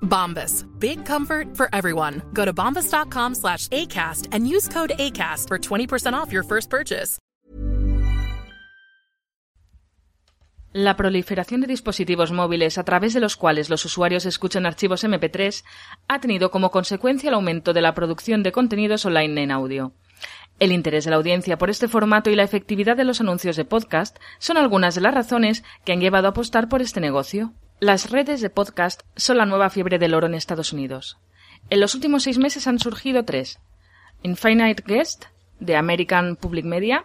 Bombas. Big comfort for everyone. Go to bombas.com slash ACAST and use code ACAST for 20% off your first purchase. La proliferación de dispositivos móviles a través de los cuales los usuarios escuchan archivos MP3 ha tenido como consecuencia el aumento de la producción de contenidos online en audio. El interés de la audiencia por este formato y la efectividad de los anuncios de podcast son algunas de las razones que han llevado a apostar por este negocio. Las redes de podcast son la nueva fiebre del oro en Estados Unidos. En los últimos seis meses han surgido tres. Infinite Guest, de American Public Media,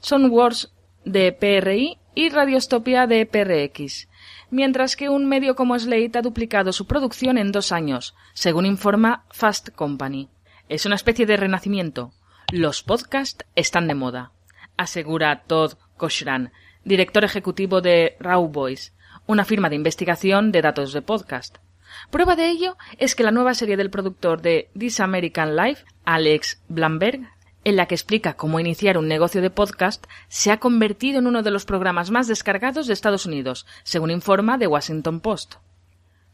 Soundwars, de PRI, y Radiostopia, de PRX. Mientras que un medio como Slate ha duplicado su producción en dos años, según informa Fast Company. Es una especie de renacimiento. Los podcasts están de moda, asegura Todd Koshran, director ejecutivo de Raw Voice, una firma de investigación de datos de podcast. Prueba de ello es que la nueva serie del productor de This American Life, Alex Blamberg, en la que explica cómo iniciar un negocio de podcast, se ha convertido en uno de los programas más descargados de Estados Unidos, según informa The Washington Post.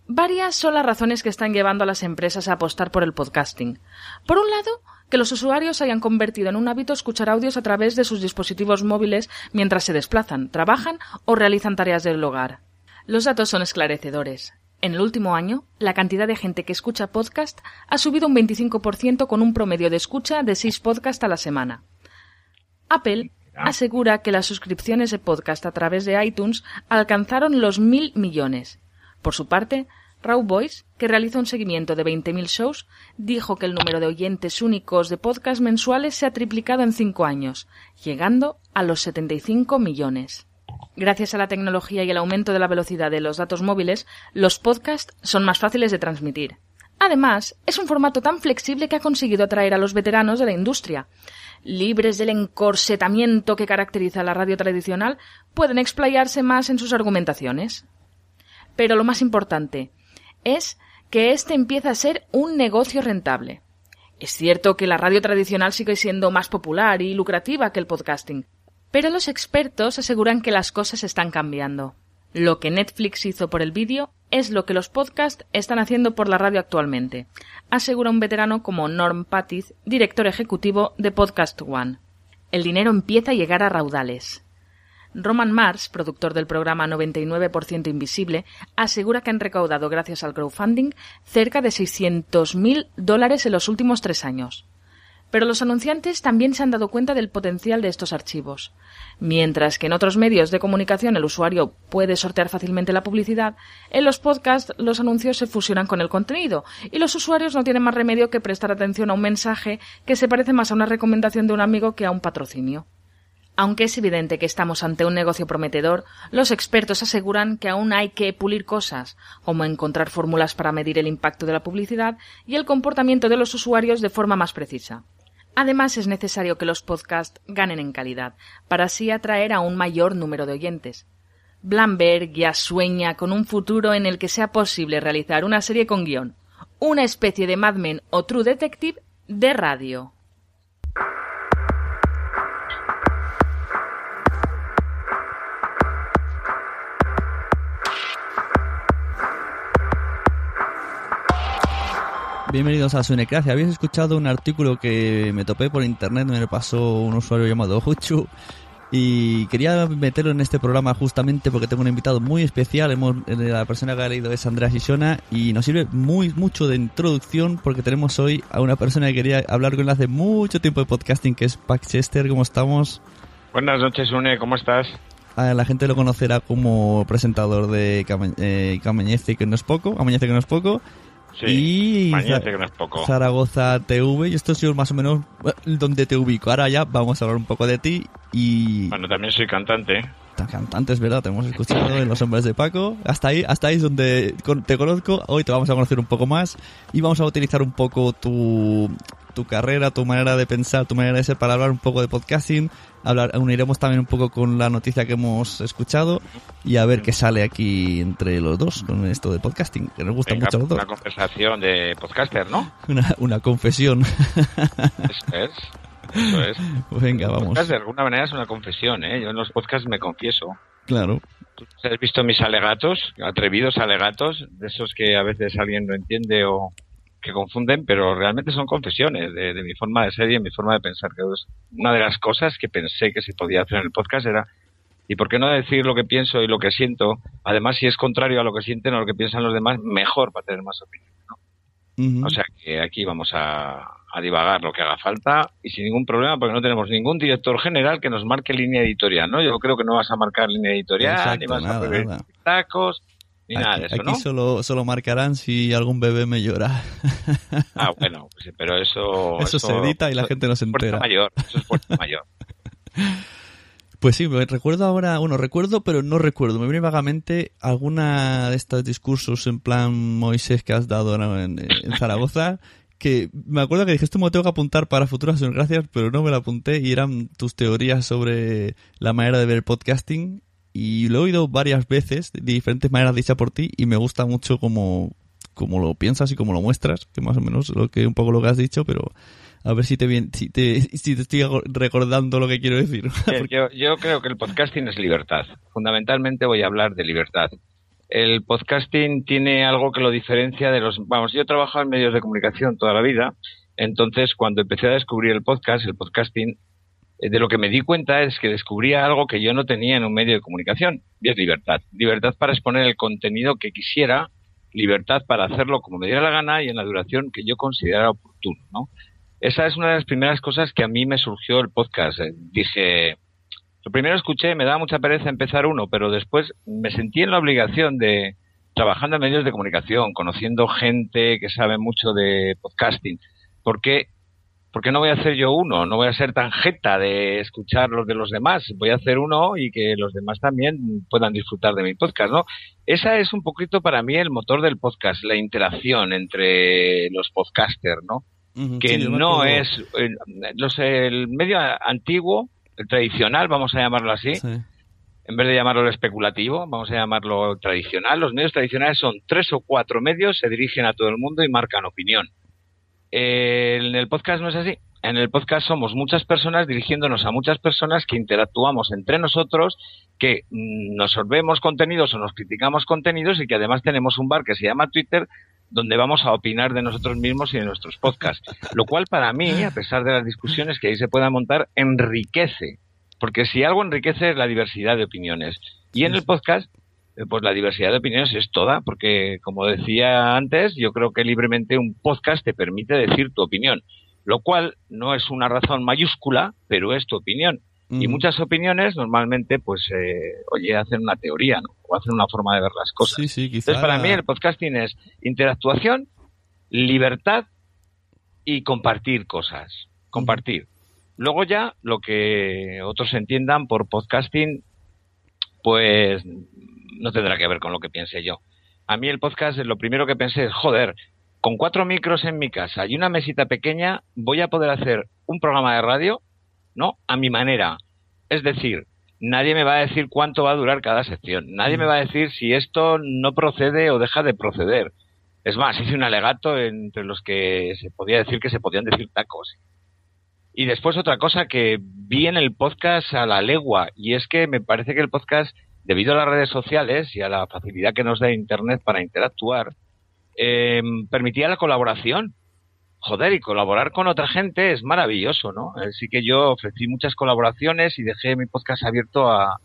Varias son las razones que están llevando a las empresas a apostar por el podcasting. Por un lado, que los usuarios hayan convertido en un hábito escuchar audios a través de sus dispositivos móviles mientras se desplazan, trabajan o realizan tareas del hogar. Los datos son esclarecedores. En el último año, la cantidad de gente que escucha podcast ha subido un 25% con un promedio de escucha de 6 podcasts a la semana. Apple asegura que las suscripciones de podcast a través de iTunes alcanzaron los mil millones. Por su parte, Raw Voice, que realiza un seguimiento de 20.000 shows, dijo que el número de oyentes únicos de podcast mensuales se ha triplicado en cinco años, llegando a los 75 millones. Gracias a la tecnología y el aumento de la velocidad de los datos móviles, los podcasts son más fáciles de transmitir. Además, es un formato tan flexible que ha conseguido atraer a los veteranos de la industria. Libres del encorsetamiento que caracteriza a la radio tradicional, pueden explayarse más en sus argumentaciones. Pero lo más importante es que este empieza a ser un negocio rentable. Es cierto que la radio tradicional sigue siendo más popular y lucrativa que el podcasting, pero los expertos aseguran que las cosas están cambiando. Lo que Netflix hizo por el vídeo es lo que los podcasts están haciendo por la radio actualmente, asegura un veterano como Norm Patiz, director ejecutivo de Podcast One. El dinero empieza a llegar a raudales. Roman Mars, productor del programa 99% Invisible, asegura que han recaudado gracias al crowdfunding cerca de 600.000 dólares en los últimos tres años. Pero los anunciantes también se han dado cuenta del potencial de estos archivos. Mientras que en otros medios de comunicación el usuario puede sortear fácilmente la publicidad, en los podcasts los anuncios se fusionan con el contenido y los usuarios no tienen más remedio que prestar atención a un mensaje que se parece más a una recomendación de un amigo que a un patrocinio. Aunque es evidente que estamos ante un negocio prometedor, los expertos aseguran que aún hay que pulir cosas, como encontrar fórmulas para medir el impacto de la publicidad y el comportamiento de los usuarios de forma más precisa. Además, es necesario que los podcasts ganen en calidad, para así atraer a un mayor número de oyentes. Blamberg ya sueña con un futuro en el que sea posible realizar una serie con guion, una especie de Mad Men o True Detective de radio. Bienvenidos a Sunecracia. Habéis escuchado un artículo que me topé por internet, me lo pasó un usuario llamado Huchu y quería meterlo en este programa justamente porque tengo un invitado muy especial. Hemos, eh, la persona que ha leído es Andrea Sisona y nos sirve muy mucho de introducción porque tenemos hoy a una persona que quería hablar con él hace mucho tiempo de podcasting, que es Pac Chester. ¿Cómo estamos? Buenas noches, Une. ¿Cómo estás? La gente lo conocerá como presentador de Amañece, que no es poco. Amañece, que no es poco. Sí, y que no es poco. Zaragoza TV, y esto ha sido más o menos eh, donde te ubico. Ahora ya vamos a hablar un poco de ti y... Bueno, también soy cantante. Cantante, es verdad, te hemos escuchado en Los Hombres de Paco. Hasta ahí, hasta ahí es donde te conozco. Hoy te vamos a conocer un poco más y vamos a utilizar un poco tu, tu carrera, tu manera de pensar, tu manera de ser para hablar un poco de podcasting. Hablar, uniremos también un poco con la noticia que hemos escuchado y a ver qué sale aquí entre los dos con esto de podcasting, que nos gusta mucho a los dos. Una conversación de podcaster, ¿no? Una, una confesión. Eso es. Eso es. Venga, vamos. Podcast de alguna manera es una confesión, ¿eh? Yo en los podcasts me confieso. Claro. ¿Tú has visto mis alegatos, atrevidos alegatos, de esos que a veces alguien no entiende o, que confunden, pero realmente son confesiones de, mi forma de ser y de mi forma de pensar. Que una de las cosas que pensé que se podía hacer en el podcast era, ¿y por qué no decir lo que pienso y lo que siento? Además, si es contrario a lo que sienten o lo que piensan los demás, mejor para tener más opinión. ¿no? O sea que aquí vamos a, divagar lo que haga falta y sin ningún problema porque no tenemos ningún director general que nos marque línea editorial, ¿no? Yo creo que no vas a marcar línea editorial, ni vas a poner tacos, aquí, solo, solo marcarán si algún bebé me llora. Ah, bueno, pues pero eso... Eso, se edita y la gente no se entera. mayor, eso es fuerza mayor. Pues sí, recuerdo ahora, bueno, recuerdo, pero no recuerdo. Me viene vagamente alguna de estos discursos en plan Moisés que has dado en, Zaragoza, que me acuerdo que dijiste me tengo que apuntar para futuras gracias, pero no me la apunté y eran tus teorías sobre la manera de ver el podcasting y lo he oído varias veces de diferentes maneras dicha por ti y me gusta mucho como, como lo piensas y como lo muestras, que más o menos lo que un poco lo que has dicho, pero a ver si te, si te, estoy recordando lo que quiero decir. yo creo que el podcasting es libertad. Fundamentalmente voy a hablar de libertad. El podcasting tiene algo que lo diferencia de los... Vamos, yo he trabajado en medios de comunicación toda la vida, entonces cuando empecé a descubrir el podcast, el podcasting, eh, de lo que me di cuenta es que descubría algo que yo no tenía en un medio de comunicación, y es libertad. Libertad para exponer el contenido que quisiera, libertad para hacerlo como me diera la gana y en la duración que yo considerara oportuno, ¿no? Esa es una de las primeras cosas que a mí me surgió el podcast. Eh, dije, lo primero escuché, me daba mucha pereza empezar uno, pero después me sentí en la obligación de, trabajando en medios de comunicación, conociendo gente que sabe mucho de podcasting, porque ¿por qué no voy a hacer yo uno? No voy a ser tan jeta de escuchar los de los demás. Voy a hacer uno y que los demás también puedan disfrutar de mi podcast, ¿no? Esa es un poquito para mí el motor del podcast, la interacción entre los podcasters, ¿no? que no es el, el medio antiguo, el tradicional, vamos a llamarlo así. En vez de llamarlo especulativo, vamos a llamarlo tradicional. Los medios tradicionales son tres o cuatro medios, se dirigen a todo el mundo y marcan opinión en el podcast no es así. En el podcast somos muchas personas dirigiéndonos a muchas personas que interactuamos entre nosotros, que mm, nos sorbemos contenidos o nos criticamos contenidos y que además tenemos un bar que se llama Twitter donde vamos a opinar de nosotros mismos y de nuestros podcasts. Lo cual para mí, a pesar de las discusiones que ahí se puedan montar, enriquece. Porque si algo enriquece es la diversidad de opiniones. Y en el podcast eh, pues la diversidad de opiniones es toda, porque como decía antes, yo creo que libremente un podcast te permite decir tu opinión, lo cual no es una razón mayúscula, pero es tu opinión. Y muchas opiniones normalmente, pues, eh, oye, hacen una teoría, ¿no? O hacen una forma de ver las cosas. Sí, sí, Entonces, para mí el podcasting es interactuación, libertad y compartir cosas. Compartir. Luego ya, lo que otros entiendan por podcasting, pues no tendrá que ver con lo que piense yo. A mí el podcast, lo primero que pensé es, joder, con cuatro micros en mi casa y una mesita pequeña, voy a poder hacer un programa de radio, ¿no? A mi manera. Es decir, nadie me va a decir cuánto va a durar cada sección. Nadie me va a decir si esto no procede o deja de proceder. Es más, hice un alegato entre los que se podía decir que se podían decir tacos. Y después otra cosa que vi en el podcast a la legua, y es que me parece que el podcast debido a las redes sociales y a la facilidad que nos da Internet para interactuar, eh, permitía la colaboración. joder, y colaborar con otra gente es maravilloso, ¿no? Así que yo ofrecí muchas colaboraciones y dejé mi podcast abierto a,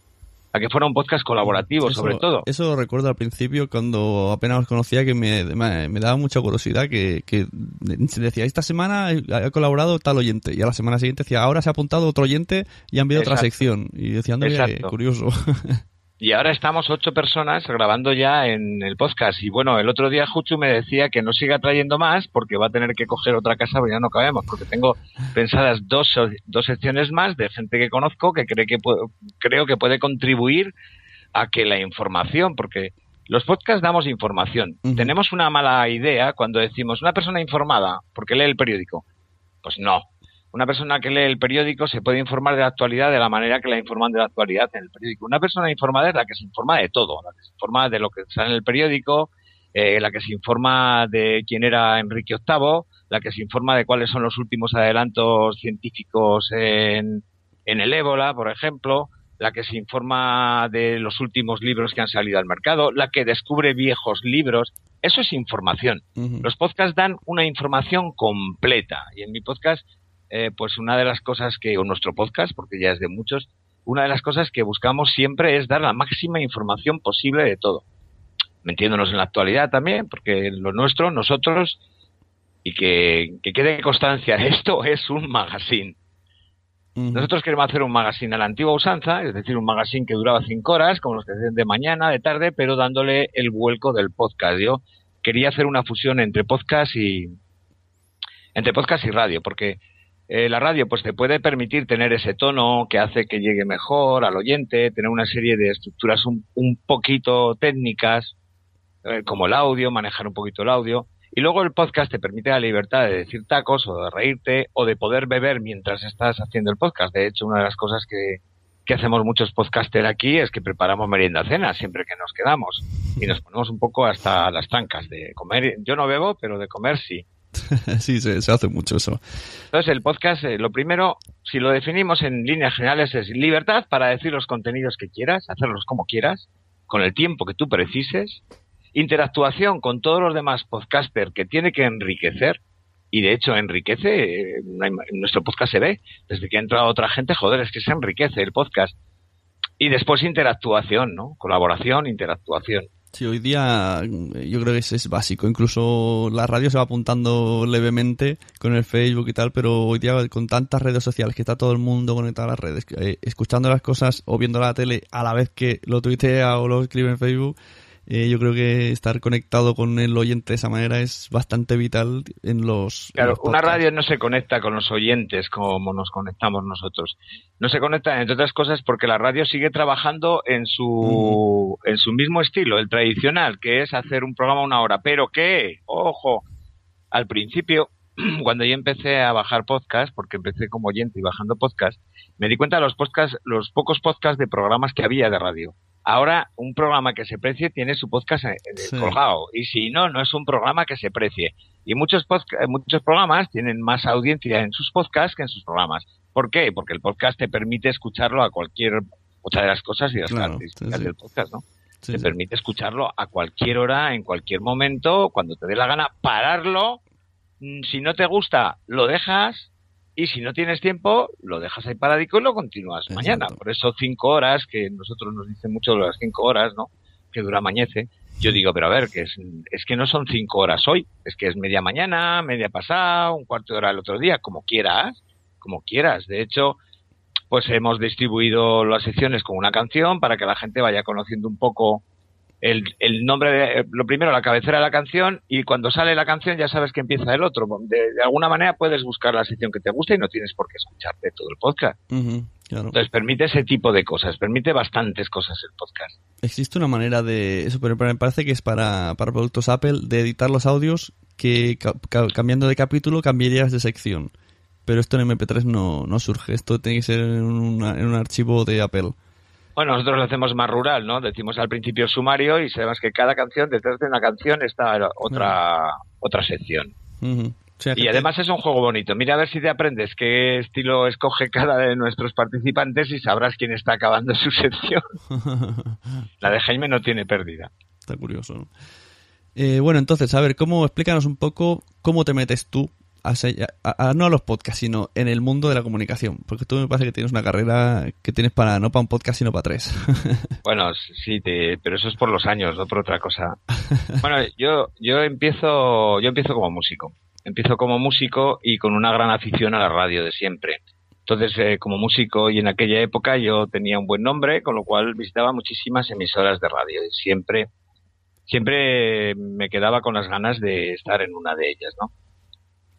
a que fuera un podcast colaborativo, Eso- sobre todo. Eso lo recuerdo al principio cuando apenas os conocía que me, me- me daba mucha curiosidad que, que se decía, esta semana ha colaborado tal oyente y a la semana siguiente decía, ahora se ha apuntado otro oyente y ha enviado otra sección. Y decía, anda, curioso. Y ahora estamos ocho personas grabando ya en el podcast. Y bueno, el otro día Juchu me decía que no siga trayendo más porque va a tener que coger otra casa porque ya no cabemos. Porque tengo pensadas dos, dos secciones más de gente que conozco que, cree que creo que puede contribuir a que la información, porque los podcasts damos información. Tenemos una mala idea cuando decimos una persona informada porque lee el periódico. Pues no. Una persona que lee el periódico se puede informar de la actualidad de la manera que la informan de la actualidad en el periódico. Una persona informada es la que se informa de todo, la que se informa de lo que sale en el periódico, eh, la que se informa de quién era Enrique VIII, la que se informa de cuáles son los últimos adelantos científicos en, en el ébola, por ejemplo, la que se informa de los últimos libros que han salido al mercado, la que descubre viejos libros. Eso es información. Los podcasts dan una información completa. Y en mi podcast, eh, pues una de las cosas que, o nuestro podcast, porque ya es de muchos, una de las cosas que buscamos siempre es dar la máxima información posible de todo. Metiéndonos en la actualidad también, porque lo nuestro, nosotros, y que, que quede constancia, esto es un magazine. Nosotros queremos hacer un magazine a la antigua usanza, es decir, un magazine que duraba cinco horas, como los que hacen de mañana, de tarde, pero dándole el vuelco del podcast. Yo quería hacer una fusión entre podcast y entre podcast y radio, porque eh, la radio pues te puede permitir tener ese tono que hace que llegue mejor al oyente, tener una serie de estructuras un, un poquito técnicas, eh, como el audio, manejar un poquito el audio. Y luego el podcast te permite la libertad de decir tacos o de reírte o de poder beber mientras estás haciendo el podcast. De hecho, una de las cosas que, que hacemos muchos podcasters aquí es que preparamos merienda cena siempre que nos quedamos y nos ponemos un poco hasta las trancas de comer. Yo no bebo, pero de comer sí. sí, se, hace mucho eso. Entonces, el podcast, eh, lo primero, si lo definimos en líneas generales, es libertad para decir los contenidos que quieras, hacerlos como quieras, con el tiempo que tú precises, interactuación con todos los demás podcasters que tiene que enriquecer, y de hecho enriquece, eh, nuestro podcast se ve, desde que ha entrado otra gente, joder, es que se enriquece el podcast. Y después interactuación, ¿no? Colaboración, interactuación. Sí, hoy día mm, yo creo que es, es básico. Incluso la radio se va apuntando levemente con el Facebook y tal, pero hoy día con tantas redes sociales que está todo el mundo conectado a las redes, eh, escuchando las cosas o viendo la tele a la vez que lo tuitea o lo escribe en Facebook, eh, yo creo que estar conectado con el oyente de esa manera es bastante vital en los. en Claro, los una radio no se conecta con los oyentes como nos conectamos nosotros. No se conecta, entre otras cosas, porque la radio sigue trabajando en su, en su mismo estilo, el tradicional, que es hacer un programa una hora. Pero que, ojo, al principio, cuando yo empecé a bajar podcast, porque empecé como oyente y bajando podcast, me di cuenta de los podcasts, los pocos podcasts de programas que había de radio. Ahora, un programa que se precie tiene su podcast en el Sí. colgado. Y si no, no es un programa que se precie. Y muchos, podca- muchos programas tienen más audiencia en sus podcasts que en sus programas. ¿Por qué? Porque el podcast te permite escucharlo a cualquier... Otra de las cosas y las Claro, características sí, sí. del podcast, ¿no? Te permite escucharlo a cualquier hora, en cualquier momento, cuando te dé la gana, pararlo. Mm, Si no te gusta, lo dejas. Y si no tienes tiempo, lo dejas ahí paradico y lo continúas mañana. Por eso cinco horas, que nosotros nos dicen mucho las cinco horas, ¿no? Que dura mañece. Yo digo, pero a ver, que es, es que no son cinco horas hoy, es que es media mañana, media pasada, un cuarto de hora el otro día, como quieras, como quieras. De hecho, pues hemos distribuido las secciones con una canción para que la gente vaya conociendo un poco el, el nombre, de, eh, lo primero, la cabecera de la canción y cuando sale la canción ya sabes que empieza el otro. De, de alguna manera puedes buscar la sección que te guste y no tienes por qué escucharte todo el podcast. Claro. Entonces permite ese tipo de cosas, permite bastantes cosas el podcast. Existe una manera de. Eso, pero me parece que es para, para productos Apple de editar los audios que ca- ca- cambiando de capítulo cambiarías de sección. Pero esto en MP3 no, no surge. Esto tiene que ser en, una- en un archivo de Apple. Bueno, nosotros lo hacemos más rural, ¿no? Decimos al principio sumario y sabemos que cada canción, detrás de una canción está otra, otra sección. O sea, Y además es un juego bonito. Mira a ver si te aprendes qué estilo escoge cada de nuestros participantes y sabrás quién está acabando su sección. La de Jaime no tiene pérdida. Está curioso, ¿no? Eh, bueno, entonces, a ver, ¿cómo, explícanos un poco cómo te metes tú no a los podcasts, sino en el mundo de la comunicación? Porque tú me parece que tienes una carrera que tienes para no para un podcast, sino para tres. bueno, sí, pero eso es por los años, no por otra cosa. Bueno, yo, yo empiezo, yo empiezo como músico. Empiezo como músico y con una gran afición a la radio de siempre. Entonces, eh, como músico y en aquella época yo tenía un buen nombre, con lo cual visitaba muchísimas emisoras de radio. Y siempre, siempre me quedaba con las ganas de estar en una de ellas, ¿no?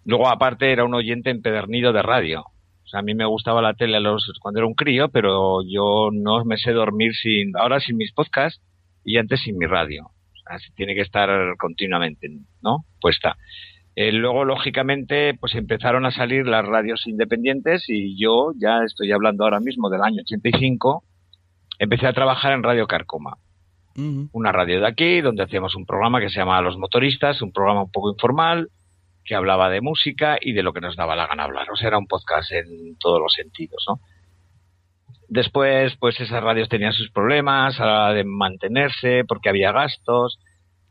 Luego, aparte, era un oyente empedernido de radio. O sea, a mí me gustaba la tele los, cuando era un crío, pero yo no me sé dormir sin, ahora sin mis podcasts y antes sin mi radio. O sea, tiene que estar continuamente, ¿no? Puesta. Eh, luego, lógicamente, pues empezaron a salir las radios independientes y yo, ya estoy hablando ahora mismo del año 85, empecé a trabajar en Radio Carcoma. Una radio de aquí, donde hacíamos un programa que se llamaba Los Motoristas, un programa un poco informal, que hablaba de música y de lo que nos daba la gana hablar. O sea, era un podcast en todos los sentidos, ¿no? Después, pues esas radios tenían sus problemas a la hora de mantenerse, porque había gastos,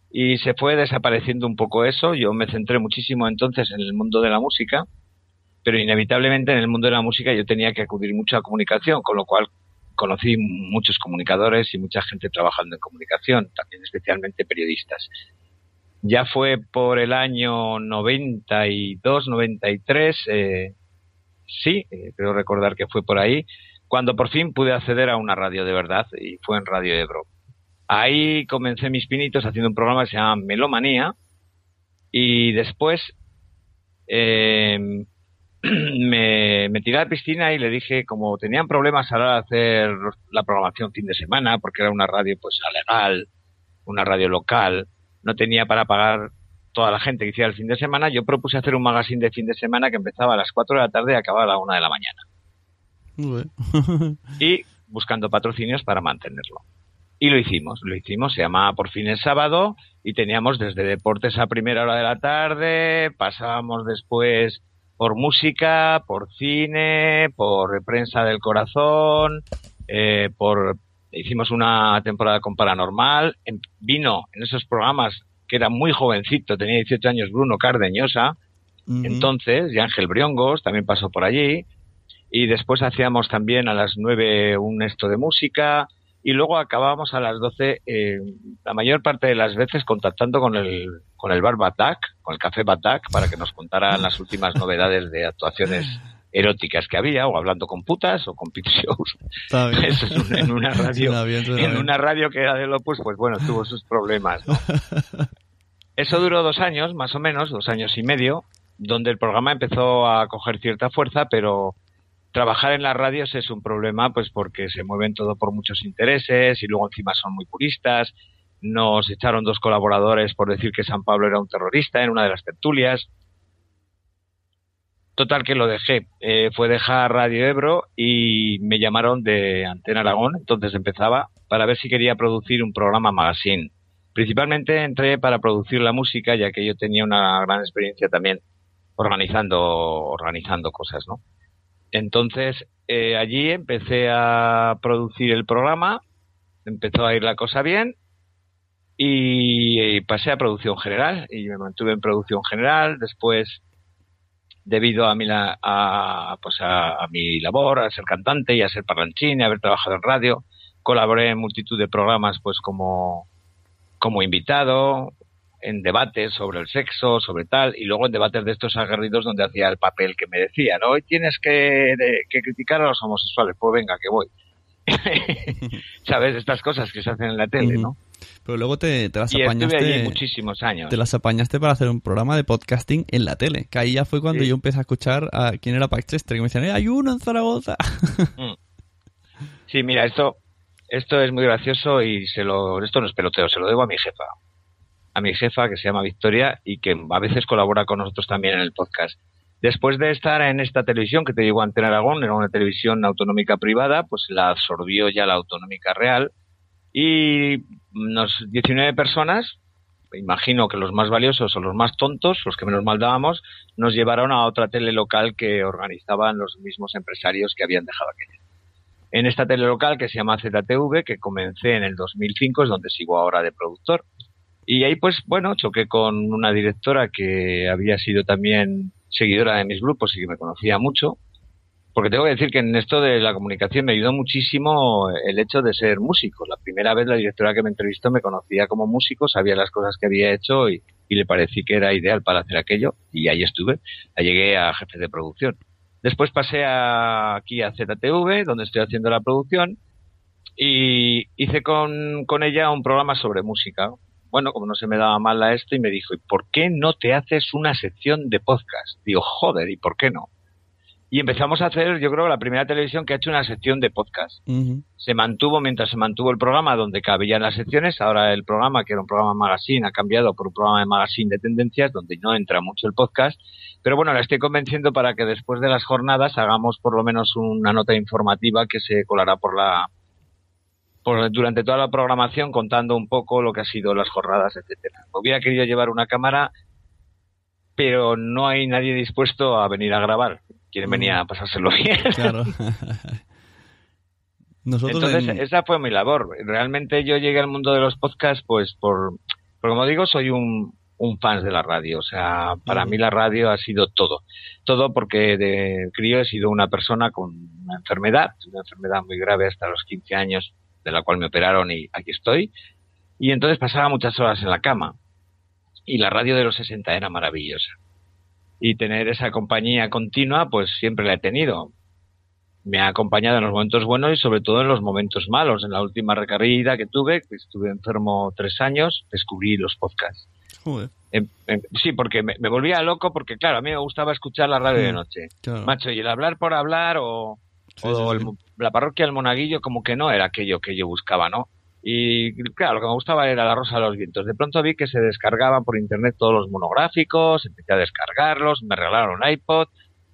y se fue desapareciendo un poco eso. Yo me centré muchísimo entonces en el mundo de la música, pero inevitablemente en el mundo de la música yo tenía que acudir mucho a comunicación, con lo cual conocí muchos comunicadores y mucha gente trabajando en comunicación, también especialmente periodistas ya fue por el año 92, 93, eh, sí, eh, creo recordar que fue por ahí, cuando por fin pude acceder a una radio de verdad y fue en Radio Ebro. Ahí comencé mis pinitos haciendo un programa que se llama Melomanía y después me, me, tiré a la piscina y le dije, como tenían problemas a la hora de hacer la programación fin de semana, porque era una radio pues legal, una radio local, no tenía para pagar toda la gente que hiciera el fin de semana, yo propuse hacer un magazine de fin de semana que empezaba a las 4 de la tarde y acababa a la 1 de la mañana. y buscando patrocinios para mantenerlo. Y lo hicimos, lo hicimos, se llamaba Por fin el sábado y teníamos desde deportes a primera hora de la tarde, pasábamos después por música, por cine, por prensa del corazón, eh, por hicimos una temporada con Paranormal, vino en esos programas que era muy jovencito, tenía 18 años Bruno Cardeñosa, entonces, y Ángel Briongos también pasó por allí, y después hacíamos también a las 9 un esto de música, y luego acabábamos a las 12, eh, la mayor parte de las veces contactando con el, con el bar Batak, con el café Batak, para que nos contaran las últimas novedades de actuaciones eróticas que había, o hablando con putas o con pit shows. Eso es en una radio, en una radio que era de Lopus, pues bueno, tuvo sus problemas. Eso duró dos años, más o menos, dos años y medio, donde el programa empezó a coger cierta fuerza, pero trabajar en las radios es un problema, pues porque se mueven todo por muchos intereses y luego encima son muy puristas. Nos echaron dos colaboradores por decir que San Pablo era un terrorista en una de las tertulias. Total que lo dejé. Eh, fue dejar Radio Ebro y me llamaron de Antena Aragón, entonces empezaba, para ver si quería producir un programa magazine. Principalmente entré para producir la música, ya que yo tenía una gran experiencia también organizando, organizando cosas, ¿no? Entonces, eh, allí empecé a producir el programa, empezó a ir la cosa bien y pasé a producción general y me mantuve en producción general. Después debido a mi, a, pues a, mi labor, a ser cantante y a ser parlanchín y haber trabajado en radio. Colaboré en multitud de programas pues como, como invitado, en debates sobre el sexo, sobre tal, y luego en debates de estos aguerridos donde hacía el papel que me decía, ¿no? Hoy tienes que, que criticar a los homosexuales, pues venga, que voy. ¿Sabes? Estas cosas que se hacen en la tele, ¿no? Pero luego te, las apañaste. muchísimos años. Te las apañaste para hacer un programa de podcasting en la tele. Que ahí ya fue cuando yo empecé a escuchar a quién era Chester, que me decían, eh, hay uno en Zaragoza. Mm. Sí, mira, esto, esto es muy gracioso y se lo, esto no es peloteo, se lo debo a mi jefa. A mi jefa que se llama Victoria y que a veces colabora con nosotros también en el podcast. Después de estar en esta televisión que te digo Antena Aragón, era una televisión autonómica privada, pues la absorbió ya la autonómica real y unos 19 personas, imagino que los más valiosos o los más tontos, los que menos mal dábamos, nos llevaron a otra tele local que organizaban los mismos empresarios que habían dejado aquella. En esta tele local que se llama ZTV, que comencé en el 2005, es donde sigo ahora de productor. Y ahí pues, bueno, choqué con una directora que había sido también seguidora de mis grupos y que me conocía mucho, porque tengo que decir que en esto de la comunicación me ayudó muchísimo el hecho de ser músico. La primera vez la directora que me entrevistó me conocía como músico, sabía las cosas que había hecho y, le parecí que era ideal para hacer aquello y ahí estuve. Ahí llegué a jefe de producción. Después pasé aquí a ZTV, donde estoy haciendo la producción, y hice con, con ella un programa sobre música. Bueno, como no se me daba mal a esto, y me dijo, ¿y por qué no te haces una sección de podcast? Digo, joder, ¿y por qué no? Y empezamos a hacer, yo creo, la primera televisión que ha hecho una sección de podcast. Se mantuvo mientras se mantuvo el programa donde cabían las secciones. Ahora el programa, que era un programa magazine, ha cambiado por un programa de magazine de tendencias donde no entra mucho el podcast. Pero bueno, la estoy convenciendo para que después de las jornadas hagamos por lo menos una nota informativa que se colará por la por, durante toda la programación contando un poco lo que ha sido las jornadas, etcétera. Hubiera querido llevar una cámara, pero no hay nadie dispuesto a venir a grabar quieren venir a pasárselo bien. Claro. Entonces, esa fue mi labor. Realmente yo llegué al mundo de los podcasts, pues por, como digo, soy un, un fan de la radio. O sea, para mí la radio ha sido todo. Todo porque de crío he sido una persona con una enfermedad, una enfermedad muy grave hasta los 15 años, de la cual me operaron y aquí estoy. Y entonces pasaba muchas horas en la cama. Y la radio de los 60 era maravillosa y tener esa compañía continua, pues siempre la he tenido. Me ha acompañado en los momentos buenos y sobre todo en los momentos malos. En la última recaída que tuve, que estuve enfermo tres años, descubrí los podcasts. Em, em, sí, porque me, volvía loco porque, claro, a mí me gustaba escuchar la radio de noche. Macho, y el hablar por hablar o, la parroquia del Monaguillo como que no era aquello que yo buscaba, ¿no? Y claro, lo que me gustaba era La Rosa de los Vientos. De pronto vi que se descargaban por internet todos los monográficos, empecé a descargarlos, me regalaron un iPod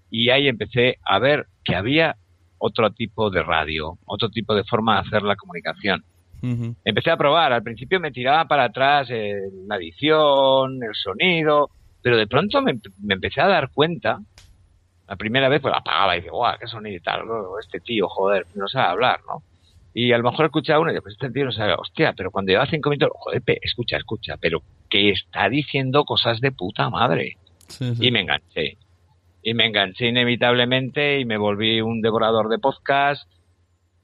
y ahí empecé a ver que había otro tipo de radio, otro tipo de forma de hacer la comunicación. Empecé a probar, al principio me tiraba para atrás la edición, el sonido, pero de pronto me, empecé a dar cuenta, la primera vez pues apagaba y dije, guau, qué sonido y tal, este tío, joder, no sabe hablar, ¿no? Y a lo mejor escucha uno y pues este tío no sabe, hostia, pero cuando lleva cinco minutos, joder, escucha, escucha, pero que está diciendo cosas de puta madre. Y me enganché. Y me enganché inevitablemente y me volví un devorador de podcast,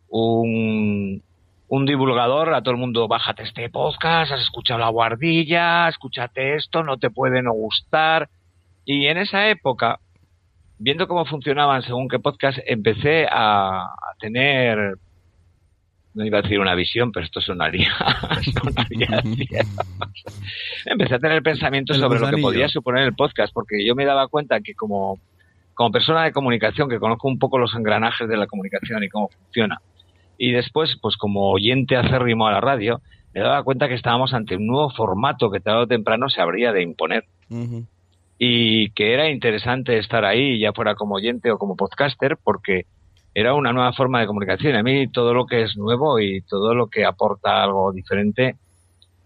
un, un divulgador, a todo el mundo, bájate este podcast, has escuchado la guardilla, escúchate esto, no te puede no gustar. Y en esa época, viendo cómo funcionaban según qué podcast, empecé a tener no iba a decir una visión, pero esto sonaría, sonaría Empecé a tener pensamientos sobre lo que podía suponer el podcast, porque yo me daba cuenta que como, como persona de comunicación, que conozco un poco los engranajes de la comunicación y cómo funciona, y después, pues como oyente acérrimo a la radio, me daba cuenta que estábamos ante un nuevo formato que tarde o temprano se habría de imponer. Y que era interesante estar ahí, ya fuera como oyente o como podcaster, porque era una nueva forma de comunicación. A mí todo lo que es nuevo y todo lo que aporta algo diferente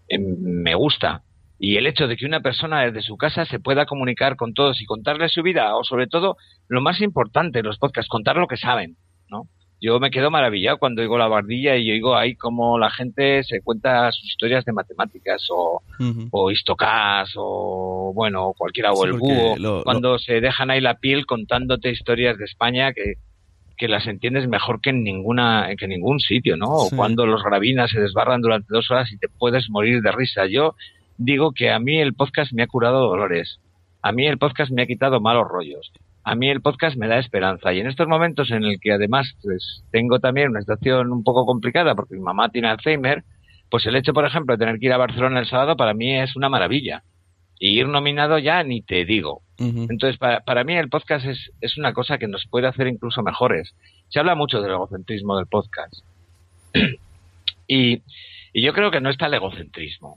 em, me gusta. Y el hecho de que una persona desde su casa se pueda comunicar con todos y contarle su vida, o sobre todo, lo más importante en los podcasts, contar lo que saben, ¿no? Yo me quedo maravillado cuando oigo la bardilla y oigo ahí cómo la gente se cuenta sus historias de matemáticas o, o histocas o, bueno, cualquiera, o el búho, cuando se dejan ahí la piel contándote historias de España que, que las entiendes mejor que en ninguna que en ningún sitio, ¿no? O cuando los gravinas se desbarran durante dos horas y te puedes morir de risa. Yo digo que a mí el podcast me ha curado dolores. A mí el podcast me ha quitado malos rollos. A mí el podcast me da esperanza. Y en estos momentos en el que además pues, tengo también una situación un poco complicada porque mi mamá tiene Alzheimer, pues el hecho, por ejemplo, de tener que ir a Barcelona el sábado para mí es una maravilla. Y ir nominado ya ni te digo. Entonces, para, para, mí el podcast es, es, una cosa que nos puede hacer incluso mejores. Se habla mucho del egocentrismo del podcast. y, y, yo creo que no está el egocentrismo.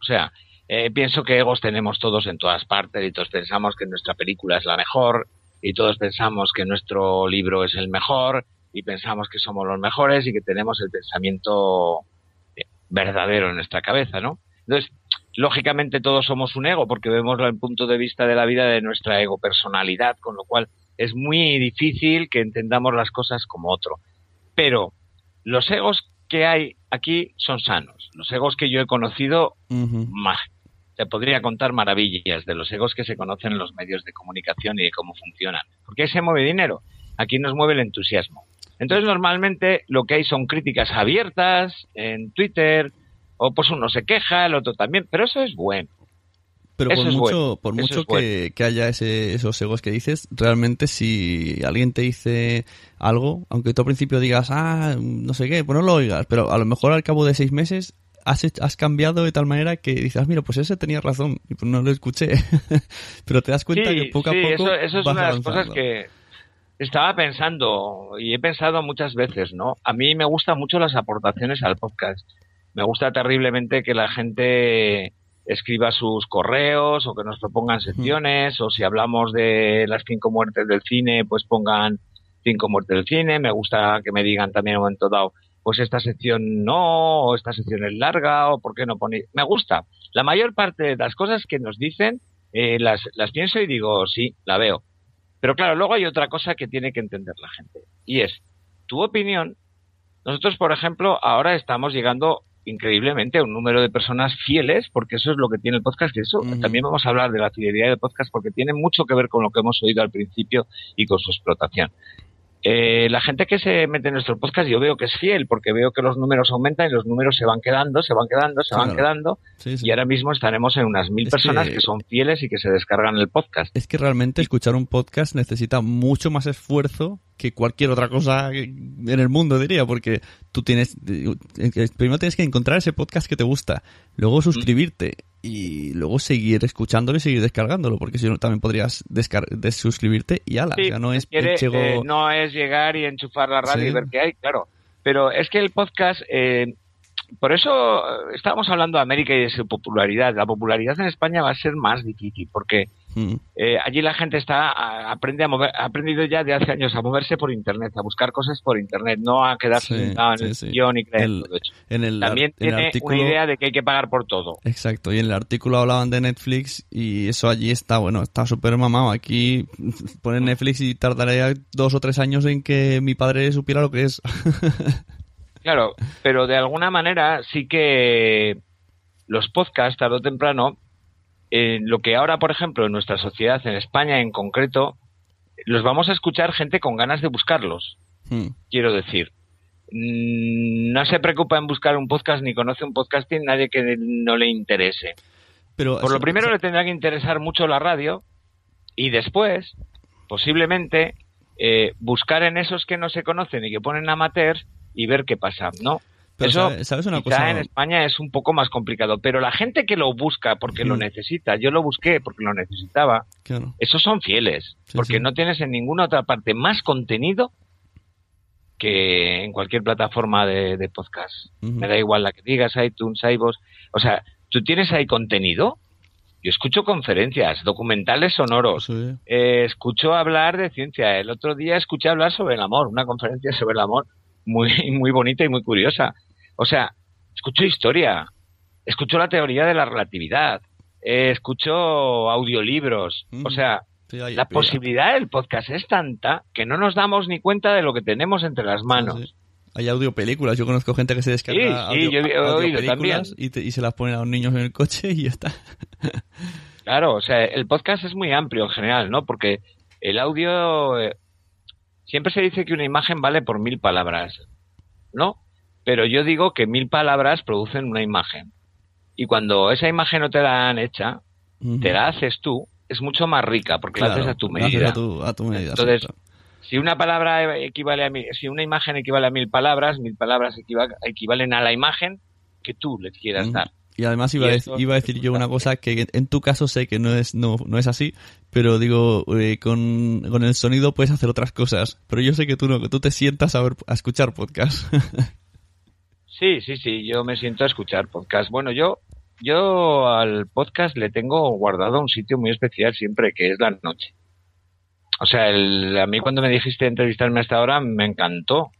O sea, eh, pienso que egos tenemos todos en todas partes y todos pensamos que nuestra película es la mejor y todos pensamos que nuestro libro es el mejor y pensamos que somos los mejores y que tenemos el pensamiento eh, verdadero en nuestra cabeza, ¿no? Entonces, lógicamente todos somos un ego porque vemos el punto de vista de la vida de nuestra ego personalidad, con lo cual es muy difícil que entendamos las cosas como otro. Pero los egos que hay aquí son sanos. Los egos que yo he conocido, más, te podría contar maravillas de los egos que se conocen en los medios de comunicación y de cómo funcionan. Porque ahí se mueve dinero. Aquí nos mueve el entusiasmo. Entonces, normalmente lo que hay son críticas abiertas en Twitter, o pues uno se queja, el otro también, pero eso es bueno. Pero Eso por mucho, bueno, por mucho es bueno. que, haya ese- esos egos que dices, realmente si alguien te dice algo, aunque tú al principio digas, ah, no sé qué, pues no lo oigas, pero a lo mejor al cabo de seis meses has, has cambiado de tal manera que dices, "Ah, mira, pues ese tenía razón, y pues no lo escuché. pero te das cuenta Sí, que poco sí, a poco eso, eso es vas una de las cosas que estaba pensando y he pensado muchas veces, ¿no? A mí me gustan mucho las aportaciones al podcast. Me gusta terriblemente que la gente escriba sus correos o que nos propongan secciones o si hablamos de las cinco muertes del cine, pues pongan cinco muertes del cine. Me gusta que me digan también en un momento dado, pues esta sección no, o esta sección es larga, o por qué no pone. Me gusta. La mayor parte de las cosas que nos dicen eh, las, las pienso y digo, sí, la veo. Pero claro, luego hay otra cosa que tiene que entender la gente. Y es, tu opinión. Nosotros, por ejemplo, ahora estamos llegando increíblemente a un número de personas fieles, porque eso es lo que tiene el podcast, que eso también vamos a hablar de la fidelidad del podcast, porque tiene mucho que ver con lo que hemos oído al principio y con su explotación. Eh, la gente que se mete en nuestro podcast yo veo que es fiel porque veo que los números aumentan y los números se van quedando, se van quedando, se van quedando Sí, sí. y ahora mismo estaremos en unas mil Es personas que- que... son fieles y que se descargan el podcast. Es que realmente escuchar un podcast necesita mucho más esfuerzo que cualquier otra cosa en el mundo, diría, porque tú tienes, eh, primero tienes que encontrar ese podcast que te gusta, luego suscribirte y luego seguir escuchándolo y seguir descargándolo, porque si no también podrías desuscribirte y ala, Sí, sea, no es quiere, eh, no es llegar y enchufar la radio Sí. y ver qué hay, claro. Pero es que el podcast, eh, por eso eh, estábamos hablando de América y de su popularidad. La popularidad en España va a ser más difícil porque Mm. eh, allí la gente está a- aprende a mover, ha aprendido ya de hace años a moverse por internet, a buscar cosas por internet, no a quedarse Sí, sentado en sí, el sí. y creer El- todo hecho. en el, También el tiene artículo- una idea de que hay que pagar por todo. Exacto, y en el artículo hablaban de Netflix y eso allí está, bueno, está súper mamado. Aquí ponen Netflix y tardaría dos o tres años en que mi padre supiera lo que es. Claro, pero de alguna manera sí que los podcasts, tarde o temprano, eh, lo que ahora, por ejemplo, en nuestra sociedad, en España en concreto, los vamos a escuchar gente con ganas de buscarlos. Hmm. Quiero decir, mm, no se preocupa en buscar un podcast ni conoce un podcasting nadie que no le interese. Pero Por lo primero le tendrá que interesar mucho la radio y después, posiblemente, eh, buscar en esos que no se conocen y que ponen amateurs y ver qué pasa, ¿no? Pero Eso sabe- ¿sabes una quizá cosa? en España es un poco más complicado, pero la gente que lo busca porque lo necesita, yo lo busqué porque lo necesitaba, Claro. esos son fieles, Sí, porque sí. no tienes en ninguna otra parte más contenido que en cualquier plataforma de, de podcast. Me da igual la que digas, iTunes, iVoox. O sea, tú tienes ahí contenido. Yo escucho conferencias, documentales sonoros, eh, escucho hablar de ciencia. El otro día escuché hablar sobre el amor, una conferencia sobre el amor muy, muy bonita y muy curiosa. O sea, escucho historia, escucho la teoría de la relatividad, eh, escucho audiolibros. O sea, Sí, hay- la posibilidad del podcast es tanta que no nos damos ni cuenta de lo que tenemos entre las manos. Sí. Hay audiopelículas. Yo conozco gente que se descarga Sí, audio- yo y, te- y se las ponen a los niños en el coche y ya está. Claro, o sea, el podcast es muy amplio en general, ¿no? Porque el audio eh, siempre se dice que una imagen vale por mil palabras, ¿no? Pero yo digo que mil palabras producen una imagen. Y cuando esa imagen no te la han hecha, te la haces tú, es mucho más rica porque la Claro, haces a tu la medida. a tu- a tu medida, Entonces, exacto. si una palabra equivale a mil, si una imagen equivale a mil palabras, mil palabras equiva- equivalen a la imagen que tú le quieras Mm. dar. Y además iba, Y a, eso iba a decir yo una cosa que en tu caso sé que no es no, no es así, pero digo, eh, con, con el sonido puedes hacer otras cosas. Pero yo sé que tú no, que tú te sientas a, ver, a escuchar podcast. Sí, sí, sí, yo me siento a escuchar podcast. Bueno, yo, yo al podcast le tengo guardado un sitio muy especial siempre, que es la noche. O sea, el- a mí cuando me dijiste entrevistarme a esta hora, me encantó.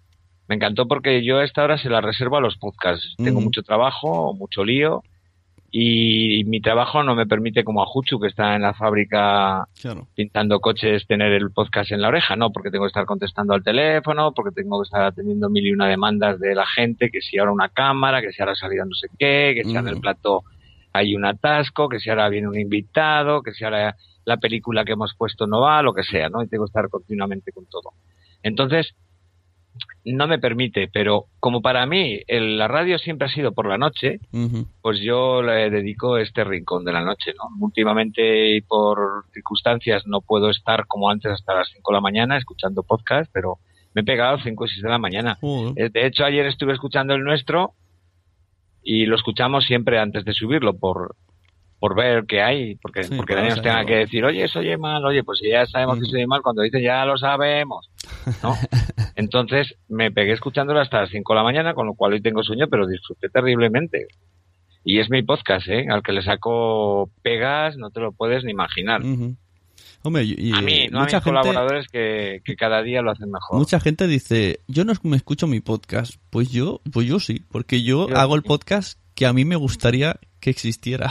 Me encantó porque yo a esta hora se la reservo a los podcasts. Tengo Mm. mucho trabajo, mucho lío, y mi trabajo no me permite, como a Juchu, que está en la fábrica claro. pintando coches, tener el podcast en la oreja, no, porque tengo que estar contestando al teléfono, porque tengo que estar atendiendo mil y una demandas de la gente, que si ahora una cámara, que si ahora salida no sé qué, que si ahora el Mm. plato hay un atasco, que si ahora viene un invitado, que si ahora la película que hemos puesto no va, lo que sea, ¿no? Y tengo que estar continuamente con todo. Entonces, no me permite, pero como para mí el- la radio siempre ha sido por la noche, pues yo le dedico este rincón de la noche, ¿no? Últimamente y por circunstancias no puedo estar como antes hasta las 5 de la mañana escuchando podcast, pero me he pegado a las 5 o 6 de la mañana. Eh, De hecho, ayer estuve escuchando el nuestro y lo escuchamos siempre antes de subirlo por por ver qué hay, porque, Sí, porque nos tenga que decir, oye, se oye mal, oye, pues si ya sabemos que se oye mal, cuando dicen ya lo sabemos, ¿no? Entonces me pegué escuchándolo hasta las 5 de la mañana, con lo cual hoy tengo sueño, pero disfruté terriblemente. Y es mi podcast, ¿eh? Al que le saco pegas, no te lo puedes ni imaginar. Hombre, y, A mí, no a mucha gente, colaboradores que, que cada día lo hacen mejor. mucha gente dice, yo no me escucho mi podcast. Pues yo, pues yo sí, porque yo, Yo- hago el podcast que a mí me gustaría que existiera.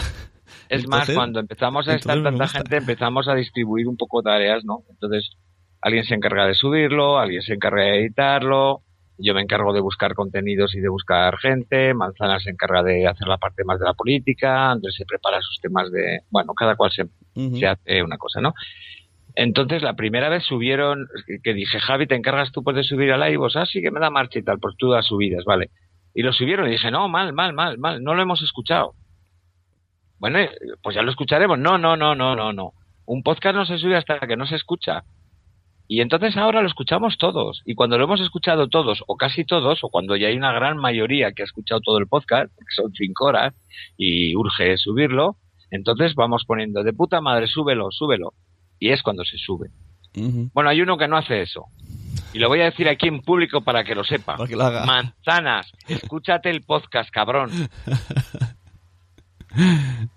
Es más, cuando empezamos a estar tanta gente, empezamos a distribuir un poco tareas, ¿no? Entonces, alguien se encarga de subirlo, alguien se encarga de editarlo, yo me encargo de buscar contenidos y de buscar gente, Manzana se encarga de hacer la parte más de la política, Andrés se prepara sus temas de, bueno, cada cual se, hace una cosa, ¿no? Entonces, la primera vez subieron, que dije, Javi, ¿te encargas tú pues, de subir a live? Ah, sí, que me da marcha y tal, pues tú das subidas, vale. Y lo subieron y dije, no, mal, mal, mal, mal, no lo hemos escuchado. Bueno, eh, pues ya lo escucharemos. No, no, no, no, no, no. Un podcast no se sube hasta que no se escucha. Y entonces ahora lo escuchamos todos. Y cuando lo hemos escuchado todos, o casi todos, o cuando ya hay una gran mayoría que ha escuchado todo el podcast, que son cinco horas, y urge subirlo, entonces vamos poniendo de puta madre, súbelo, súbelo. Y es cuando se sube. Bueno, hay uno que no hace eso. Y lo voy a decir aquí en público para que lo sepa. Para que lo haga. Manzanas, escúchate el podcast, cabrón.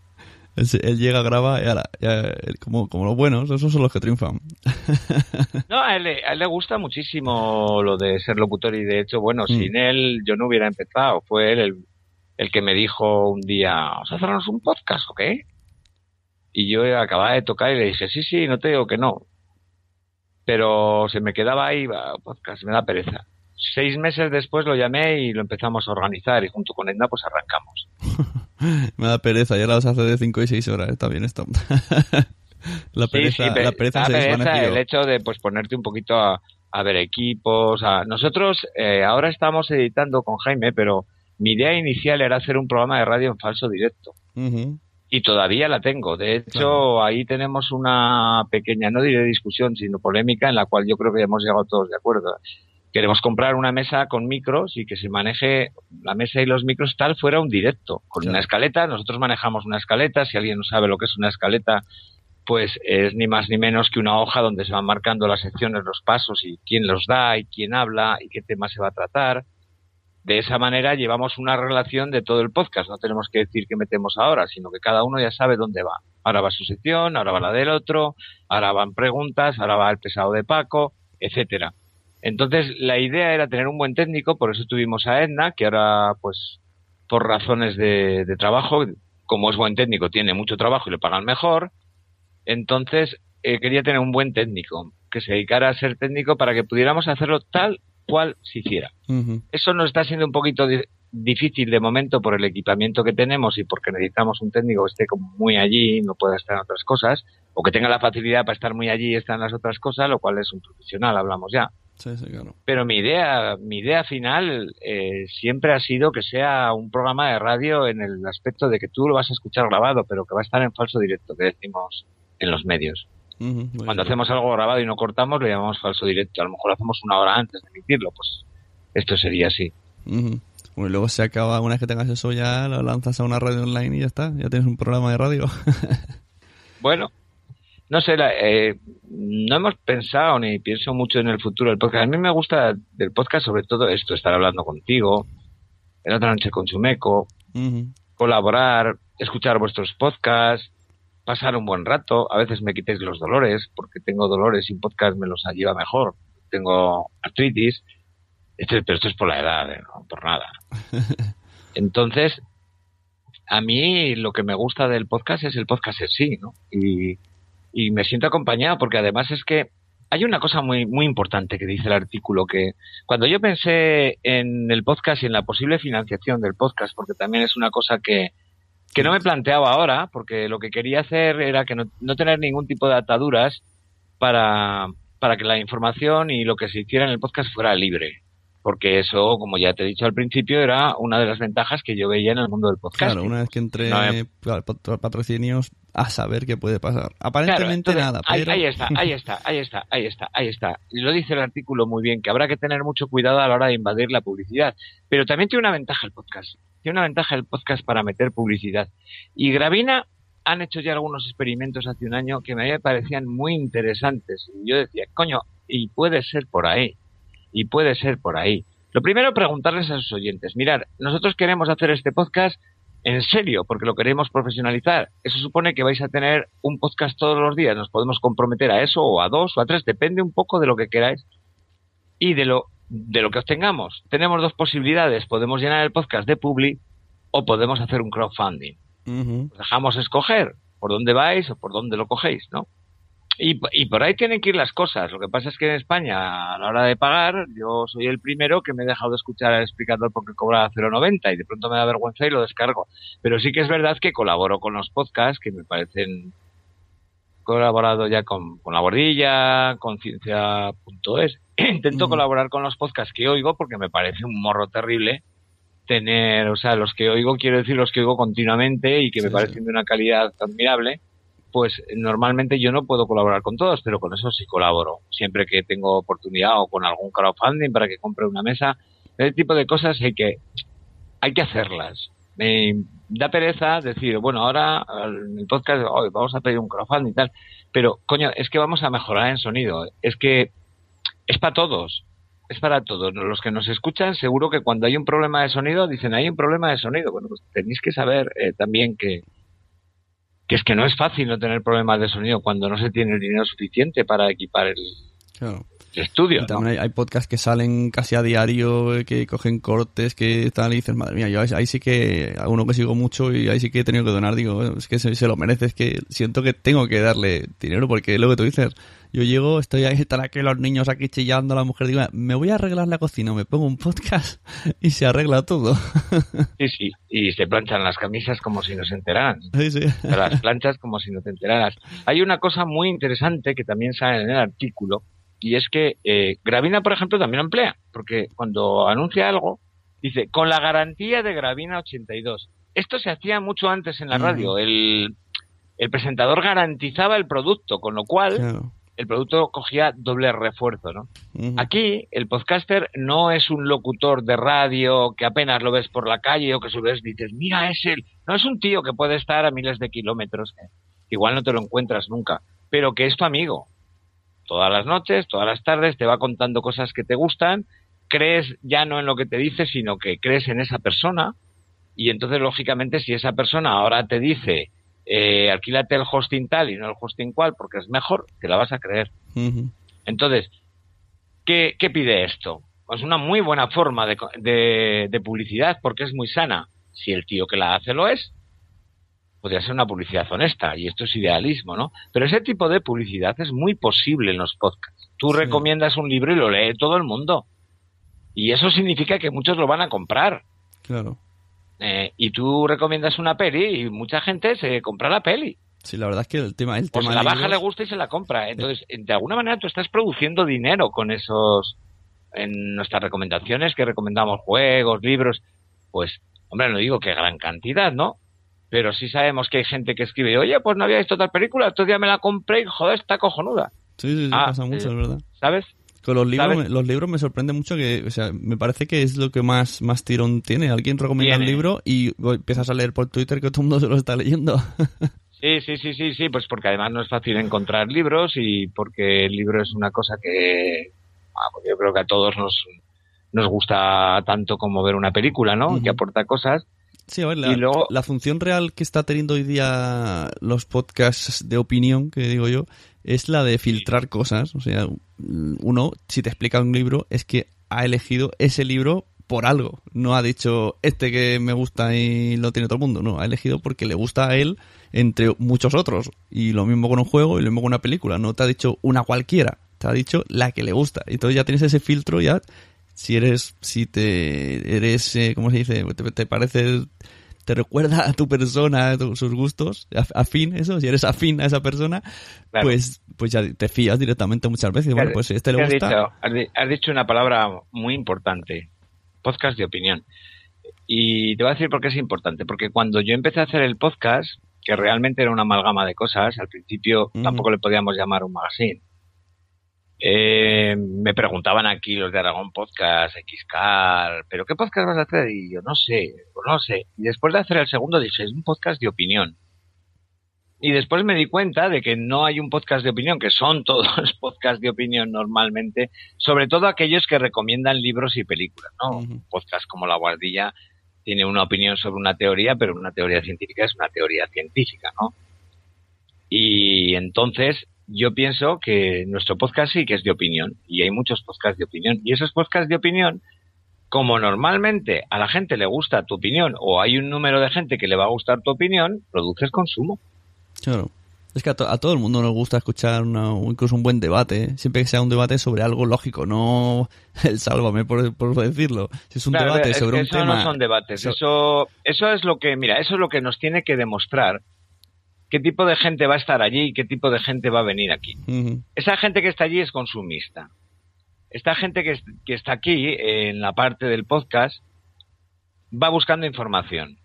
Él, llega, graba y ahora, ya, como, como los buenos, esos son los que triunfan. No, a él, le- a él le gusta muchísimo lo de ser locutor y de hecho, bueno, Mm. sin él yo no hubiera empezado. Fue él el, el que me dijo un día, ¿vamos a hacernos un podcast o qué? Y yo acababa de tocar y le dije, sí, sí, no te digo que no. Pero se me quedaba ahí, podcast, me da pereza. Seis meses después lo llamé y lo empezamos a organizar y junto con Edna pues arrancamos. Me da pereza, y ahora los hace de 5 y 6 horas, está bien esto. la Sí, pereza, sí, pe- la pereza da se pereza desvaneció. el hecho de pues ponerte un poquito a, a ver equipos. A... Nosotros eh, ahora estamos editando con Jaime, pero mi idea inicial era hacer un programa de radio en falso directo. Y todavía la tengo. De hecho, Claro. ahí tenemos una pequeña, no diré discusión, sino polémica, en la cual yo creo que hemos llegado todos de acuerdo. Queremos comprar una mesa con micros y que se maneje la mesa y los micros tal fuera un directo, con Claro. una escaleta. Nosotros manejamos una escaleta. Si alguien no sabe lo que es una escaleta, pues es ni más ni menos que una hoja donde se van marcando las secciones, los pasos y quién los da y quién habla y qué tema se va a tratar. De esa manera llevamos una relación de todo el podcast. No tenemos que decir qué metemos ahora, sino que cada uno ya sabe dónde va. Ahora va su sección, ahora va la del otro, ahora van preguntas, ahora va el pesado de Paco, etcétera. Entonces la idea era tener un buen técnico, por eso tuvimos a Edna, que ahora pues por razones de, de trabajo, como es buen técnico, tiene mucho trabajo y le pagan mejor. Entonces eh, quería tener un buen técnico que se dedicara a ser técnico para que pudiéramos hacerlo tal cual se hiciera. Eso nos está siendo un poquito di- difícil de momento por el equipamiento que tenemos y porque necesitamos un técnico que esté como muy allí, no pueda estar en otras cosas, o que tenga la facilidad para estar muy allí y estar en las otras cosas, lo cual es un profesional, hablamos ya. Sí, sí, claro. Pero mi idea, mi idea final eh, siempre ha sido que sea un programa de radio en el aspecto de que tú lo vas a escuchar grabado, pero que va a estar en falso directo, que decimos en los medios. Cuando bien. hacemos algo grabado y no cortamos, lo llamamos falso directo. A lo mejor lo hacemos una hora antes de emitirlo, pues esto sería así. Bueno, y luego se acaba, una vez que tengas eso ya lo lanzas a una radio online y ya está, ya tienes un programa de radio. Bueno, no sé, la- eh, no hemos pensado ni pienso mucho en el futuro del podcast. A mí me gusta del podcast sobre todo esto, estar hablando contigo, en otra noche con Chumeco, Ujú. colaborar, escuchar vuestros podcasts, pasar un buen rato. A veces me quitéis los dolores, porque tengo dolores y un podcast me los lleva mejor. Tengo artritis, esto, pero esto es por la edad, ¿eh? no por nada. Entonces, a mí lo que me gusta del podcast es el podcast en sí, ¿no? Y, y me siento acompañado porque además es que hay una cosa muy, muy importante que dice el artículo que cuando yo pensé en el podcast y en la posible financiación del podcast, porque también es una cosa que, que no me planteaba ahora, porque lo que quería hacer era que no, no tener ningún tipo de ataduras para, para que la información y lo que se hiciera en el podcast fuera libre. Porque eso, como ya te he dicho al principio, era una de las ventajas que yo veía en el mundo del podcast. Claro, una vez que entré No, eh. patrocinios, a saber qué puede pasar. Aparentemente Claro, entonces, nada, ahí, pero... ahí está, ahí está, ahí está, ahí está, ahí está. Y lo dice el artículo muy bien, que habrá que tener mucho cuidado a la hora de invadir la publicidad. Pero también tiene una ventaja el podcast. Tiene una ventaja el podcast para meter publicidad. Y Gravina han hecho ya algunos experimentos hace un año que me parecían muy interesantes. Y yo decía, coño, y puede ser por ahí. Y puede ser por ahí. Lo primero, preguntarles a sus oyentes. Mirar, nosotros queremos hacer este podcast en serio, porque lo queremos profesionalizar. Eso supone que vais a tener un podcast todos los días. Nos podemos comprometer a eso, o a dos, o a tres, depende un poco de lo que queráis y de lo, de lo que obtengamos. Tenemos dos posibilidades. Podemos llenar el podcast de Publi o podemos hacer un crowdfunding. Os dejamos escoger por dónde vais o por dónde lo cogéis, ¿no? Y, y por ahí tienen que ir las cosas. Lo que pasa es que en España, a la hora de pagar, yo soy el primero que me he dejado de escuchar al explicador porque cobra 0,90 y de pronto me da vergüenza y lo descargo. Pero sí que es verdad que colaboro con los podcasts que me parecen colaborado ya con, con La Bordilla, con Ciencia.es. Intento colaborar con los podcasts que oigo porque me parece un morro terrible tener, o sea, los que oigo, quiero decir los que oigo continuamente y que me parecen sí. de una calidad admirable, pues normalmente yo no puedo colaborar con todos, pero con eso sí colaboro. Siempre que tengo oportunidad o con algún crowdfunding para que compre una mesa, ese tipo de cosas hay que, hay que hacerlas. Me da pereza decir, bueno, ahora en el podcast hoy vamos a pedir un crowdfunding y tal, pero coño, es que vamos a mejorar en sonido. Es que es para todos. Es para todos. Los que nos escuchan, seguro que cuando hay un problema de sonido, dicen, hay un problema de sonido. Bueno, pues tenéis que saber eh, también que, que es que no es fácil no tener problemas de sonido cuando no se tiene el dinero suficiente para equipar el, Claro. el estudio. Y ¿no? también hay, hay podcasts que salen casi a diario, eh, que cogen cortes, que tal, y dices, madre mía, yo ahí, ahí sí que, a uno que sigo mucho y ahí sí que he tenido que donar, digo, "Eh, es que se, se lo merece, es que siento que tengo que darle dinero, porque lo que tú dices, yo llego, estoy ahí, están aquí los niños aquí chillando, la mujer digo, me voy a arreglar la cocina, me pongo un podcast y se arregla todo. Sí, sí. Y se planchan las camisas como si no se enteraran. Sí, sí. las planchas como si no te enteraras. Hay una cosa muy interesante que también sale en el artículo y es que eh, Gravina, por ejemplo, también lo emplea, porque cuando anuncia algo, dice, con la garantía de Gravina 82. Esto se hacía mucho antes en la Ujú. radio. El, el presentador garantizaba el producto, con lo cual Claro. El producto cogía doble refuerzo, ¿no? Aquí el podcaster no es un locutor de radio que apenas lo ves por la calle o que su vez dices, mira, es él. No es un tío que puede estar a miles de kilómetros, que igual no te lo encuentras nunca, pero que es tu amigo. Todas las noches, todas las tardes te va contando cosas que te gustan, crees ya no en lo que te dice, sino que crees en esa persona y entonces lógicamente si esa persona ahora te dice eh, alquílate el hosting tal y no el hosting cual porque es mejor, te la vas a creer. Entonces, ¿qué, qué pide esto? Pues una muy buena forma de, de- de publicidad porque es muy sana. Si el tío que la hace lo es, podría ser una publicidad honesta y esto es idealismo, ¿no? Pero ese tipo de publicidad es muy posible en los podcasts. Tú Sí. recomiendas un libro y lo lee todo el mundo. Y eso significa que muchos lo van a comprar. Claro. Eh, y tú recomiendas una peli y mucha gente se compra la peli. Sí, la verdad es que el tema, el O tema se la baja, libros- le gusta y se la compra. Entonces, de alguna manera tú estás produciendo dinero con esos, en nuestras recomendaciones, que recomendamos juegos, libros. Pues, hombre, no digo que gran cantidad, ¿no? Pero sí sabemos que hay gente que escribe, oye, pues no había visto tal película, otro día me la compré y joder, está cojonuda. Sí, sí, sí, Ah, pasa mucho, eh, es verdad. ¿Sabes? Con los libros, los libros me sorprende mucho que, o sea, me parece que es lo que más, más tirón tiene. Alguien recomienda un libro y empiezas a leer por Twitter que todo el mundo se lo está leyendo. Sí, sí, sí, sí, sí, pues porque además no es fácil encontrar libros y porque el libro es una cosa que ah, pues yo creo que a todos nos, nos gusta tanto como ver una película, ¿no? Que aporta cosas. Sí, a ver, la, Y luego- la función real que está teniendo hoy día los podcasts de opinión, que digo yo, es la de filtrar cosas. O sea, uno, si te explica un libro, es que ha elegido ese libro por algo. No ha dicho este que me gusta y lo tiene todo el mundo. No, ha elegido porque le gusta a él entre muchos otros. Y lo mismo con un juego y lo mismo con una película. No te ha dicho una cualquiera, te ha dicho la que le gusta. Entonces ya tienes ese filtro ya si eres, si te eres, eh, ¿cómo se dice? Te, te parece, te recuerda a tu persona, a tu- sus gustos, af- afín, eso, si eres afín a esa persona, Claro. pues, pues ya te fías directamente muchas veces. Bueno, pues si este ¿Qué le gusta. dicho? Has, di- has dicho una palabra muy importante. Podcast de opinión. Y te voy a decir por qué es importante. Porque cuando yo empecé a hacer el podcast, que realmente era una amalgama de cosas, al principio tampoco le podíamos llamar un magazine. Eh, me preguntaban aquí los de Aragón Podcast, Xcar, ¿pero qué podcast vas a hacer? Y yo no sé, pues no sé. Y después de hacer el segundo dije, es un podcast de opinión. Y después me di cuenta de que no hay un podcast de opinión, que son todos podcasts de opinión normalmente, sobre todo aquellos que recomiendan libros y películas, ¿no? Ujú. Podcast como La Guardilla tiene una opinión sobre una teoría, pero una teoría científica es una teoría científica, ¿no? Y entonces yo pienso que nuestro podcast sí que es de opinión, y hay muchos podcasts de opinión, y esos podcasts de opinión, como normalmente a la gente le gusta tu opinión, o hay un número de gente que le va a gustar tu opinión, produces consumo. Claro. Es que a, to- a todo el mundo nos gusta escuchar una, incluso un buen debate, ¿eh? siempre que sea un debate sobre algo lógico, no el sálvame, por, por decirlo. Si es un Claro, debate es sobre que un eso tema... no son debates. so- Eso, eso es lo que, mira, eso es lo que nos tiene que demostrar qué tipo de gente va a estar allí y qué tipo de gente va a venir aquí. Esa gente que está allí es consumista. Esta gente que, es- que está aquí en la parte del podcast va buscando información,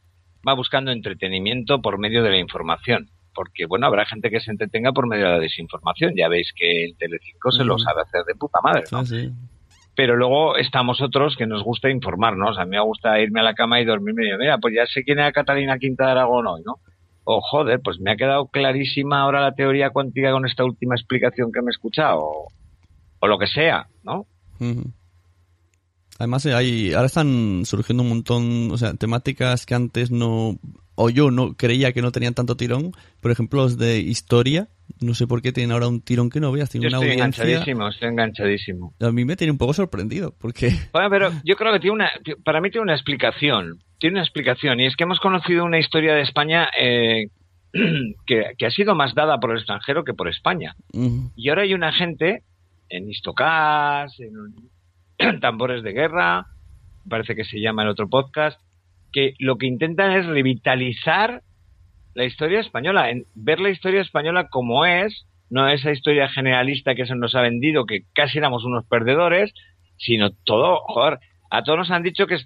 va buscando entretenimiento por medio de la información. Porque, bueno, habrá gente que se entretenga por medio de la desinformación. Ya veis que el Telecinco se lo sabe hacer de puta madre, ¿no? Sí, sí. pero luego estamos otros que nos gusta informarnos. A mí me gusta irme a la cama y dormirme y yo, mira, pues ya sé quién era Catalina Quinta de Aragón hoy, ¿no? O joder, pues me ha quedado clarísima ahora la teoría cuántica con esta última explicación que me he escuchado. O, lo que sea, ¿no? Además, eh, hay, ahora están surgiendo un montón, o sea, temáticas que antes no, o yo no creía que no tenían tanto tirón. Por ejemplo, los de historia, no sé por qué tienen ahora un tirón que no veas, Yo una estoy audiencia. enganchadísimo, estoy enganchadísimo. A mí me tiene un poco sorprendido, porque Bueno, pero yo creo que tiene una, para mí tiene una explicación, tiene una explicación, y es que hemos conocido una historia de España eh, que, que ha sido más dada por el extranjero que por España. Y ahora hay una gente en Istocas, en Tambores de Guerra, parece que se llama el otro podcast, que lo que intentan es revitalizar la historia española, en ver la historia española como es, no esa historia generalista que se nos ha vendido, que casi éramos unos perdedores, sino todo, joder, a todos nos han dicho que,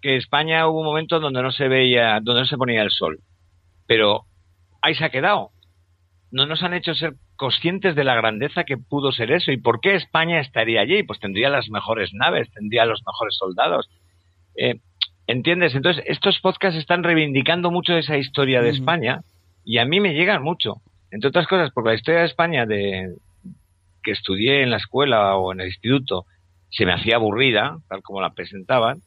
que España hubo un momento donde no se veía, donde no se ponía el sol. Pero ahí se ha quedado. No nos han hecho ser conscientes de la grandeza que pudo ser eso y por qué España estaría allí. Pues tendría las mejores naves, tendría los mejores soldados. Eh, ¿Entiendes? Entonces, estos podcasts están reivindicando mucho esa historia de. España y a mí me llegan mucho. Entre otras cosas, porque la historia de España de, que estudié en la escuela o en el instituto se me hacía aburrida, tal como la presentaban,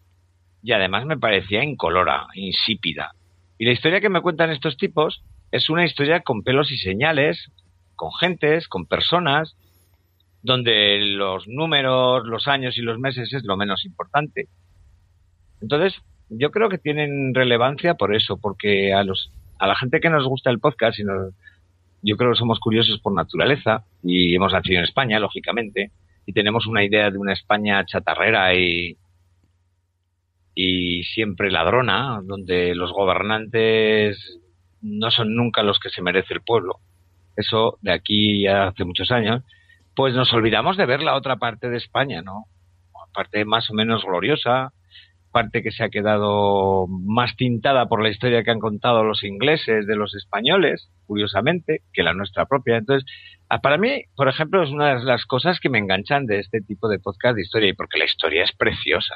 y además me parecía incolora, insípida. Y la historia que me cuentan estos tipos es una historia con pelos y señales, con gentes, con personas, donde los números, los años y los meses es lo menos importante. Entonces, yo creo que tienen relevancia por eso, porque a los a la gente que nos gusta el podcast y nos, yo creo que somos curiosos por naturaleza y hemos nacido en España, lógicamente, y tenemos una idea de una España chatarrera y, y siempre ladrona, donde los gobernantes no son nunca los que se merece el pueblo. Eso de aquí ya hace muchos años, pues nos olvidamos de ver la otra parte de España, ¿no? Parte más o menos gloriosa, parte que se ha quedado más tintada por la historia que han contado los ingleses de los españoles, curiosamente, que la nuestra propia. Entonces, ah, para mí, por ejemplo, es una de las cosas que me enganchan de este tipo de podcast de historia, y porque la historia es preciosa.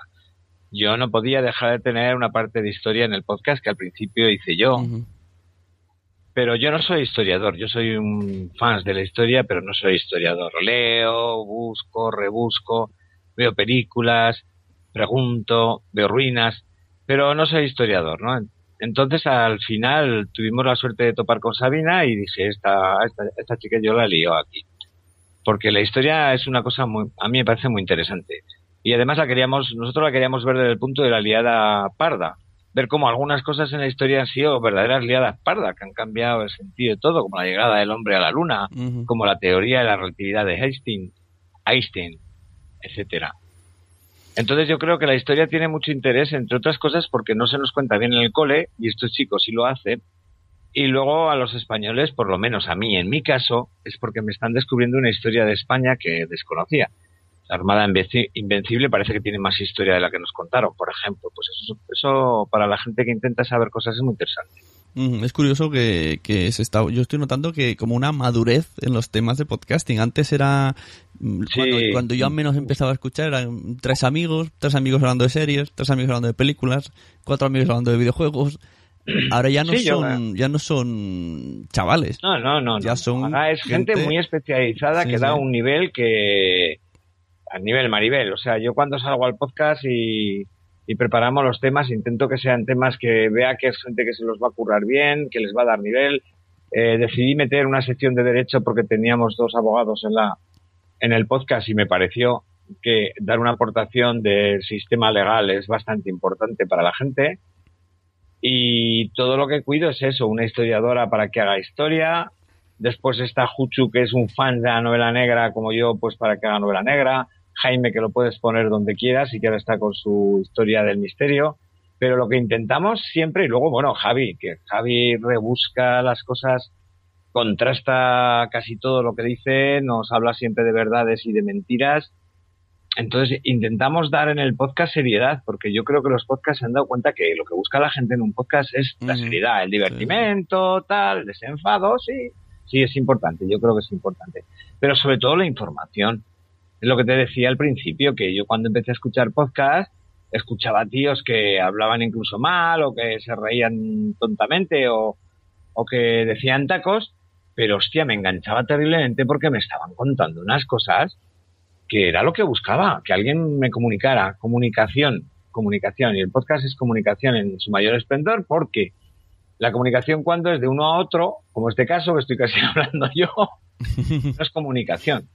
Yo no podía dejar de tener una parte de historia en el podcast que al principio hice yo, pero yo no soy historiador, yo soy un fan de la historia, pero no soy historiador. Leo, busco, rebusco, veo películas, pregunto, veo ruinas, pero no soy historiador, ¿no? Entonces al final tuvimos la suerte de topar con Sabina y dije, esta, esta, esta chica yo la lío aquí. Porque la historia es una cosa muy, a mí me parece muy interesante. Y además la queríamos, nosotros la queríamos ver desde el punto de la liada parda. Ver cómo algunas cosas en la historia han sido verdaderas liadas pardas, que han cambiado el sentido de todo, como la llegada del hombre a la luna, como la teoría de la relatividad de Einstein, Einstein, etcétera. Entonces yo creo que la historia tiene mucho interés, entre otras cosas, porque no se nos cuenta bien en el cole, y estos chicos sí lo hacen, y luego a los españoles, por lo menos a mí, en mi caso, es porque me están descubriendo una historia de España que desconocía. La Armada Invencible parece que tiene más historia de la que nos contaron, por ejemplo. Pues eso, eso para la gente que intenta saber cosas es muy interesante. Es curioso que, que se está, yo estoy notando que como una madurez en los temas de podcasting. Antes era, mm, cuando, cuando, yo menos empezaba a escuchar, eran tres amigos, tres amigos hablando de series, tres amigos hablando de películas, cuatro amigos hablando de videojuegos. Ahora ya no son, ya no son chavales. No, no, no. Ya son Ahora es gente, muy especializada que da un nivel que, a nivel Maribel. O sea, yo cuando salgo al podcast y, preparamos los temas, intento que sean temas que vea que es gente que se los va a currar bien, que les va a dar nivel. Eh, decidí meter una sección de derecho porque teníamos dos abogados en la en el podcast y me pareció que dar una aportación del sistema legal es bastante importante para la gente y todo lo que cuido es eso, una historiadora para que haga historia. Después está Juchu, que es un fan de la novela negra, como yo, pues para que haga novela negra. Jaime, que lo puedes poner donde quieras y que ahora está con su historia del misterio. Pero lo que intentamos siempre, y luego, bueno, Javi, que Javi rebusca las cosas, contrasta casi todo lo que dice, nos habla siempre de verdades y de mentiras entonces intentamos dar en el podcast seriedad, porque yo creo que los podcasts se han dado cuenta que lo que busca la gente en un podcast es la seriedad, el divertimento, tal, el desenfado, sí, sí es importante, yo creo que es importante. Pero sobre todo la información. Es lo que te decía al principio, que yo cuando empecé a escuchar podcast, escuchaba tíos que hablaban incluso mal, o que se reían tontamente, o, o que decían tacos, pero hostia, me enganchaba terriblemente porque me estaban contando unas cosas que era lo que buscaba, que alguien me comunicara, comunicación, comunicación, y el podcast es comunicación en su mayor esplendor porque la comunicación cuando es de uno a otro, como este caso que estoy casi hablando yo, no es comunicación.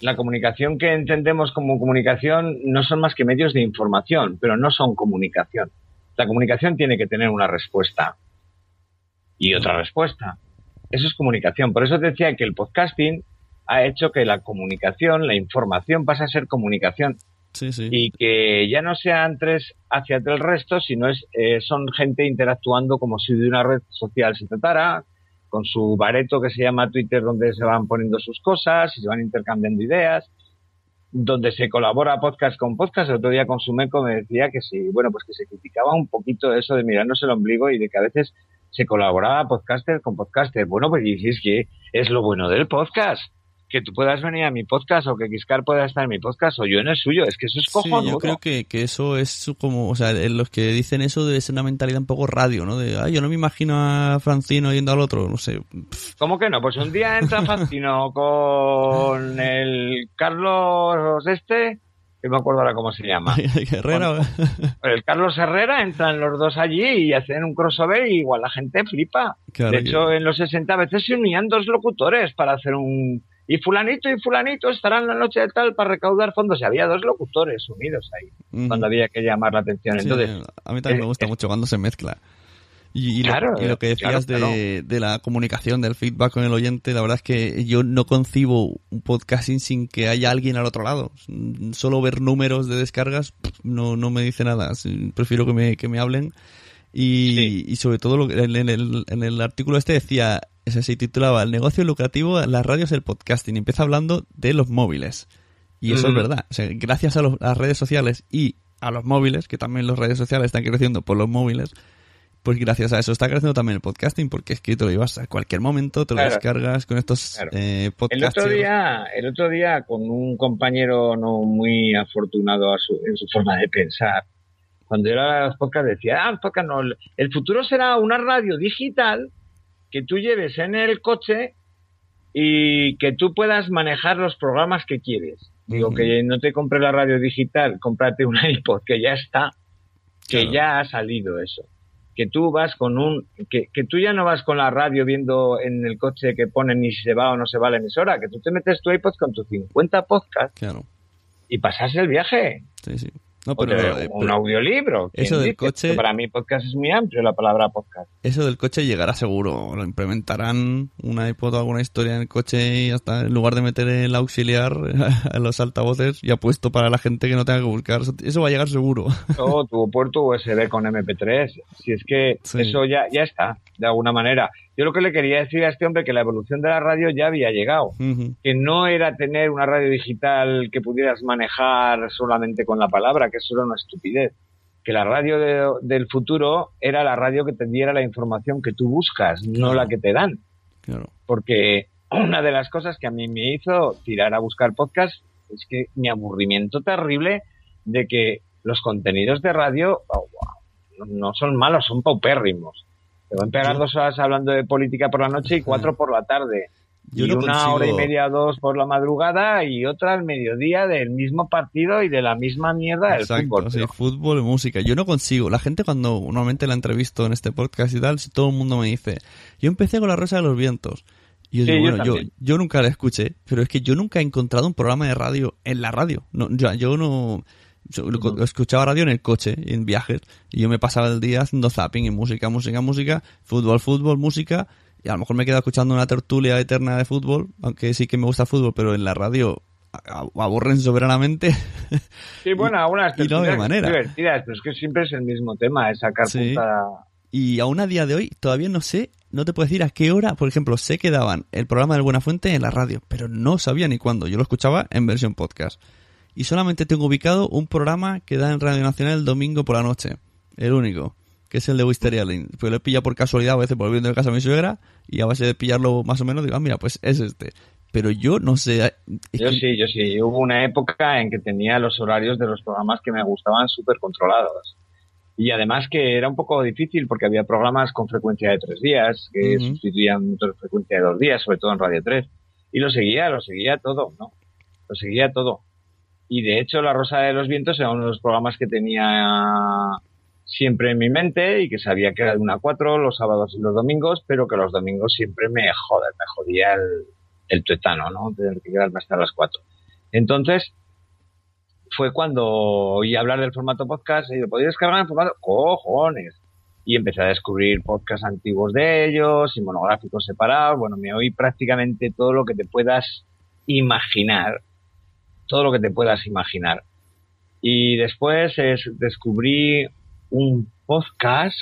La comunicación que entendemos como comunicación no son más que medios de información, pero no son comunicación. La comunicación tiene que tener una respuesta y otra respuesta. Eso es comunicación. Por eso decía que el podcasting ha hecho que la comunicación, la información pase a ser comunicación. Y que ya no sean tres hacia el resto, sino es, eh, son gente interactuando como si de una red social se tratara, con su bareto que se llama Twitter, donde se van poniendo sus cosas y se van intercambiando ideas, donde se colabora podcast con podcast. El otro día con Sumeco me decía que sí, bueno, pues que se criticaba un poquito eso de mirarnos el ombligo y de que a veces se colaboraba podcaster con podcaster. Bueno, pues dices que es lo bueno del podcast que tú puedas venir a mi podcast o que Quiscar pueda estar en mi podcast o yo en el suyo. Es que eso es cojonudo. Sí, yo creo que, que eso es como, o sea, los que dicen eso debe ser una mentalidad un poco radio, ¿no? De, ay, yo no me imagino a Francino yendo al otro, no sé. ¿Cómo que no? Pues un día entra Francino con el Carlos este, que me acuerdo ahora cómo se llama. Herrera. el Carlos Herrera, entran los dos allí y hacen un crossover y igual la gente flipa. de hecho, en los 60 veces se unían dos locutores para hacer un y fulanito y fulanito estarán la noche de tal para recaudar fondos. Y había dos locutores unidos ahí, cuando había que llamar la atención. Entonces, a mí también me gusta mucho cuando se mezcla. Y, lo, que decías de, la comunicación, del feedback con el oyente, la verdad es que yo no concibo un podcasting sin que haya alguien al otro lado. Solo ver números de descargas no, no me dice nada. Prefiero que me, que me hablen. Y, y sobre todo lo en, el, en el artículo este decía ese se titulaba El negocio lucrativo de las radios el podcasting. Y empieza hablando de los móviles. Y eso es verdad. gracias a, las redes sociales y a los móviles, que también las redes sociales están creciendo por los móviles, pues gracias a eso está creciendo también el podcasting, porque es que te lo llevas a cualquier momento, te lo descargas con estos eh, podcasts. El otro día, el otro día con un compañero no muy afortunado en su forma de pensar, cuando era los podcasts decía, ah, podcast no, el futuro será una radio digital que tú lleves en el coche y que tú puedas manejar los programas que quieres. Digo, que no te compres la radio digital, cómprate un iPod, que ya está, que ya ha salido eso. Que tú vas con un, que, que, tú ya no vas con la radio viendo en el coche que ponen ni si se va o no se va la emisora, que tú te metes tu iPod con tus 50 podcasts y pasas el viaje. Sí, sí. No, pero, eh, un audiolibro. ¿quién eso del dice? coche- Para mí podcast es muy amplio la palabra podcast. eso del coche llegará seguro. Lo implementarán una iPod o alguna historia en el coche y hasta en lugar de meter el auxiliar en los altavoces ya puesto para la gente que no tenga que buscar. Eso- va a llegar seguro. O tu puerto USB con MP3. Si es que Sí. eso ya, ya está, de alguna manera. Yo lo que le quería decir a este hombre que la evolución de la radio ya había llegado. Que no era tener una radio digital que pudieras manejar solamente con la palabra, que eso era una estupidez. Que la radio de- del futuro era la radio que te diera la información que tú buscas, no la que te dan. Claro. Porque una de las cosas que a mí me hizo tirar a buscar podcast es que mi aburrimiento terrible de que los contenidos de radio oh, wow, no son malos, son paupérrimos. Te van a pegar dos horas hablando de política por la noche y cuatro por la tarde Yo y no una consigo- hora y media, dos por la madrugada y otra al mediodía del mismo partido y de la misma mierda del fútbol. sí, fútbol música. Yo no consigo. La gente cuando normalmente la entrevisto en este podcast y tal, si todo el mundo me dice, yo empecé con la Rosa de los Vientos. Y yo Sí, digo, yo bueno, yo, yo nunca la escuché, pero es que yo nunca he encontrado un programa de radio en la radio. No, yo, yo no... yo escuchaba radio en el coche, en viajes, y yo me pasaba el día haciendo zapping y música, música, música, fútbol, fútbol, música, y a lo mejor me quedo escuchando una tertulia eterna de fútbol, aunque sí que me gusta el fútbol, pero en la radio aburren soberanamente. Sí, bueno, algunas Y no tertulias manera. divertidas, pero es que siempre es el mismo tema, es sacar Sí. punta... Y aún a día de hoy todavía no sé, no te puedo decir a qué hora, por ejemplo, sé que daban el programa del Buena Fuente en la radio, pero no sabía ni cuándo. Yo lo escuchaba en versión podcast. Y solamente tengo ubicado un programa que da en Radio Nacional el domingo por la noche. El único. Que es el de Wisteria Lane. Pues lo he pillado por casualidad a veces volviendo de casa a mi suegra y a base de pillarlo más o menos digo, ah, mira, pues es este. Pero yo no sé. Yo que- sí, yo sí. Hubo una época en que tenía los horarios de los programas que me gustaban súper controlados. Y además que era un poco difícil porque había programas con frecuencia de tres días que Ujú. sustituían frecuencia de dos días, sobre todo en Radio 3. Y lo seguía, lo seguía todo, ¿no? Lo seguía todo. Y de hecho, La Rosa de los Vientos era uno de los programas que tenía siempre en mi mente y que sabía que era de una a cuatro los sábados y los domingos, pero que los domingos siempre me joder, me jodía el, el tuetano, ¿no? Tener que quedarme hasta las cuatro. Entonces, fue cuando oí hablar del formato podcast y lo podía descargar en formato cojones. Y empecé a descubrir podcasts antiguos de ellos y monográficos separados. Bueno, me oí prácticamente todo lo que te puedas imaginar. Todo lo que te puedas imaginar. Y después es, descubrí un podcast,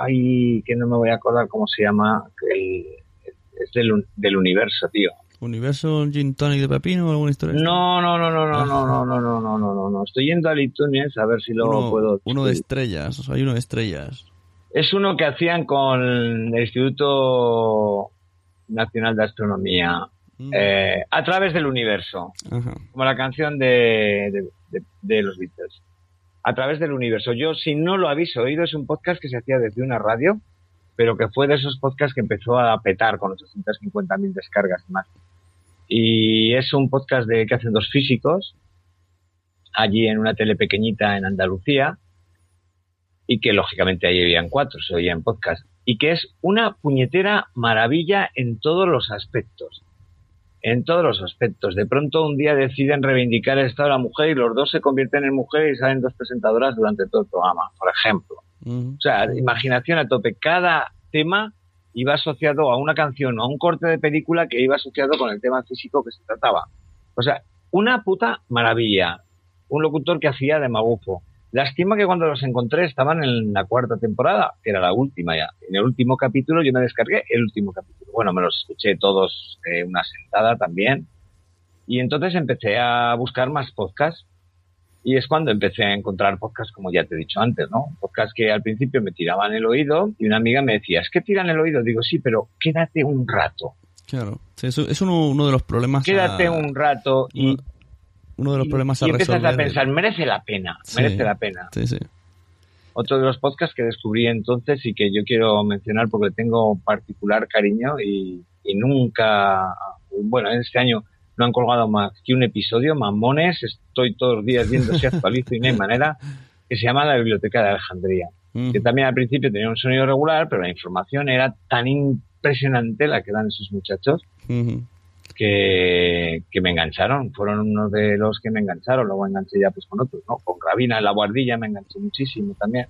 ay, que no me voy a acordar cómo se llama, que el- es del, del universo, tío. ¿Universo Gin Tonic de Pepino o alguna historia? No, no, no, no, no, Ah. no, no, no, no, no, no, no, no. Estoy yendo al iTunes a ver si lo uno, puedo. uno de estrellas. Hay uno de estrellas. Es uno que hacían con el Instituto Nacional de Astronomía. Eh, a través del universo, Ajá. como la canción de, de, de- de los Beatles. A través del universo. Yo, si no lo habéis oído, es un podcast que se hacía desde una radio, pero que fue de esos podcasts que empezó a petar con 850.000 descargas y más. Y es un podcast de que hacen dos físicos allí en una tele pequeñita en Andalucía y que lógicamente ahí habían cuatro, se oía en podcast y que es una puñetera maravilla en todos los aspectos. En todos los aspectos. De pronto un día deciden reivindicar el estado de la mujer y los dos se convierten en mujer y salen dos presentadoras durante todo el programa, por ejemplo. O sea, imaginación a tope. Cada tema iba asociado a una canción o a un corte de película que iba asociado con el tema físico que se trataba. O sea, una puta maravilla. Un locutor que hacía de magufo. Lástima que cuando los encontré estaban en la cuarta temporada, que era la última ya. En el último capítulo yo me descargué el último capítulo. Bueno, me los escuché todos eh, una sentada también. Y entonces empecé a buscar más podcasts y es cuando empecé a encontrar podcasts, como ya te he dicho antes, ¿no? Podcasts que al principio me tiraban el oído y una amiga me decía, es que tiran el oído. Digo, sí, pero quédate un rato. Claro. Sí, eso es uno, uno de los problemas. Quédate a- un rato y, uno, de los y- problemas y a empiezas resolver. a pensar, merece la pena, Sí. merece la pena. Sí, sí. Otro de los podcasts que descubrí entonces y que yo quiero mencionar porque tengo particular cariño y, y nunca, bueno, en este año no han colgado más que un episodio, mamones, estoy todos los días viendo si actualizo y no hay manera, que se llama La Biblioteca de Alejandría. Que también al principio tenía un sonido regular, pero la información era tan impresionante la que dan esos muchachos. Ujú. Que, que me engancharon, fueron unos de los que me engancharon, luego enganché ya pues con otros, ¿no? Con Gravina en la guardilla me enganché muchísimo también.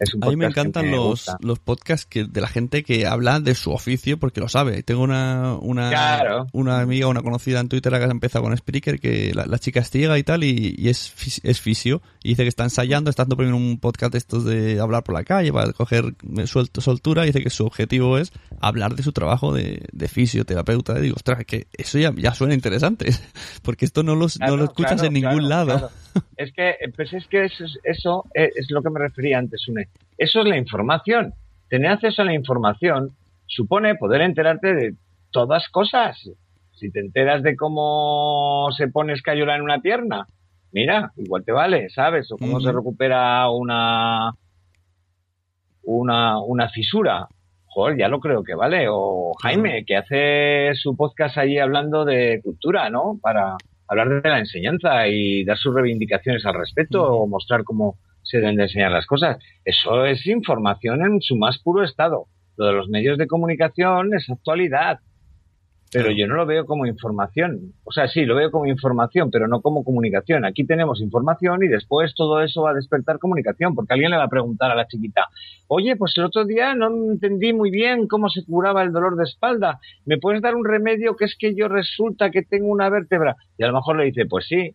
Es un A mí me encantan me los, gusta. los podcasts que, de la gente que habla de su oficio porque lo sabe. Tengo una, una, Claro. una amiga, una conocida en Twitter que ha empezado con Spreaker, que la, la chica es ciega y tal, y, y es, fis- es fisio. Y dice que está ensayando, está poniendo un podcast de estos de hablar por la calle para coger suelto, soltura. Y dice que su objetivo es hablar de su trabajo de, de fisioterapeuta. Y digo, ostras, que eso ya, ya suena interesante. Porque esto no, los, no lo escuchas claro, en ningún lado. Es que, eh, pues es que eso, es- eso es, es lo que me refería antes, Une. Eso es la información. Tener acceso a la información supone poder enterarte de todas cosas. Si te enteras de cómo se pone escayola en una pierna, mira, igual te vale, ¿sabes? O cómo se recupera una, una, una fisura. Joder, ya lo creo que vale. O Jaime, que hace su podcast allí hablando de cultura, ¿no? Para hablar de la enseñanza y dar sus reivindicaciones al respecto o mostrar cómo se deben de enseñar las cosas. Eso es información en su más puro estado. Lo de los medios de comunicación es actualidad. Pero yo no lo veo como información. O sea, sí, lo veo como información, pero no como comunicación. Aquí tenemos información y después todo eso va a despertar comunicación, porque alguien le va a preguntar a la chiquita, oye, pues el otro día no entendí muy bien cómo se curaba el dolor de espalda. ¿Me puedes dar un remedio que es que yo resulta que tengo una vértebra? Y a lo mejor le dice, pues sí,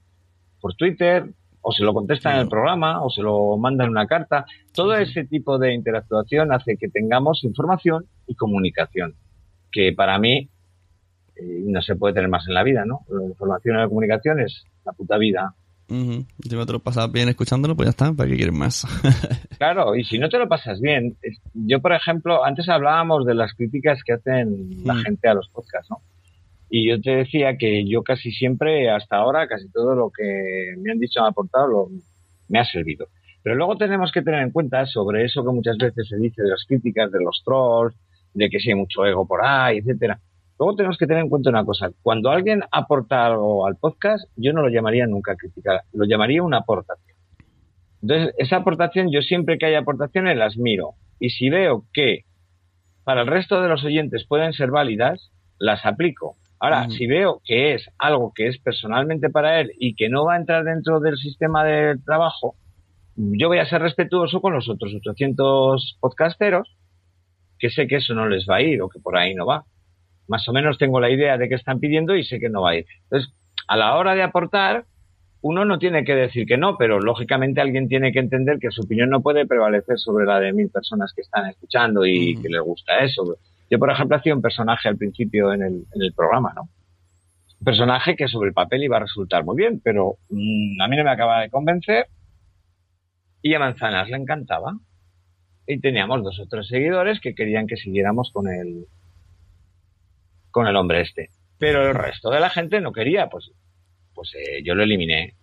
por Twitter, o se lo contesta en el programa, o se lo manda en una carta. Todo ese tipo de interactuación hace que tengamos información y comunicación, que para mí eh, no se puede tener más en la vida, ¿no? La información y la comunicación es la puta vida. Si te lo pasas bien escuchándolo, pues ya está. ¿Para qué quieres más? Claro, y si no te lo pasas bien, yo por ejemplo, antes hablábamos de las críticas que hacen la Mm. gente a los podcasts, ¿no? Y yo te decía que yo casi siempre, hasta ahora, casi todo lo que me han dicho me ha aportado, lo- me ha servido. Pero luego tenemos que tener en cuenta sobre eso que muchas veces se dice de las críticas, de los trolls, de que si hay mucho ego por ahí, etcétera. Luego tenemos que tener en cuenta una cosa. Cuando alguien aporta algo al podcast, yo no lo llamaría nunca crítica, lo llamaría una aportación. Entonces, esa aportación, yo siempre que hay aportaciones las miro. Y si veo que para el resto de los oyentes pueden ser válidas, las aplico. Ahora, si veo que es algo que es personalmente para él y que no va a entrar dentro del sistema de trabajo, yo voy a ser respetuoso con los otros 800 podcasteros que sé que eso no les va a ir o que por ahí no va. Más o menos tengo la idea de qué están pidiendo y sé que no va a ir. Entonces, a la hora de aportar, uno no tiene que decir que no, pero lógicamente alguien tiene que entender que su opinión no puede prevalecer sobre la de mil personas que están escuchando y que les gusta eso. Yo, por ejemplo, hacía un personaje al principio en el, en el programa, ¿no? Un personaje que sobre el papel iba a resultar muy bien, pero mm, a mí no me acaba de convencer y a Manzanas le encantaba. Y teníamos dos o tres seguidores que querían que siguiéramos con el, con el hombre este. Pero el resto de la gente no quería, pues, pues eh, yo lo eliminé.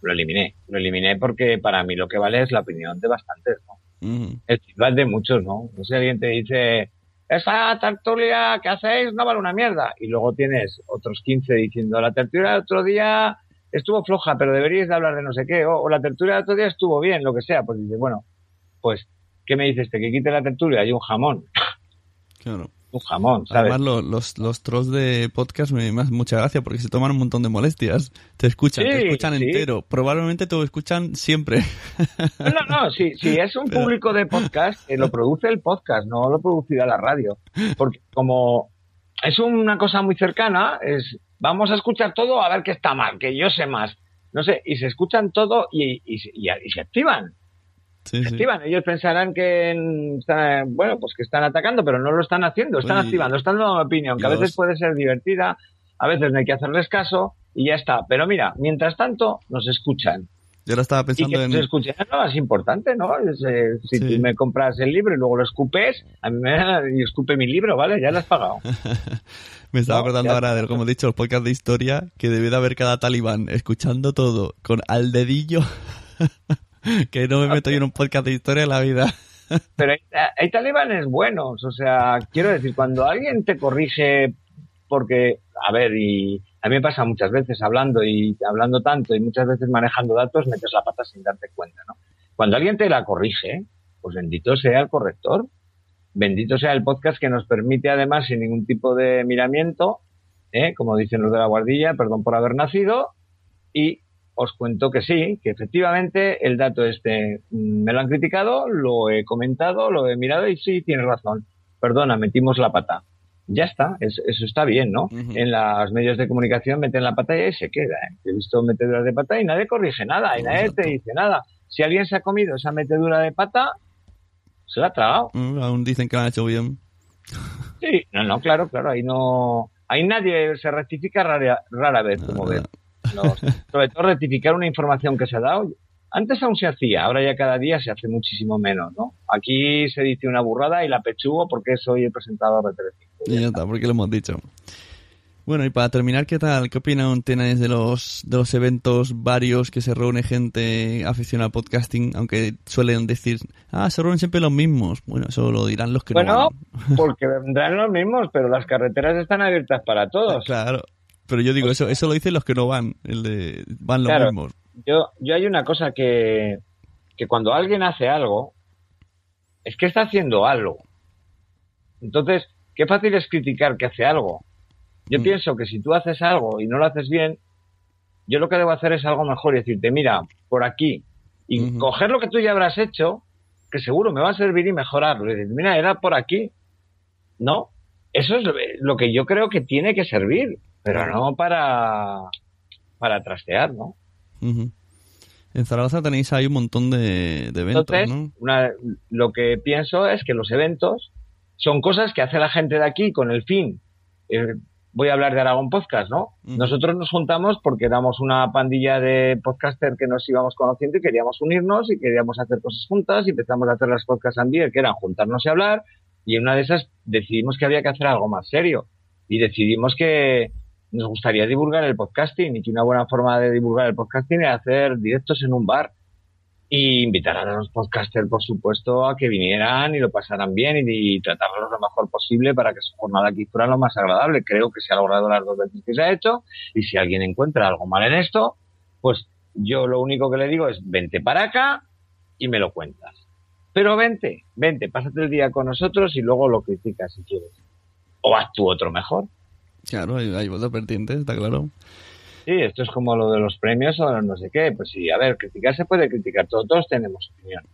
Lo eliminé. Lo eliminé porque para mí lo que vale es la opinión de bastantes, ¿no? Ujú. El feedback de muchos, ¿no? No sé, alguien te dice, esa tertulia que hacéis no vale una mierda. Y luego tienes otros 15 diciendo, la tertulia del otro día estuvo floja, pero deberíais de hablar de no sé qué. O, la tertulia del otro día estuvo bien, lo que sea. Pues dice, bueno, pues, ¿qué me dices? ¿Te que quite la tertulia y un jamón? Claro. Un jamón, ¿sabes? Además, lo- los, los trolls de podcast me hacen mucha gracia porque se toman un montón de molestias. Te escuchan, te escuchan sí. entero. Probablemente te lo escuchan siempre. No, no, no, si, si es un Pero- público de podcast, eh, lo produce el podcast, no lo producirá la radio. Porque como es una cosa muy cercana, es vamos a escuchar todo a ver qué está mal, que yo sé más. No sé, y se escuchan todo y, y, y- y se activan. Sí, Se sí. activan. Ellos pensarán que están, bueno, pues que están atacando, pero no lo están haciendo, están Oye, activando, están dando una opinión, que a Dios. veces puede ser divertida, a veces no hay que hacerles caso y ya está. Pero mira, mientras tanto, nos escuchan. Yo ahora estaba Y que pensando en... se escuche, no, es importante, ¿no? Es, eh, si Sí. tú me compras el libro y luego lo escupes, a mí me y escupe mi libro, ¿vale? Ya lo has pagado. Me estaba No, acordando ya- ahora de, como he dicho, los podcasts de historia, que debe de haber cada talibán escuchando todo con al dedillo, que no me meto yo en un podcast de historia en la vida. Pero hay, hay talibanes buenos, o sea, quiero decir, cuando alguien te corrige porque, a ver, y a mí me pasa muchas veces hablando y hablando tanto y muchas veces manejando datos, metes la pata sin darte cuenta, ¿no? Cuando alguien te la corrige, pues bendito sea el corrector, bendito sea el podcast que nos permite además sin ningún tipo de miramiento ¿eh? como dicen los de la guardilla, perdón por haber nacido, y os cuento que sí, que efectivamente el dato este mm, me lo han criticado, lo he comentado, lo he mirado y sí, tienes razón. Perdona, metimos la pata. Ya está, eso, eso está bien, ¿no? En los medios de comunicación meten la pata y ahí se queda. ¿eh? He visto meteduras de pata y nadie corrige nada y nadie te dice nada. Si alguien se ha comido esa metedura de pata, se la ha tragado. Mm, aún dicen que lo han hecho bien. Sí, no, no, claro, claro, ahí no... Ahí nadie se rectifica rara, rara vez, como ves. No, sobre todo rectificar una información que se ha dado. Antes aún se hacía, ahora ya cada día se hace muchísimo menos, ¿no? Aquí se dice una burrada y la pechugo porque soy el presentador de Telecinco. Y ya está, porque lo hemos dicho. Bueno, y para terminar, ¿qué tal? ¿Qué opinan tenéis de los, de los eventos varios que se reúne gente aficionada al podcasting? Aunque suelen decir, ah, se reúnen siempre los mismos. Bueno, eso lo dirán los que bueno, no van. porque vendrán los mismos, pero las carreteras están abiertas para todos. Claro, pero yo digo, eso eso lo dicen los que no van, el de van los Claro. mismos. Yo, yo hay una cosa que, que cuando alguien hace algo, es que está haciendo algo. Entonces, qué fácil es criticar que hace algo. Yo Mm. pienso que si tú haces algo y no lo haces bien, yo lo que debo hacer es algo mejor y decirte, mira, por aquí. Y coger lo que tú ya habrás hecho, que seguro me va a servir y mejorarlo. Y decir, mira, era por aquí. No, eso es lo que yo creo que tiene que servir, pero no para, para trastear, ¿no? En Zaragoza tenéis ahí un montón de, de eventos, Entonces, ¿no? una- lo que pienso es que los eventos son cosas que hace la gente de aquí con el fin. eh, voy a hablar de Aragón Podcast, ¿no? Nosotros nos juntamos porque éramos una pandilla de podcaster que nos íbamos conociendo y queríamos unirnos y queríamos hacer cosas juntas y empezamos a hacer las podcasts Ambier, que eran juntarnos y hablar. Y en una de esas decidimos que había que hacer algo más serio. Y decidimos que nos gustaría divulgar el podcasting y que una buena forma de divulgar el podcasting era hacer directos en un bar y invitar a los podcasters, por supuesto, a que vinieran y lo pasaran bien y, y tratarlos lo mejor posible para que su jornada aquí fuera lo más agradable. Creo que se ha logrado las dos veces que se ha hecho y si alguien encuentra algo mal en esto, pues yo lo único que le digo es vente para acá y me lo cuentas. Pero vente, vente, pásate el día con nosotros y luego lo criticas si quieres. O haz tú otro mejor. Claro, hay, hay dos vertientes, está claro. Sí, esto es como lo de los premios o no sé qué. Pues sí, a ver, criticar se puede criticar, todos, todos tenemos opinión.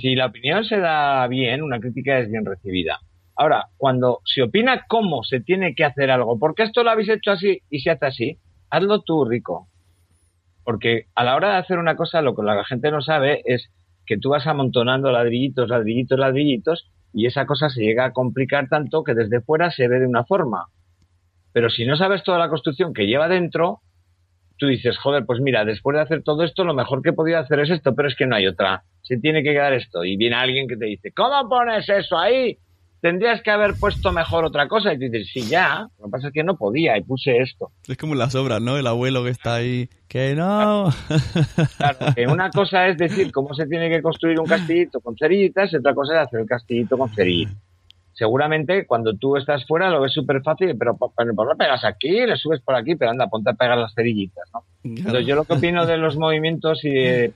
Si la opinión se da bien, una crítica es bien recibida. Ahora, cuando se opina cómo se tiene que hacer algo, porque esto lo habéis hecho así y se hace así, hazlo tú, Rico. Porque a la hora de hacer una cosa, lo que la gente no sabe es que tú vas amontonando ladrillitos, ladrillitos, ladrillitos, y esa cosa se llega a complicar tanto que desde fuera se ve de una forma. Pero si no sabes toda la construcción que lleva dentro, tú dices, joder, pues mira, después de hacer todo esto, lo mejor que he podido hacer es esto, pero es que no hay otra. Se tiene que quedar esto. Y viene alguien que te dice, ¿cómo pones eso ahí? Tendrías que haber puesto mejor otra cosa. Y tú dices, sí, ya. Lo que pasa es que no podía y puse esto. Es como las obras, ¿no? El abuelo que está ahí, que no. Claro, que una cosa es decir cómo se tiene que construir un castillito con cerillitas y otra cosa es hacer el castillito con cerillitas. Seguramente cuando tú estás fuera lo ves súper fácil, pero ¿por qué pegas aquí? Le subes por aquí, pero anda, ponte a pegar las cerillitas, ¿no? Entonces, yo lo que opino de los movimientos y de,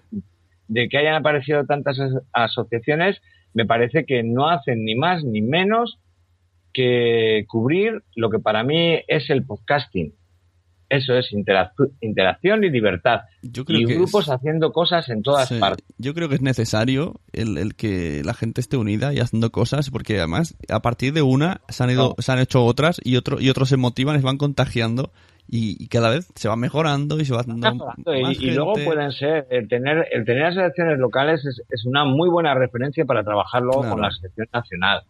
de que hayan aparecido tantas as- asociaciones, me parece que no hacen ni más ni menos que cubrir lo que para mí es el podcasting. Eso es interac- interacción y libertad. Yo creo Y que grupos es- haciendo cosas en todas Sí, partes. Yo creo que es necesario el, el que la gente esté unida y haciendo cosas, porque además a partir de una se han ido, se han hecho otras y otro, y otros se motivan y se van contagiando y, y cada vez se va mejorando y se va Mejorando, y, luego pueden ser, el tener, el tener asociaciones locales es, es una muy buena referencia para trabajar luego Claro. con la asociación nacional.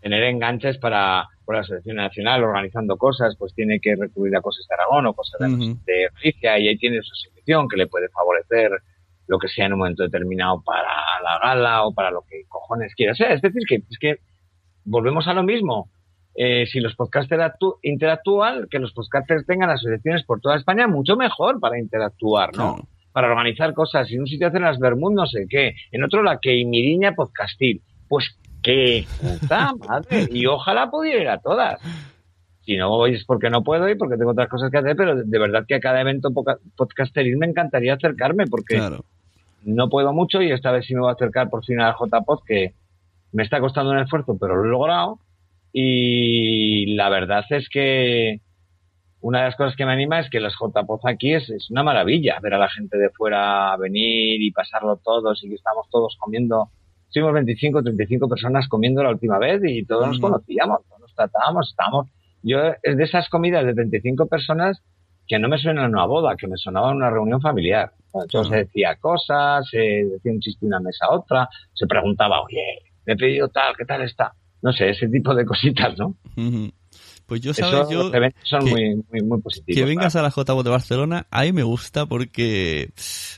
Tener enganches para por la selección nacional organizando cosas, pues tiene que recurrir a cosas de Aragón o cosas de, Galicia y ahí tiene su selección que le puede favorecer lo que sea en un momento determinado para la gala o para lo que cojones quiera ser. Es decir, que es que volvemos a lo mismo. Eh, si los podcasters actú- interactúan, que los podcasters tengan asociaciones por toda España, mucho mejor para interactuar, ¿no? Claro. Para organizar cosas. En un sitio hacen las Bermud no sé qué, en otro la que Miriña Podcastil. Pues qué puta madre. Y ojalá pudiera ir a todas. Si no voy es porque no puedo y porque tengo otras cosas que hacer, pero de, verdad que a cada evento podcasteril me encantaría acercarme porque Claro. no puedo mucho y esta vez sí me voy a acercar por fin al JPod que me está costando un esfuerzo, pero lo he logrado. Y la verdad es que una de las cosas que me anima es que las JPOZ aquí es, es una maravilla ver a la gente de fuera venir y pasarlo todos y que estamos todos comiendo. Fuimos 25, 35 personas comiendo la última vez y todos nos conocíamos, todos nos tratábamos, estábamos. Yo es de esas comidas de 35 personas que no me suenan a una boda, que me sonaba a una reunión familiar. Entonces se decía cosas, se decía un chiste de una mesa a otra, se preguntaba, oye, le he pedido tal, ¿qué tal está? No sé, ese tipo de cositas, ¿no? Pues yo sabes, yo son que, muy, muy, muy positivos. Que vengas a la JBO de Barcelona, ahí me gusta porque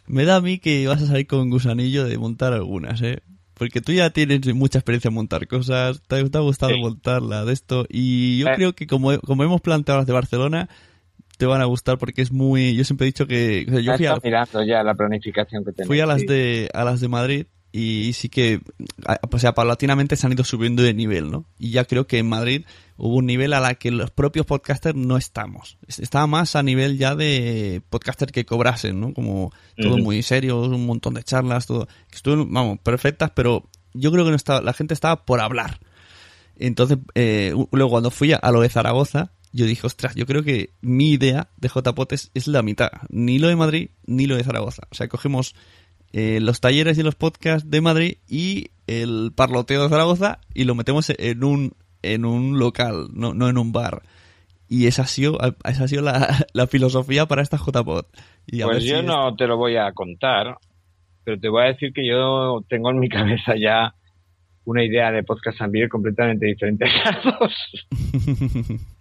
me da a mí que vas a salir con gusanillo de montar algunas, ¿eh? Porque tú ya tienes mucha experiencia en montar cosas, te, ha gustado montarla de esto, y yo Eh. creo que como, como hemos planteado las de Barcelona, te van a gustar porque es muy... Yo siempre he dicho que... o sea, yo Ya fui a, mirando ya la planificación que fui a las sí. de a las de Madrid y sí que o sea paulatinamente se han ido subiendo de nivel no y ya creo que en Madrid hubo un nivel a la que los propios podcasters no estamos estaba más a nivel ya de podcasters que cobrasen no como todo muy serio un montón de charlas todo estuvieron vamos perfectas pero yo creo que no estaba la gente estaba por hablar entonces, eh, luego cuando fui a, a lo de Zaragoza, yo dije, ostras, yo creo que mi idea de JPOT es, es la mitad. Ni lo de Madrid, ni lo de Zaragoza. O sea, cogemos eh, los talleres y los podcasts de Madrid y el parloteo de Zaragoza y lo metemos en un, en un local, no, no en un bar. Y esa ha sido, esa ha sido la, la filosofía para esta JPOT. Y a Pues ver yo si no te lo voy a contar, pero te voy a decir que yo tengo en mi cabeza ya una idea de podcast ambiente completamente diferente a las dos.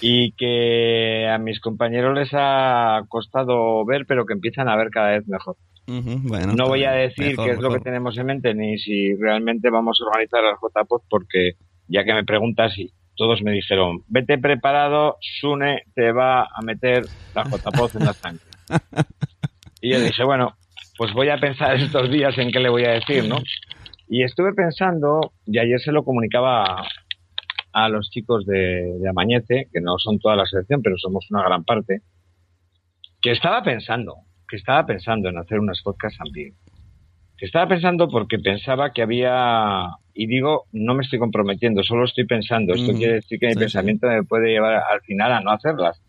y que a mis compañeros les ha costado ver, pero que empiezan a ver cada vez mejor. Bueno, no voy a decir Mejor, qué es lo que tenemos en mente ni si realmente vamos a organizar las JPOD porque ya que me preguntas y todos me dijeron, vete preparado, Sune te va a meter la JPOD en la sangre. y yo dije, bueno, pues voy a pensar estos días en qué le voy a decir, ¿no? Y estuve pensando, y ayer se lo comunicaba a, a los chicos de, de Amañece, que no son toda la selección, pero somos una gran parte, que estaba pensando, que estaba pensando en hacer unas podcasts también. Que estaba pensando porque pensaba que había, y digo, no me estoy comprometiendo, solo estoy pensando. Esto quiere decir que mi Sí, pensamiento me puede llevar al final a no hacerlas.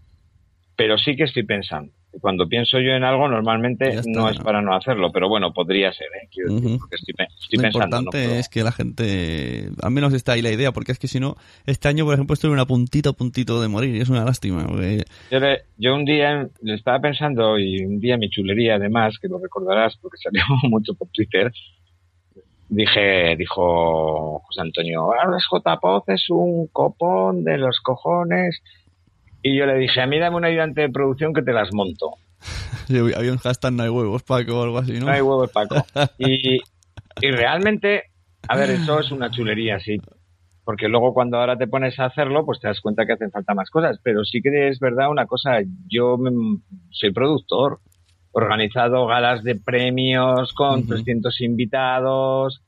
Pero sí que estoy pensando. Cuando pienso yo en algo, normalmente está, no es para no hacerlo, pero bueno, podría ser, ¿eh? Quiero decir, porque estoy, estoy Lo pensando. importante es que la gente, al menos está ahí la idea, porque es que si no, este año, por ejemplo, estuve a puntito a puntito de morir, y es una lástima. porque- Yo, le- yo un día le estaba pensando, y un día mi chulería, además, que lo recordarás porque salió mucho por Twitter, dije, dijo José Antonio, "Ah, las JPOZ es un copón de los cojones. Y yo le dije, a mí dame un ayudante de producción que te las monto. Había un hashtag no hay huevos, Paco, o algo así, ¿no? No hay huevos, Paco. Y, y realmente, a ver, eso es una chulería, sí. Porque luego cuando ahora te pones a hacerlo, pues te das cuenta que hacen falta más cosas. Pero sí que es verdad una cosa, yo me- soy productor, organizado galas de premios con Ujú. 300 invitados,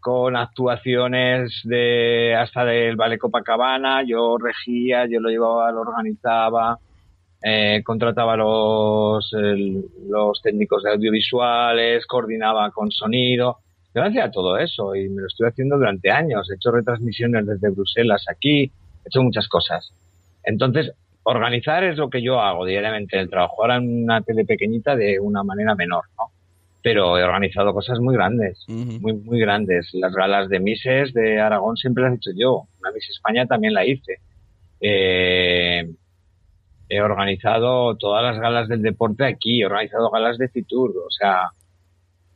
con actuaciones de hasta del Vale Copacabana, yo regía, yo lo llevaba, lo organizaba, eh, contrataba los, los técnicos de audiovisuales, coordinaba con sonido. Yo hacía todo eso y me lo estoy haciendo durante años. He hecho retransmisiones desde Bruselas aquí, he hecho muchas cosas. Entonces, organizar es lo que yo hago diariamente en el trabajo. Ahora en una tele pequeñita de una manera menor, ¿no? Pero he organizado cosas muy grandes, muy, muy grandes. Las galas de Mises de Aragón siempre las he hecho yo. Una Miss España también la hice. Eh, he organizado todas las galas del deporte aquí, he organizado galas de Fitur, o sea,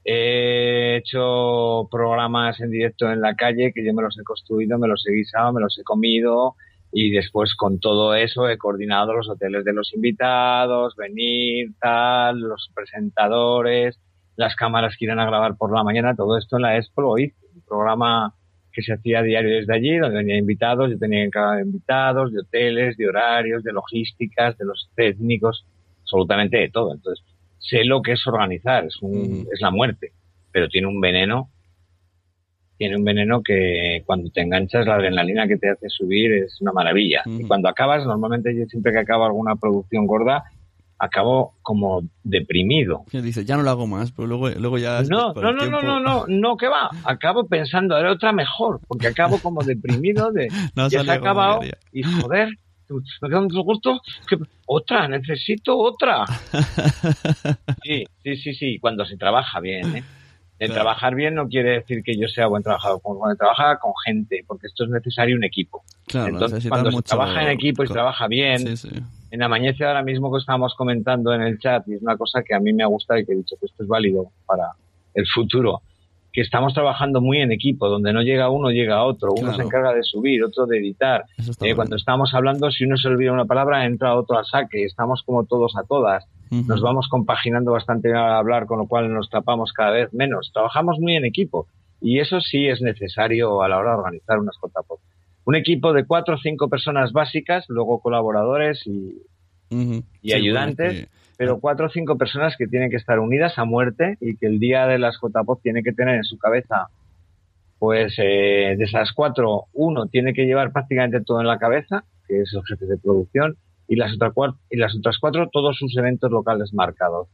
he hecho programas en directo en la calle que yo me los he construido, me los he guisado, me los he comido y después con todo eso he coordinado los hoteles de los invitados, venir, tal, los presentadores, las cámaras que irán a grabar por la mañana, todo esto en la Expo hice, un programa que se hacía diario desde allí, donde venía invitados, yo tenía de invitados, de hoteles, de horarios, de logísticas, de los técnicos, absolutamente de todo. Entonces, sé lo que es organizar, es, un, es la muerte, pero tiene un veneno, tiene un veneno que cuando te enganchas la adrenalina que te hace subir es una maravilla. Y cuando acabas, normalmente yo siempre que acabo alguna producción gorda, acabo como deprimido. Dice, ya no lo hago más, pero luego, luego ya... No, no, no, no, no, no, no, que va. Acabo pensando, era otra mejor, porque acabo como deprimido de... No ya se ha acabado y joder, me quedan gustos, que otra, necesito otra. Sí, sí, sí, sí, cuando se trabaja bien, ¿eh? El Claro. trabajar bien no quiere decir que yo sea buen trabajador, como cuando trabaja con gente, porque esto es necesario un equipo. Claro, Entonces, cuando mucho- se trabaja en equipo y se trabaja bien, Sí, sí. En Amañece ahora mismo que estábamos comentando en el chat, y es una cosa que a mí me ha gustado y que he dicho que esto es válido para el futuro, que estamos trabajando muy en equipo, donde no llega uno, llega otro. Uno Claro. se encarga de subir, otro de editar. Eh, cuando estamos hablando, si uno se olvida una palabra, entra otro a saque. Estamos como todos a todas. Nos vamos compaginando bastante al hablar, con lo cual nos tapamos cada vez menos. Trabajamos muy en equipo y eso sí es necesario a la hora de organizar unas JPOD. Un equipo de cuatro o cinco personas básicas, luego colaboradores y, Ujú. y Sí, ayudantes, bueno, sí. pero cuatro o cinco personas que tienen que estar unidas a muerte y que el día de las JPOD tiene que tener en su cabeza, pues eh, de esas cuatro, uno tiene que llevar prácticamente todo en la cabeza, que es el jefe de producción, y las, otras cuatro, y las otras cuatro todos sus eventos locales marcados.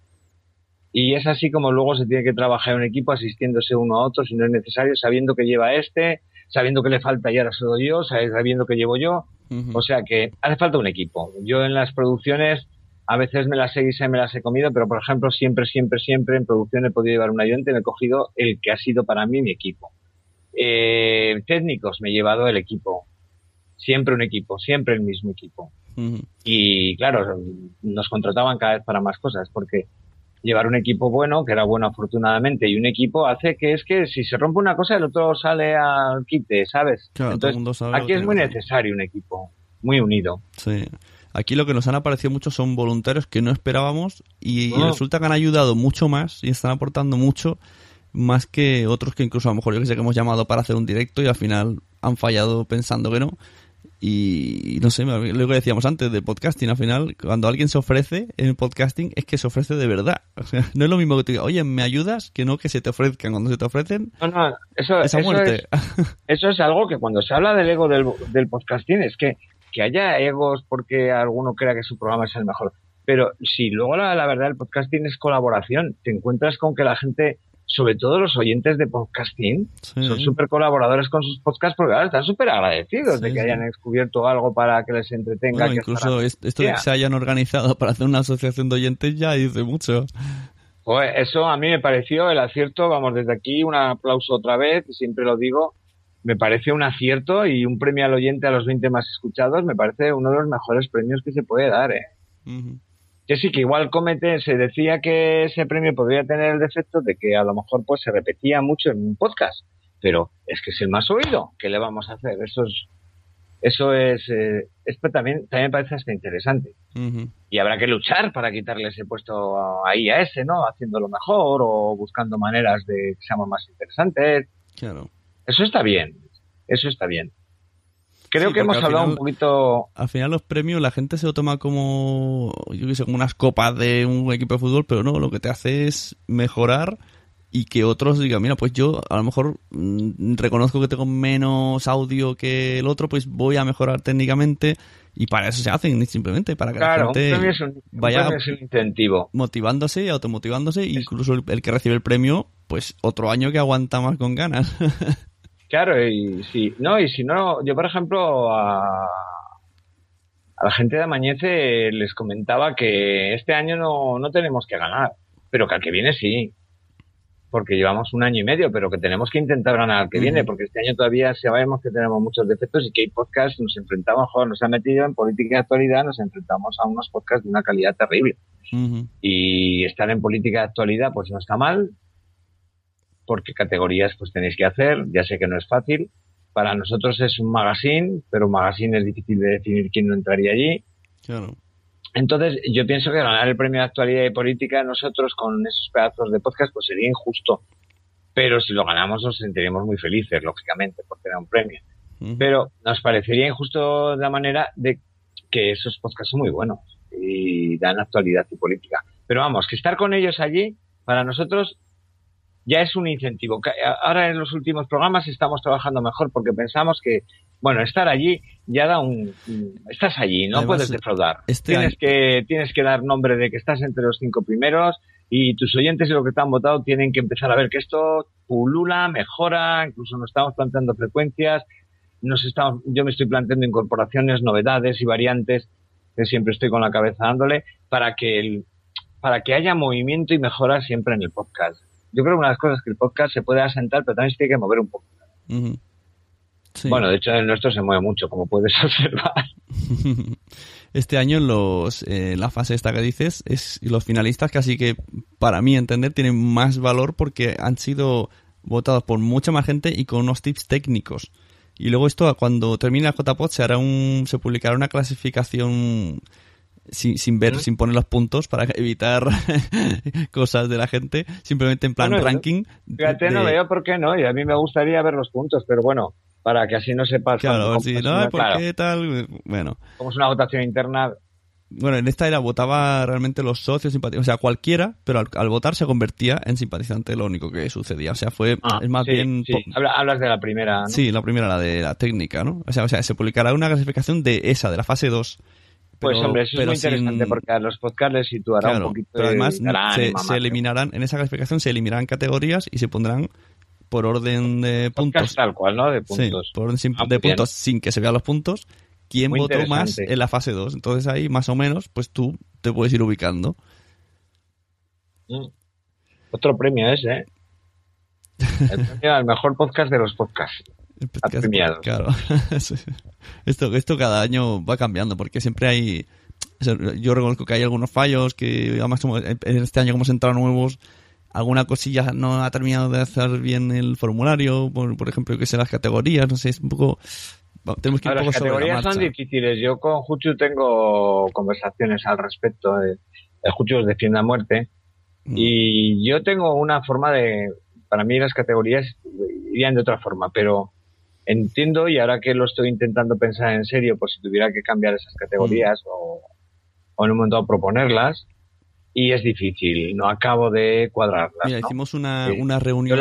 Y es así como luego se tiene que trabajar en equipo asistiéndose uno a otro si no es necesario, sabiendo que lleva este, sabiendo que le falta y ahora se lo doy yo, sabiendo que llevo yo. O sea que hace falta un equipo. Yo en las producciones a veces me las he guisado y me las he comido, pero por ejemplo siempre, siempre, siempre en producción he podido llevar un ayudante y me he cogido el que ha sido para mí mi equipo. Eh, técnicos me he llevado el equipo. Siempre un equipo, siempre el mismo equipo. Y claro, nos contrataban cada vez para más cosas, porque llevar un equipo bueno, que era bueno afortunadamente, y un equipo hace que es que si se rompe una cosa, el otro sale al quite, ¿sabes? Claro, todo el mundo sabe aquí es muy necesario un equipo, muy unido. Sí. Aquí lo que nos han aparecido mucho son voluntarios que no esperábamos y Ah. resulta que han ayudado mucho más y están aportando mucho más que otros que incluso a lo mejor yo que sé que hemos llamado para hacer un directo y al final han fallado pensando que no. Y no sé, lo que decíamos antes de podcasting, al final, cuando alguien se ofrece en el podcasting, es que se ofrece de verdad. O sea, no es lo mismo que te diga, oye, ¿me ayudas? Que no que se te ofrezcan. Cuando se te ofrecen, No, no, eso, esa eso muerte. es, eso es algo que cuando se habla del ego del, del podcasting es que, que haya egos porque alguno crea que su programa es el mejor. Pero si luego la, la verdad el podcasting es colaboración, te encuentras con que la gente, sobre todo los oyentes de podcasting, Sí. son súper colaboradores con sus podcasts porque ahora están súper agradecidos de que sí. hayan descubierto algo para que les entretenga. Bueno, que incluso esto de que se hayan organizado para hacer una asociación de oyentes ya dice mucho. Pues eso a mí me pareció el acierto, vamos, desde aquí un aplauso otra vez, siempre lo digo, me parece un acierto y un premio al oyente a los 20 más escuchados, me parece uno de los mejores premios que se puede dar, ¿eh? Que sí, que igual Comete se decía que ese premio podría tener el defecto de que a lo mejor pues se repetía mucho en un podcast, pero es que es el más oído, ¿qué le vamos a hacer? Eso es, eso es, eh, esto también, también me parece hasta interesante y habrá que luchar para quitarle ese puesto ahí a ese, ¿no? Haciéndolo mejor o buscando maneras de que seamos más interesantes. Claro. Eso está bien, eso está bien. Creo Sí, que hemos hablado final- un poquito... Al final los premios la gente se lo toma como, yo qué sé, como unas copas de un equipo de fútbol, pero no, lo que te hace es mejorar y que otros digan, mira, pues yo a lo mejor mm, reconozco que tengo menos audio que el otro, pues voy a mejorar técnicamente y para eso se hacen simplemente, para que Claro, la gente un, un vaya es un incentivo. motivándose y automotivándose, incluso el, el que recibe el premio, pues otro año que aguanta más con ganas. Claro, y si no, y si no, yo por ejemplo a, a la gente de Amañece les comentaba que este año no, no tenemos que ganar, pero que al que viene sí. Porque llevamos un año y medio, pero que tenemos que intentar ganar al que viene, porque este año todavía sabemos que tenemos muchos defectos y que hay podcasts, nos enfrentamos, joder, nos ha metido en política de actualidad, nos enfrentamos a unos podcasts de una calidad terrible. Y estar en política de actualidad, pues no está mal, porque categorías pues tenéis que hacer, ya sé que no es fácil. Para nosotros es un magazine, pero un magazine es difícil de definir quién no entraría allí. Claro. Entonces, yo pienso que ganar el premio de actualidad y política nosotros con esos pedazos de podcast pues sería injusto. Pero si lo ganamos nos sentiríamos muy felices, lógicamente, por tener un premio. Pero nos parecería injusto la manera de que esos podcasts son muy buenos y dan actualidad y política. Pero vamos, que estar con ellos allí, para nosotros, ya es un incentivo. Ahora en los últimos programas estamos trabajando mejor porque pensamos que, bueno, estar allí ya da un... Estás allí, no puedes defraudar. Este tienes, que, tienes que dar nombre de que estás entre los cinco primeros y tus oyentes y los que te han votado tienen que empezar a ver que esto pulula, mejora, incluso nos estamos planteando frecuencias, nos estamos, yo me estoy planteando incorporaciones, novedades y variantes, que siempre estoy con la cabeza dándole, para que el, para que haya movimiento y mejora siempre en el podcast. Yo creo que una de las cosas es que el podcast se puede asentar, pero también se tiene que mover un poco. Bueno, de hecho el nuestro se mueve mucho, como puedes observar. este año los eh, la fase esta que dices es los finalistas casi que para mí entender tienen más valor porque han sido votados por mucha más gente y con unos tips técnicos. Y luego esto cuando termine el JPOD se hará un se publicará una clasificación sin, sin ver, sin poner los puntos para evitar cosas de la gente, simplemente en plan ranking. Fíjate, no veo por qué no, y a mí me gustaría ver los puntos, pero bueno, para que así no sepas. Claro, si no, ¿por qué tal? Bueno. Como es una votación interna. Bueno, en esta era votaba realmente los socios simpatizantes, o sea, cualquiera, pero al, votar se convertía en simpatizante, lo único que sucedía. O sea, fue, ah, es más bien... Sí. Hablas de la primera, ¿no? Sí, la primera, la de la técnica, ¿no? O sea, o sea, se publicará una clasificación de esa, de la fase 2 pues hombre, eso es muy interesante porque a los podcasts les situará un poquito pero además se, eliminarán, en esa clasificación se eliminarán categorías y se pondrán por orden de puntos. tal cual, ¿no? De puntos. Sí, por orden ah, de puntos sin que se vean los puntos. ¿Quién votó más en la fase 2? Entonces ahí, más o menos, pues tú te puedes ir ubicando. Mm. Otro premio ese, ¿eh? El premio al mejor podcast de los podcasts. Claro. esto, esto cada año va cambiando porque siempre hay... Yo reconozco que hay algunos fallos que además este año como hemos entrado nuevos alguna cosilla no ha terminado de hacer bien el formulario, por, ejemplo, que sé las categorías, no sé, es un poco tenemos que ir un poco las categorías son difíciles. Yo con Juchu tengo conversaciones al respecto. El Juchu los defiende a muerte. Mm. Y yo tengo una forma de. Para mí, las categorías irían de otra forma, pero entiendo y ahora que lo estoy intentando pensar en serio, pues si tuviera que cambiar esas categorías mm. o, en un momento proponerlas, y es difícil, no acabo de cuadrarlas. Mira, hicimos una, una reunión.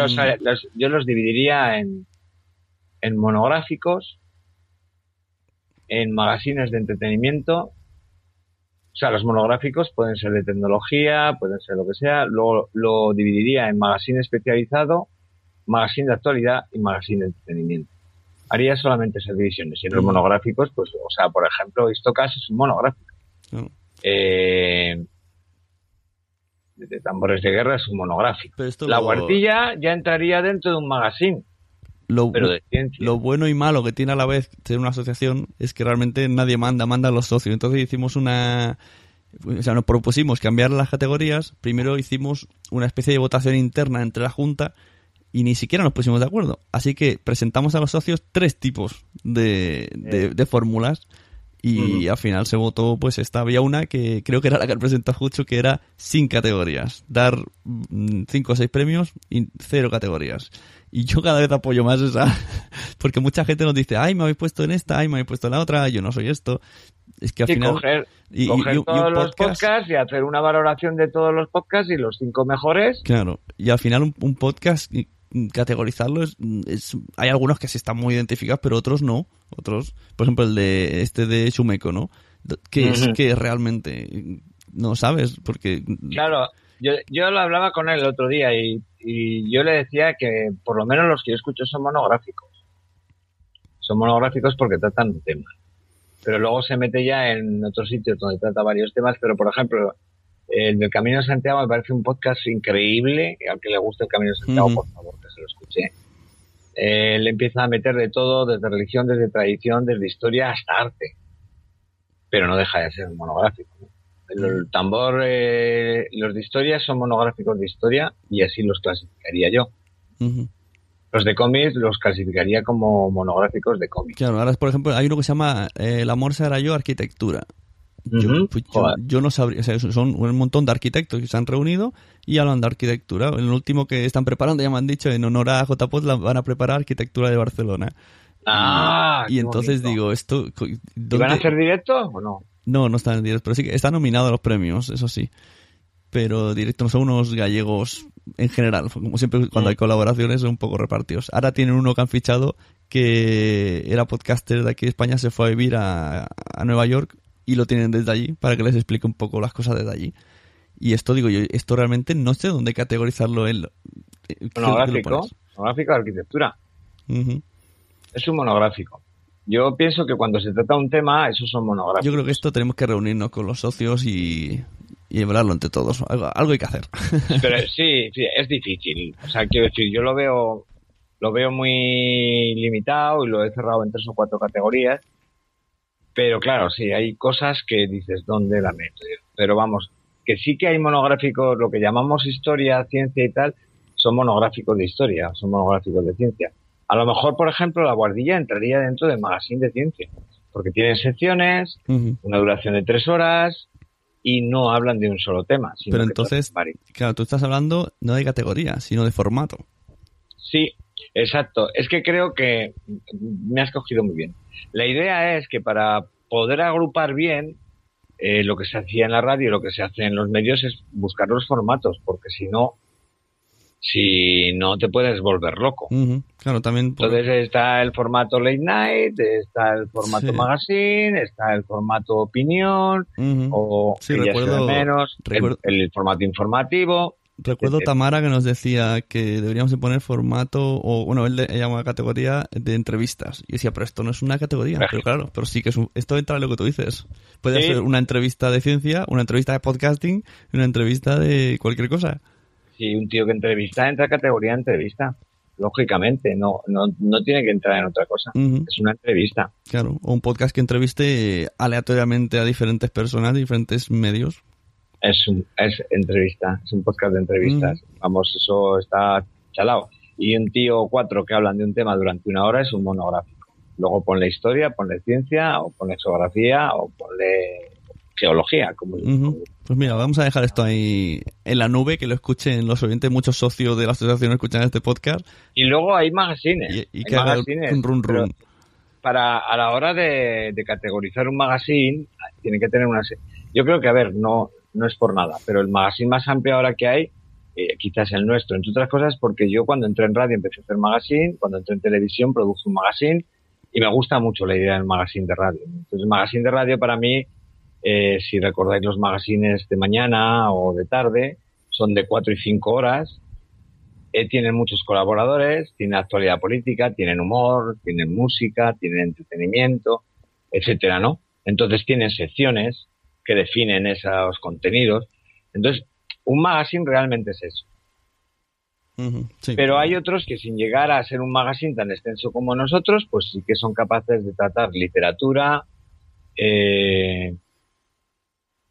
Yo los, dividiría en, en monográficos, en magazines de entretenimiento. O sea, los monográficos pueden ser de tecnología, pueden ser lo que sea. Luego lo dividiría en magazine especializado, magazine de actualidad y magazine de entretenimiento haría solamente esas divisiones. Y en los mm. monográficos, pues, o sea, por ejemplo, Istocas es un monográfico. Eh, de tambores de guerra es un monográfico. la guartilla ya entraría dentro de un magazine. Lo, pero de ciencia. lo bueno y malo que tiene a la vez tener una asociación es que realmente nadie manda, manda a los socios. Entonces hicimos una... O sea, nos propusimos cambiar las categorías. Primero hicimos una especie de votación interna entre la Junta y ni siquiera nos pusimos de acuerdo. Así que presentamos a los socios tres tipos de, de, fórmulas y al final se votó, pues esta había una que creo que era la que presentó Jucho, que era sin categorías. Dar mm, cinco o seis premios y cero categorías. Y yo cada vez apoyo más esa, porque mucha gente nos dice, ay, me habéis puesto en esta, ay, me habéis puesto en la otra, yo no soy esto. Es que al final... Coger, y, todos los podcasts y hacer una valoración de todos los podcasts y los cinco mejores. Claro, y al final un podcast categorizarlo es, hay algunos que sí están muy identificados pero otros no. Otros por ejemplo el de este de Shumeko no que es que realmente no sabes porque claro yo, yo lo hablaba con él el otro día y, y yo le decía que por lo menos los que yo escucho son monográficos. Son monográficos porque tratan un tema pero luego se mete ya en otros sitios donde trata varios temas pero por ejemplo el del Camino de Santiago me parece un podcast increíble. Al que le guste el Camino de Santiago, por favor, que se lo escuche. Él empieza a meter de todo, desde religión, desde tradición, desde historia hasta arte. Pero no deja de ser monográfico. El, tambor, eh, los de historia son monográficos de historia y así los clasificaría yo. Los de cómics los clasificaría como monográficos de cómics. Claro, ahora por ejemplo hay uno que se llama eh, El amor será yo, arquitectura. Pues, yo, no sabría, son un montón de arquitectos que se han reunido y hablan de arquitectura. El último que están preparando, ya me han dicho, en honor a JPOT la van a preparar arquitectura de Barcelona. Ah, y, entonces digo, esto... ¿Van a hacer directo o no? No, no están en directo, pero sí que está nominado a los premios, eso sí. Pero directo no son unos gallegos en general, como siempre cuando hay colaboraciones son un poco repartidos. Ahora tienen uno que han fichado que era podcaster de aquí de España, se fue a vivir a, a Nueva York y lo tienen desde allí para que les explique un poco las cosas desde allí. Y esto digo yo, esto realmente no sé dónde categorizarlo en... Monográfico, monográfico de arquitectura. Es un monográfico. Yo pienso que cuando se trata de un tema, esos son monográficos. Yo creo que esto tenemos que reunirnos con los socios y, y hablarlo entre todos. Algo, algo hay que hacer. Pero sí, sí, es difícil. O sea, quiero decir, yo lo veo, lo veo muy limitado y lo he cerrado en tres o cuatro categorías. Pero claro, sí, hay cosas que dices, ¿dónde la meto? Pero vamos, que sí que hay monográficos, lo que llamamos historia, ciencia y tal, son monográficos de historia, son monográficos de ciencia. A lo mejor, por ejemplo, la guardilla entraría dentro del magazine de ciencia, porque tienen secciones, una duración de tres horas y no hablan de un solo tema. Pero entonces, claro, tú estás hablando no de categoría, sino de formato. Sí, exacto. Es que creo que me has cogido muy bien. La idea es que para poder agrupar bien eh, lo que se hacía en la radio y lo que se hace en los medios es buscar los formatos, porque si no, si no te puedes volver loco. Claro, también. Entonces está el formato late night, está el formato magazine, está el formato opinión, o recuerdo, menos, El, formato informativo. Recuerdo Tamara que nos decía que deberíamos de poner formato, o bueno, él llama categoría de entrevistas. Y decía, pero esto no es una categoría. Pero claro, pero sí que es esto entra en lo que tú dices. Puede ser una entrevista de ciencia, una entrevista de podcasting, una entrevista de cualquier cosa si un tío que entrevista entra a categoría de entrevista, lógicamente, no, no, no tiene que entrar en otra cosa. Es una entrevista. Claro, o un podcast que entreviste aleatoriamente a diferentes personas, diferentes medios. Es, un, es entrevista, es un podcast de entrevistas. Vamos, eso está chalado. Y un tío o cuatro que hablan de un tema durante una hora es un monográfico. Luego ponle historia, ponle ciencia, o ponle geografía, o ponle geología. Como, Pues mira, vamos a dejar esto ahí en la nube, que lo escuchen los oyentes, muchos socios de la asociación escuchan este podcast. Y luego hay magazines. Y, que magazines, un run run. Para a la hora de, categorizar un magazine, tiene que tener una... Yo creo que, a ver, no, no es por nada, pero el magazine más amplio ahora que hay, eh, quizás el nuestro, entre otras cosas, porque yo cuando entré en radio empecé a hacer magazine, cuando entré en televisión produje un magazine, y me gusta mucho la idea del magazine de radio. Entonces, el magazine de radio para mí eh, si recordáis los magazines de mañana o de tarde, son de cuatro y cinco horas. Eh, tienen muchos colaboradores, tienen actualidad política, tienen humor, tienen música, tienen entretenimiento, etcétera, ¿no? Entonces tienen secciones que definen esos contenidos. Entonces, un magazine realmente es eso. Pero hay otros que sin llegar a ser un magazine tan extenso como nosotros, pues sí que son capaces de tratar literatura, eh,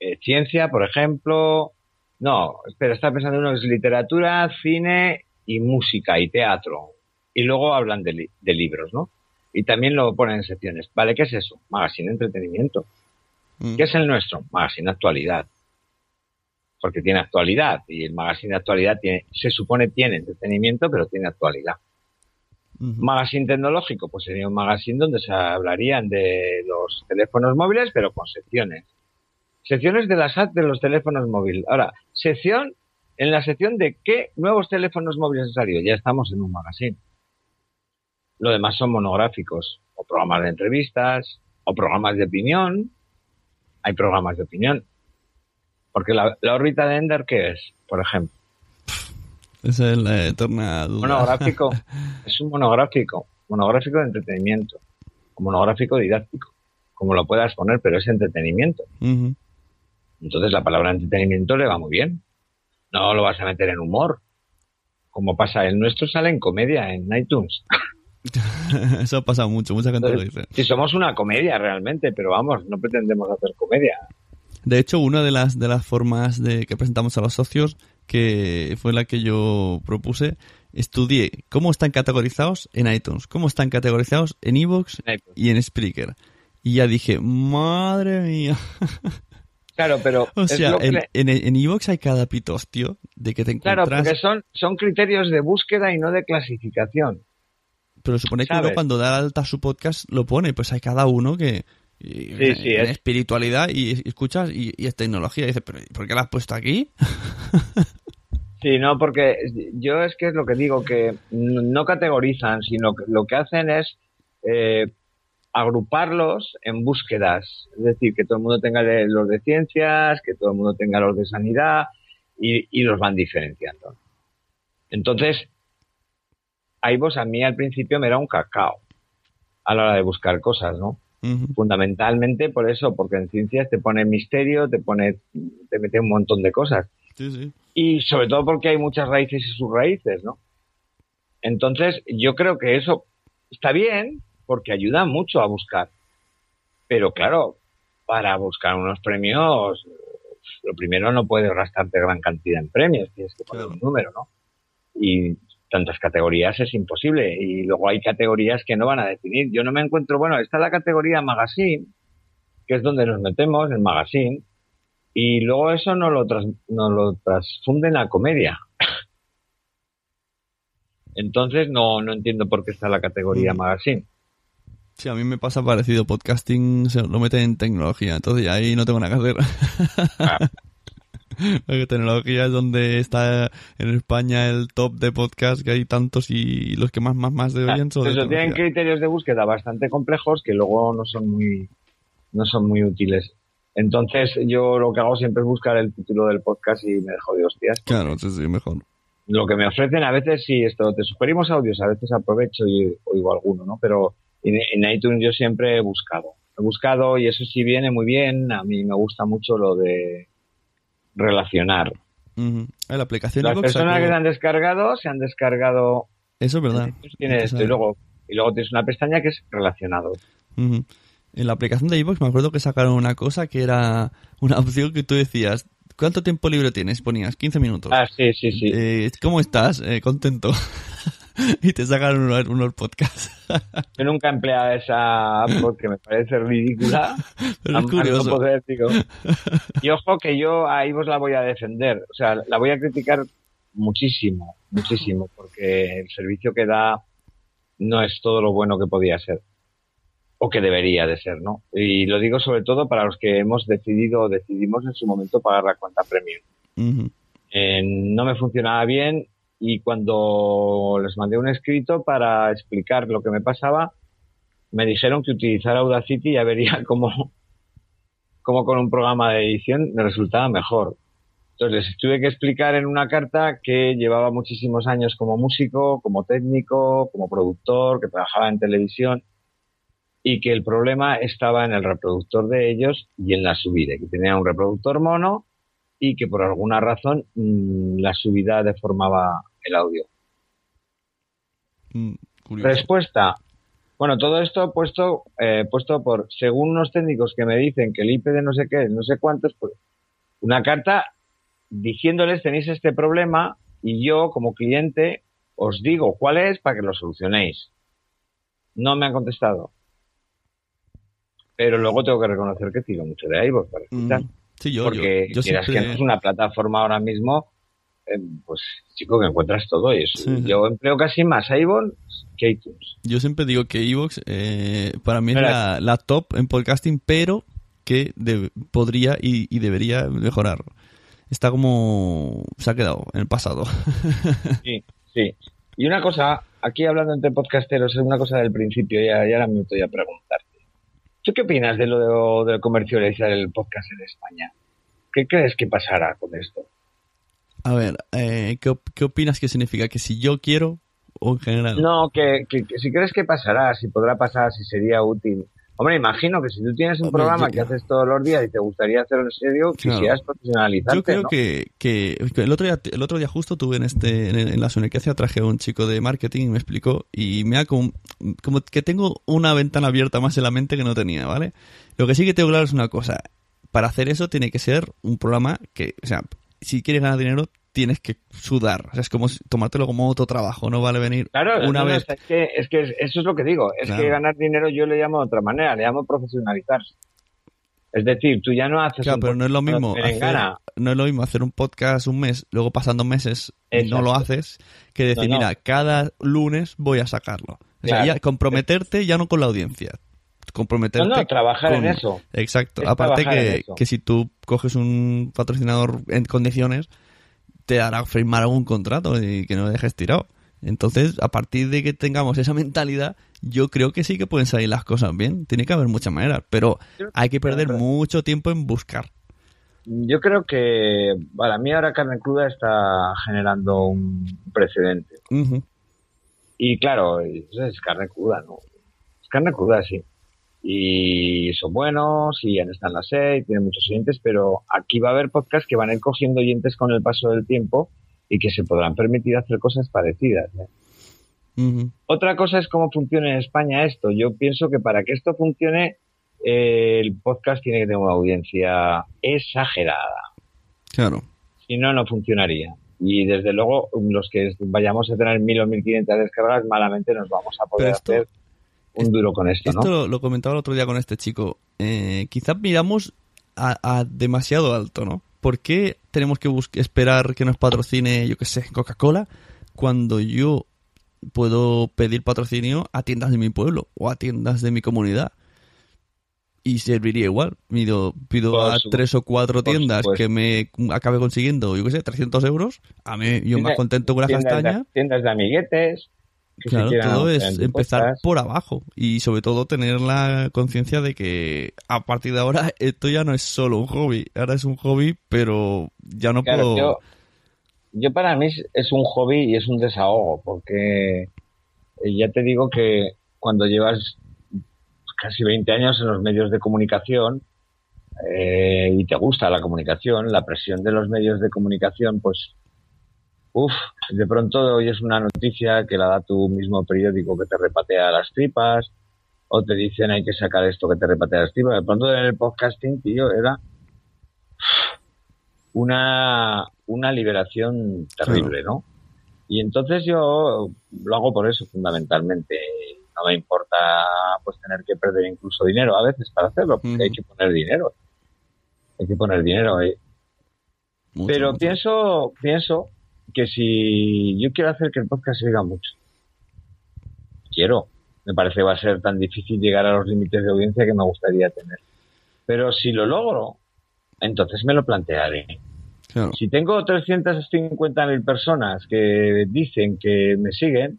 eh, ciencia, por ejemplo. No, espera, está pensando uno es literatura, cine y música y teatro. Y luego hablan de, libros, ¿no? Y también lo ponen en secciones. Vale, ¿qué es eso? Magazine entretenimiento. Mm. ¿Qué es el nuestro? Magazine actualidad. Porque tiene actualidad y el magazine de actualidad tiene, se supone tiene entretenimiento, pero tiene actualidad. Magazine tecnológico, pues sería un magazine donde se hablarían de los teléfonos móviles, pero con secciones secciones de las de los teléfonos móviles. Ahora, sección, en la sección de qué nuevos teléfonos móviles han salido. Ya estamos en un magazine. Lo demás son monográficos, o programas de entrevistas, o programas de opinión. Hay programas de opinión. Porque la, órbita de Ender, ¿qué es, por ejemplo? Es eterna duda. Monográfico. es un monográfico. Monográfico de entretenimiento. Monográfico didáctico. Como lo puedas poner, pero es entretenimiento. Entonces la palabra entretenimiento le va muy bien. No lo vas a meter en humor. Como pasa, el nuestro sale en comedia en iTunes. Eso ha pasado mucho, mucha gente lo dice. Si somos una comedia realmente, pero vamos, no pretendemos hacer comedia. De hecho, una de las de las formas de que presentamos a los socios, que fue la que yo propuse, estudié cómo están categorizados en iTunes, cómo están categorizados en Evox y en Spreaker. Y ya dije, madre mía. Claro, pero. O sea, en, en, Evox hay cada pitos, tío, de que te encuentras. Claro, porque son, son criterios de búsqueda y no de clasificación. Pero supone que uno cuando da alta su podcast lo pone, pues hay cada uno que. sí, sí, es espiritualidad y, escuchas y, es tecnología. Y dices, ¿pero por qué la has puesto aquí? Sí, no, porque yo es que es lo que digo, que no categorizan, sino que lo que hacen es eh, agruparlos en búsquedas. Es decir, que todo el mundo tenga los de ciencias, que todo el mundo tenga los de sanidad y, y los van diferenciando. Entonces, vos a mí al principio me era un cacao a la hora de buscar cosas, ¿no? Fundamentalmente por eso, porque en ciencias te pone misterio, te pone, te mete un montón de cosas. Y sobre todo porque hay muchas raíces y subraíces, ¿no? Entonces, yo creo que eso está bien porque ayuda mucho a buscar. Pero claro, para buscar unos premios, lo primero no puedes gastarte gran cantidad en premios, tienes que poner un número, ¿no? Y tantas categorías es imposible. Y luego hay categorías que no van a definir. Yo no me encuentro, bueno, está la categoría magazine, que es donde nos metemos, el magazine, y luego eso no lo, tras, no lo transfunden a comedia. Entonces no, no entiendo por qué está la categoría mm. magazine. Sí, a mí me pasa parecido. Podcasting se lo meten en tecnología, entonces ahí no tengo nada que hacer. Ah. Tecnología es donde está en España el top de podcast, que hay tantos y los que más, más, más de oyen son. Eso tienen criterios de búsqueda bastante complejos que luego no son muy, no son muy útiles. Entonces, yo lo que hago siempre es buscar el título del podcast y me dejo de hostias. Claro, sí, sí, mejor. Lo que me ofrecen a veces, sí, esto, te sugerimos audios, a veces aprovecho y oigo alguno, ¿no? Pero en, en iTunes yo siempre he buscado. He buscado y eso sí viene muy bien. A mí me gusta mucho lo de relacionar. La aplicación Las personas que se han descargado, se han descargado. Eso es verdad. Tienes y, luego, y luego tienes una pestaña que es relacionado. En la aplicación de iVoox me acuerdo que sacaron una cosa que era una opción que tú decías, ¿cuánto tiempo libre tienes? Ponías 15 minutos. Ah, sí, sí, sí. Eh, ¿Cómo estás? Eh, contento. y te sacaron unos, unos, podcasts. Yo nunca he empleado esa app porque me parece ridícula. Pero es curioso. Y ojo que yo ahí vos la voy a defender. O sea, la voy a criticar muchísimo, muchísimo, porque el servicio que da no es todo lo bueno que podía ser. O que debería de ser, ¿no? Y lo digo sobre todo para los que hemos decidido o decidimos en su momento pagar la cuenta premium. Eh, no me funcionaba bien y cuando les mandé un escrito para explicar lo que me pasaba, me dijeron que utilizara Audacity ya vería cómo, cómo con un programa de edición me resultaba mejor. Entonces les tuve que explicar en una carta que llevaba muchísimos años como músico, como técnico, como productor, que trabajaba en televisión y que el problema estaba en el reproductor de ellos y en la subida, que tenía un reproductor mono y que por alguna razón mm, la subida deformaba el audio. Mm, Respuesta. Bueno, todo esto puesto, eh, puesto por, según unos técnicos que me dicen que el IP de no sé qué, no sé cuántos, pues una carta diciéndoles tenéis este problema y yo como cliente os digo cuál es para que lo solucionéis. No me han contestado. Pero luego tengo que reconocer que tiro mucho de ahí para escuchar. Mm. Sí, yo, Porque yo, que no es una plataforma ahora mismo, eh, pues chico, que encuentras todo eso. Yo empleo casi más iVoox que iTunes. Yo siempre digo que iVoox eh, para mí es la, top en podcasting, pero que podría y, debería mejorar. Está como... se ha quedado en el pasado. sí, sí. Y una cosa, aquí hablando entre podcasteros, es una cosa del principio, y ahora me estoy a preguntarte. ¿Tú qué opinas de lo de, comercializar el podcast en España? ¿Qué crees que pasará con esto? A ver, eh, ¿qué, opinas que significa? ¿Que si yo quiero o en general? No, que, si crees que pasará, si podrá pasar, si sería útil. Hombre, imagino que si tú tienes un programa que haces todos los días y te gustaría hacerlo en serio, quisieras profesionalizarte, Yo creo que, que, el otro día el otro día justo tuve en este en, la zona que hacía traje a un chico de marketing y me explicó y me ha como, como que tengo una ventana abierta más en la mente que no tenía, ¿vale? Lo que sí que tengo claro es una cosa, para hacer eso tiene que ser un programa que, o sea, si quieres ganar dinero tienes que sudar. O sea, es como tomártelo como otro trabajo, no vale venir una vez. es, que, es que eso es lo que digo. Es que ganar dinero yo le llamo de otra manera, le llamo profesionalizarse. Es decir, tú ya no haces. Claro, pero no es lo mismo. Hacer, no es lo mismo hacer un podcast un mes, luego pasando meses y no lo haces, que decir, mira, cada lunes voy a sacarlo. O sea, ya comprometerte ya no con la audiencia. Comprometerte. No, trabajar en eso. Exacto. Aparte que, que si tú coges un patrocinador en condiciones, te hará firmar algún contrato y que no dejes tirado. Entonces, a partir de que tengamos esa mentalidad, yo creo que sí que pueden salir las cosas bien. Tiene que haber muchas maneras, pero hay que perder mucho tiempo en buscar. Yo creo que para mí ahora Carne Cruda está generando un precedente. Y claro, es carne cruda, ¿no? Es carne cruda, sí. Y son buenos, y han estado en la serie, tienen muchos oyentes, pero aquí va a haber podcasts que van a ir cogiendo oyentes con el paso del tiempo y que se podrán permitir hacer cosas parecidas. ¿eh? Otra cosa es cómo funciona en España esto. Yo pienso que para que esto funcione, eh, el podcast tiene que tener una audiencia exagerada. Claro. Si no, no funcionaría. Y desde luego, los que vayamos a tener mil o mil quinientas descargas, malamente nos vamos a poder hacer un duro con esto. Esto lo, comentaba el otro día con este chico. Eh, quizás miramos a, demasiado alto, ¿no? ¿Por qué tenemos que esperar que nos patrocine, yo qué sé, Coca-Cola, cuando yo puedo pedir patrocinio a tiendas de mi pueblo o a tiendas de mi comunidad? y serviría igual. Pido, pido a tres o cuatro tiendas que me acabe consiguiendo, yo qué sé, 300 euros. A mí, yo más contento con la castaña. tiendas de amiguetes. Claro, todo es empezar por abajo y sobre todo tener la conciencia de que a partir de ahora esto ya no es solo un hobby, ahora es un hobby, pero ya no puedo... Yo, yo, para mí es un hobby y es un desahogo, porque eh, ya te digo que cuando llevas casi 20 años en los medios de comunicación eh, y te gusta la comunicación, la presión de los medios de comunicación, pues, uff, de pronto oyes una noticia que la da tu mismo periódico que te repatea las tripas, o te dicen hay que sacar esto que te repatea las tripas. De pronto en el podcasting, tío, era una, una liberación terrible, ¿no? Y entonces yo lo hago por eso, fundamentalmente no me importa pues tener que perder incluso dinero a veces para hacerlo, porque hay que poner dinero. Hay que poner dinero ahí. Pero pienso, pienso que si yo quiero hacer que el podcast siga mucho, quiero. Me parece que va a ser tan difícil llegar a los límites de audiencia que me gustaría tener. Pero si lo logro, entonces me lo plantearé. Si tengo 350.000 personas que dicen que me siguen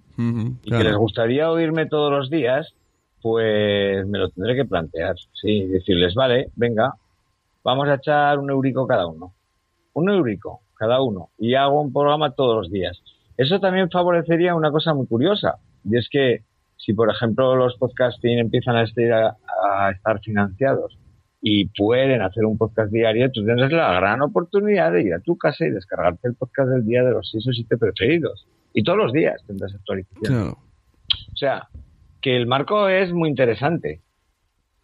y que les gustaría oírme todos los días, pues me lo tendré que plantear. Sí, decirles, vale, venga, vamos a echar un eurico cada uno. Un eurico cada uno. Y hago un programa todos los días. Eso también favorecería una cosa muy curiosa. Y es que si, por ejemplo, los podcasting empiezan a estar financiados y pueden hacer un podcast diario, tú tendrás la gran oportunidad de ir a tu casa y descargarte el podcast del día de los seis o siete preferidos. Y todos los días tendrás actualización. O sea, que el marco es muy interesante.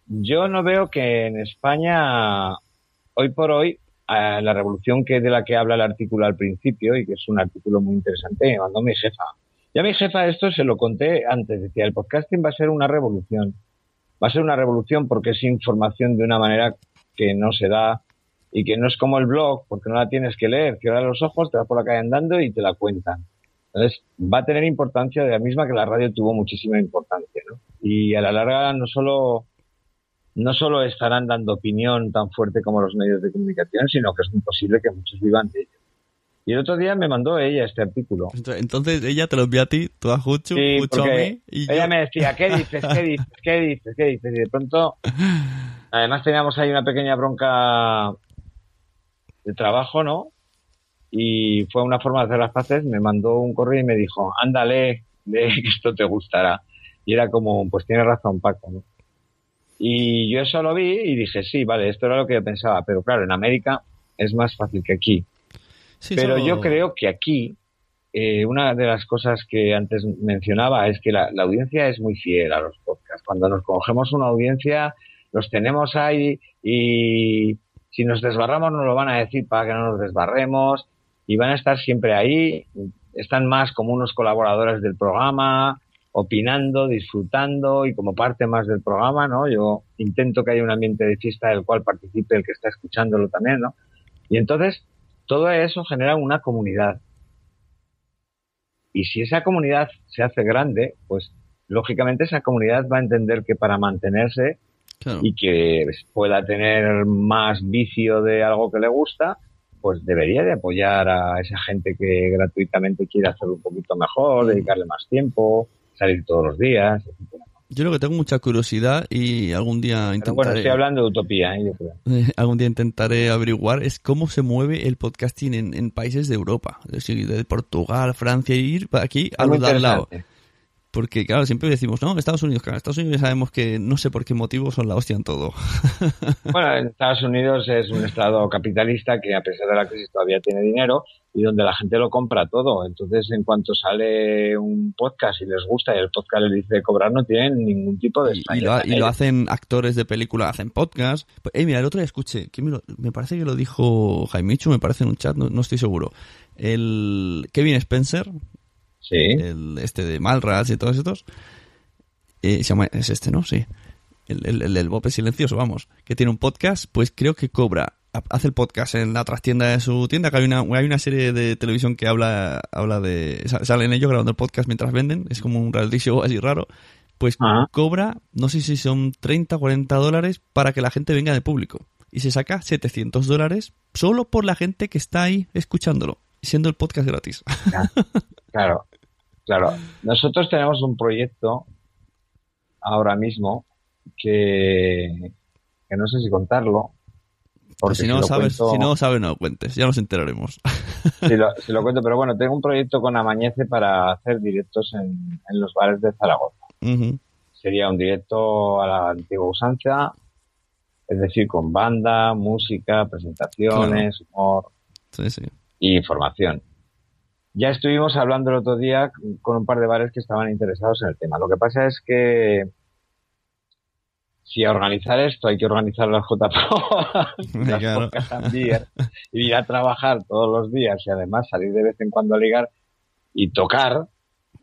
Yo no veo que en España, hoy por hoy, la revolución que de la que habla el artículo al principio, y que es un artículo muy interesante, me mandó mi jefa. Ya mi jefa esto se lo conté antes, decía, el podcasting va a ser una revolución va a ser una revolución porque es información de una manera que no se da y que no es como el blog, porque no la tienes que leer, cierras los ojos, te vas por la calle andando y te la cuentan. Entonces, va a tener importancia de la misma que la radio tuvo muchísima importancia, ¿no? Y a la larga no solo no solo estarán dando opinión tan fuerte como los medios de comunicación, sino que es imposible que muchos vivan de ello. Y el otro día me mandó ella este artículo. Entonces ella te lo envió a ti, tú a Juchu, Juchu a mí. Y ella me decía, ¿qué dices? ¿Qué dices? ¿Qué dices? ¿Qué dices? Y de pronto, además teníamos ahí una pequeña bronca de trabajo, ¿no? Y fue una forma de hacer las paces. Me mandó un correo y me dijo, ándale, lee que esto te gustará. Y era como, pues tiene razón Paco, ¿no? Y yo eso lo vi y dije, sí, vale, esto era lo que yo pensaba. Pero claro, en América es más fácil que aquí pero yo creo que aquí eh, una de las cosas que antes mencionaba es que la, audiencia es muy fiel a los podcasts. Cuando nos cogemos una audiencia, los tenemos ahí y si nos desbarramos nos lo van a decir para que no nos desbarremos y van a estar siempre ahí. Están más como unos colaboradores del programa, opinando, disfrutando y como parte más del programa, ¿no? Yo intento que haya un ambiente de fiesta del cual participe el que está escuchándolo también, ¿no? Y entonces, todo eso genera una comunidad. Y si esa comunidad se hace grande, pues lógicamente esa comunidad va a entender que para mantenerse y que pueda tener más vicio de algo que le gusta, pues debería de apoyar a esa gente que gratuitamente quiere hacerlo un poquito mejor, dedicarle más tiempo, salir todos los días, etcétera. Yo creo que tengo mucha curiosidad y algún día Pero intentaré... bueno, estoy hablando de utopía, ¿eh? yo creo. algún día intentaré averiguar es cómo se mueve el podcasting en, en países de Europa, es decir, de Portugal, Francia, ir aquí a los de al lado. Porque, claro, siempre decimos, no, Estados Unidos, claro, Estados Unidos sabemos que no sé por qué motivo son la hostia en todo. Bueno, en Estados Unidos es un estado capitalista que a pesar de la crisis todavía tiene dinero y donde la gente lo compra todo. Entonces, en cuanto sale un podcast y les gusta y el podcast les dice cobrar, no tienen ningún tipo de y, y lo, y lo hacen actores de película, hacen podcast. Pues, eh, mira, el otro día escuché, que me, lo- me parece que lo dijo Jaimichu, me parece en un chat, no, no estoy seguro. El Kevin Spencer, Sí. el este de Malrats y todos estos, eh, se llama, es este, ¿no? Sí. El, el, el Bope Silencioso, vamos, que tiene un podcast, pues creo que cobra, ha- hace el podcast en la trastienda de su tienda, que hay una, hay una serie de televisión que habla, habla de, sa- salen ellos grabando el podcast mientras venden, es como un reality show así raro, pues Ajá. cobra, no sé si son 30 o 40 dólares para que la gente venga de público. Y se saca 700 dólares solo por la gente que está ahí escuchándolo, siendo el podcast gratis. Claro, claro. Nosotros tenemos un proyecto ahora mismo que, que no sé si contarlo. Porque Pues si no lo sabes, cuento- si no sabes, no lo cuentes, ya nos enteraremos. si lo, si lo cuento, pero bueno, tengo un proyecto con Amañece para hacer directos en, en los bares de Zaragoza. Sería un directo a la antigua usanza, es decir, con banda, música, presentaciones, humor Sí, sí. y información. Ya estuvimos hablando el otro día con un par de bares que estaban interesados en el tema. Lo que pasa es que si a organizar esto hay que organizar las JPO, las Claro. Y ir a trabajar todos los días y además salir de vez en cuando a ligar y tocar.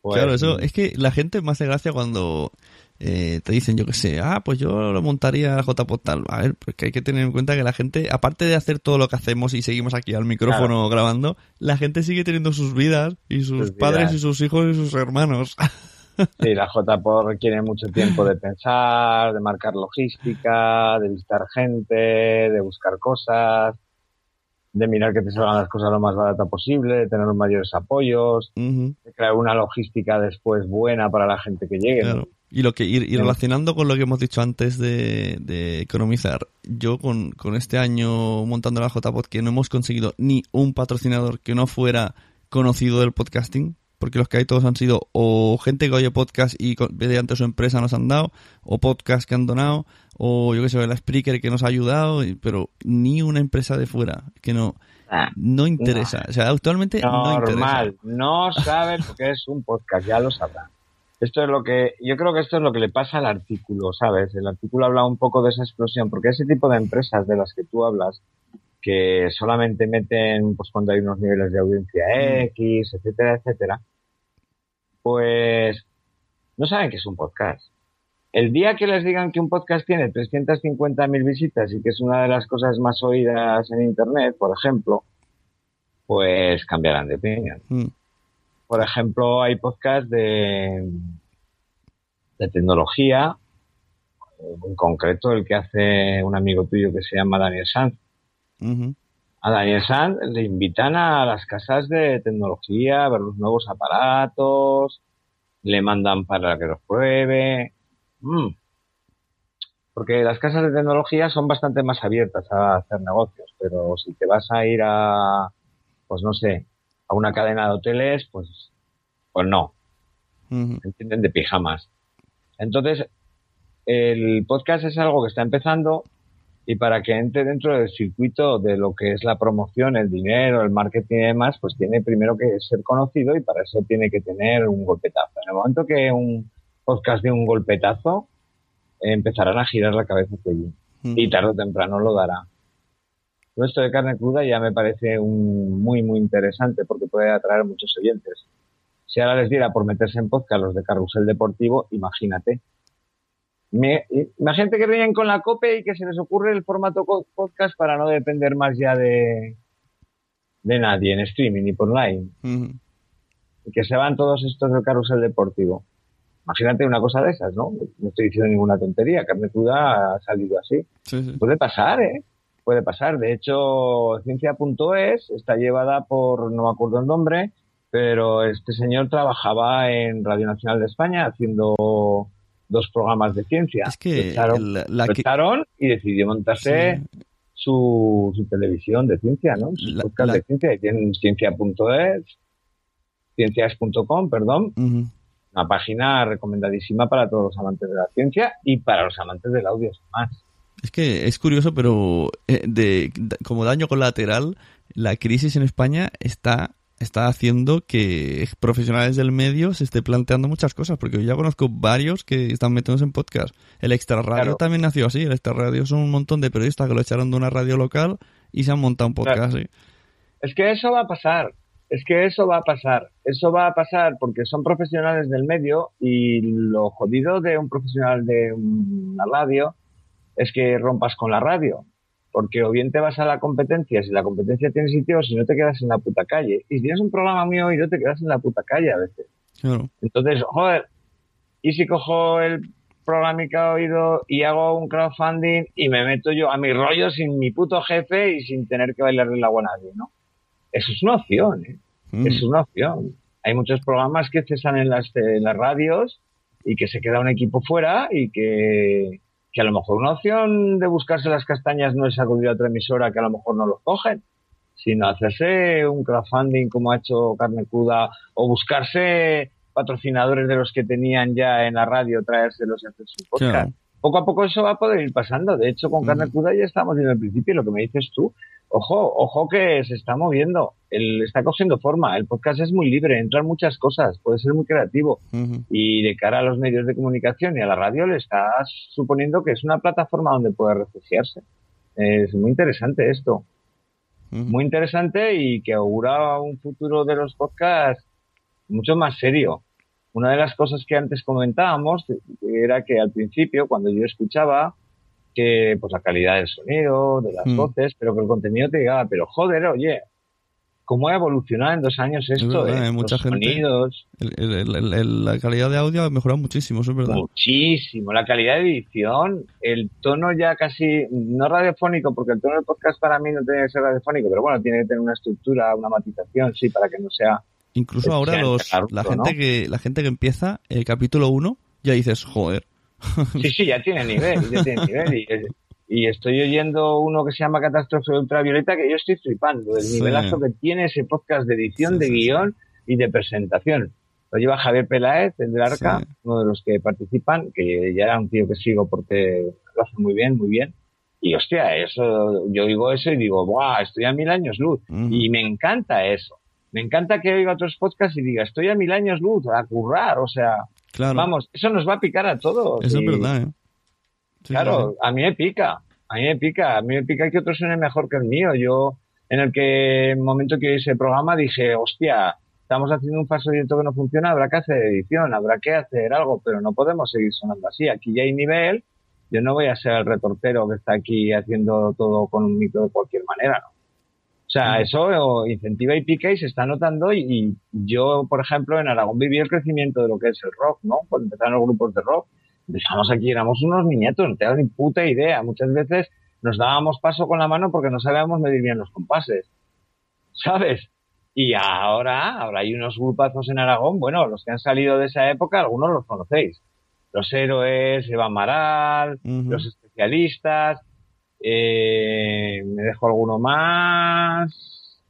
Pues, claro, eso es que la gente me hace gracia cuando eh, te dicen, yo que sé, ah, pues yo lo montaría a JPod tal. A ver, porque hay que tener en cuenta que la gente, aparte de hacer todo lo que hacemos y seguimos aquí al micrófono grabando, la gente sigue teniendo sus vidas y sus Sus padres vidas. y sus hijos y sus hermanos. Sí, la JPO requiere mucho tiempo de pensar, de marcar logística, de visitar gente, de buscar cosas, de mirar que te salgan las cosas lo más barata posible, de tener los mayores apoyos, de crear una logística después buena para la gente que llegue. ¿no? Y lo que y, y relacionando con lo que hemos dicho antes de, de economizar, yo con, con este año montando la JPod que no hemos conseguido ni un patrocinador que no fuera conocido del podcasting, porque los que hay todos han sido o gente que oye podcast y mediante su empresa nos han dado, o podcast que han donado, o yo que sé, la Spreaker que nos ha ayudado, pero ni una empresa de fuera que no Ah, no interesa. O sea, actualmente no interesa. Normal, no saben lo que es un podcast, ya lo sabrán. Esto es lo que, yo creo que esto es lo que le pasa al artículo, ¿sabes? El artículo habla un poco de esa explosión, porque ese tipo de empresas de las que tú hablas, que solamente meten, pues cuando hay unos niveles de audiencia X, etcétera, etcétera, pues no saben que es un podcast. El día que les digan que un podcast tiene 350.000 visitas y que es una de las cosas más oídas en Internet, por ejemplo, pues cambiarán de opinión. Mm, Por ejemplo, hay podcasts de, de tecnología, en concreto el que hace un amigo tuyo que se llama Daniel Sanz. A Daniel Sanz le invitan a las casas de tecnología a ver los nuevos aparatos, le mandan para que los pruebe. Mm. Porque las casas de tecnología son bastante más abiertas a hacer negocios, pero si te vas a ir a, pues no sé, a una cadena de hoteles, pues, pues no, entienden de pijamas. Entonces, el podcast es algo que está empezando y para que entre dentro del circuito de lo que es la promoción, el dinero, el marketing y demás, pues tiene primero que ser conocido y para eso tiene que tener un golpetazo. En el momento que un podcast dé un golpetazo, empezarán a girar la cabeza hacia allí Ujú. y tarde o temprano lo dará. Todo esto de carne cruda ya me parece un, muy, muy interesante porque puede atraer muchos oyentes. Si ahora les diera por meterse en podcast los de Carrusel Deportivo, imagínate. Me- imagínate que vienen con la COPE y que se les ocurre el formato podcast para no depender más ya de, de nadie en streaming y por online. Y que se van todos estos del Carrusel Deportivo. Imagínate una cosa de esas, ¿no? No estoy diciendo ninguna tontería. Carne cruda ha salido así. Sí, sí. Puede pasar, ¿eh? puede pasar. De hecho, ciencia.es está llevada por, no me acuerdo el nombre, pero este señor trabajaba en Radio Nacional de España haciendo dos programas de ciencia. Es que echaron, la- la que- y decidió montarse su, su televisión de ciencia, ¿no? Su La- podcast de ciencia. y Tienen ciencia.es, ciencias.com, perdón. Ujú. Una página recomendadísima para todos los amantes de la ciencia y para los amantes del audio, más. Es que es curioso, pero eh, de, como daño colateral, la crisis en España está, está haciendo que profesionales del medio se esté planteando muchas cosas, porque yo ya conozco varios que están metiéndose en podcast. El Extra Radio Claro. también nació así, el Extra Radio son un montón de periodistas que lo echaron de una radio local y se han montado un podcast. Claro. sí. Es que eso va a pasar. Es que eso va a pasar. Eso va a pasar porque son profesionales del medio y lo jodido de un profesional de una radio es que rompas con la radio. Porque o bien te vas a la competencia, si la competencia tiene sitio, o si no te quedas en la puta calle. Y si tienes un programa muy oído, te quedas en la puta calle a veces. Claro. Entonces, joder, ¿y si cojo el programa que he oído y hago un crowdfunding y me meto yo a mi rollo sin mi puto jefe y sin tener que bailarle el agua a nadie, ¿no? Eso es una opción, ¿eh? Mm. Es una opción. Hay muchos programas que cesan en las, en las radios y que se queda un equipo fuera y que, que a lo mejor una opción de buscarse las castañas no es acudir a otra emisora que a lo mejor no los cogen, sino hacerse un crowdfunding como ha hecho Carne Cruda o buscarse patrocinadores de los que tenían ya en la radio, traérselos y hacer su podcast. Claro. Poco a poco eso va a poder ir pasando. De hecho, con Carne Cruda ya estamos viendo el principio, lo que me dices tú. Ojo, ojo que se está moviendo, el, está cogiendo forma. El podcast es muy libre, entran muchas cosas, puede ser muy creativo. Y de cara a los medios de comunicación y a la radio le estás suponiendo que es una plataforma donde puede refugiarse. Es muy interesante esto. Muy interesante y que augura un futuro de los podcasts mucho más serio. Una de las cosas que antes comentábamos era que al principio, cuando yo escuchaba, que pues la calidad del sonido, de las Mm. voces, pero que el contenido te llegaba, pero joder, oye, ¿cómo ha evolucionado en dos años esto? verdad, eh? mucha Los gente- sonidos, El- el- el- el- la calidad de audio ha mejorado muchísimo, eso es verdad. muchísimo, la calidad de edición, el tono ya casi, no radiofónico, porque el tono del podcast para mí no tiene que ser radiofónico, pero bueno, tiene que tener una estructura, una matización, sí, para que no sea Incluso Es ahora los, la gente ¿no? que la gente que empieza el capítulo 1 ya dices, joder. Sí, sí, ya tiene nivel, ya tiene nivel. Y, y estoy oyendo uno que se llama Catástrofe Ultravioleta que yo estoy flipando. El Sí. nivelazo que tiene ese podcast de edición, Sí, de guion y de presentación. Lo lleva Javier Peláez, el del Arca, uno de los que participan, que ya era un tío que sigo porque lo hace muy bien, muy bien. Y hostia, eso, yo digo eso y digo, ¡buah! Estoy a mil años luz. Ujú. Y me encanta eso. Me encanta que oiga otros podcasts y diga, estoy a mil años luz, a currar, o sea, Claro, vamos, eso nos va a picar a todos. eso es verdad, ¿eh? Sí, claro, a mí me pica, a mí me pica, a mí me pica que otro suene mejor que el mío. Yo, en el que, en el momento que hice el programa, dije, hostia, estamos haciendo un falso directo que no funciona, habrá que hacer edición, habrá que hacer algo, pero no podemos seguir sonando así. Aquí ya hay nivel, yo no voy a ser el reportero que está aquí haciendo todo con un micro de cualquier manera, ¿no? O sea, eso incentiva y pica y se está notando y, y yo, por ejemplo, en Aragón viví el crecimiento de lo que es el rock, ¿no? Cuando empezaron los grupos de rock, empezamos aquí, éramos unos niñatos, no teníamos ni puta idea. Muchas veces nos dábamos paso con la mano porque no sabíamos medir bien los compases, ¿sabes? Y ahora, ahora hay unos grupazos en Aragón, bueno, los que han salido de esa época, algunos los conocéis. Los héroes, Eva Amaral, Ujú. los especialistas, eh, me dejo alguno más.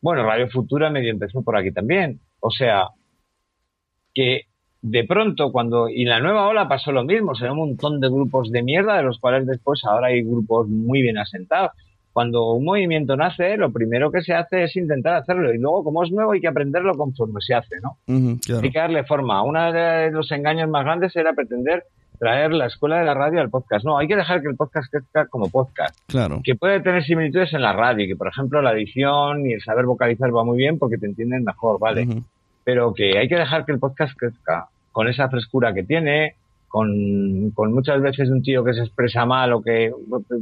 Bueno, Radio Futura medio empezó por aquí también. O sea, que de pronto cuando y la nueva ola pasó lo mismo, se ve un montón de grupos de mierda de los cuales después ahora hay grupos muy bien asentados. Cuando un movimiento nace, lo primero que se hace es intentar hacerlo y luego como es nuevo hay que aprenderlo conforme se hace, ¿no? Claro. Hay que darle forma. Uno de los engaños más grandes era pretender traer la escuela de la radio al podcast. No, hay que dejar que el podcast crezca como podcast. Claro. Que puede tener similitudes en la radio, que por ejemplo la edición y el saber vocalizar va muy bien porque te entienden mejor, ¿vale? Pero que hay que dejar que el podcast crezca con esa frescura que tiene, con, con muchas veces un tío que se expresa mal o que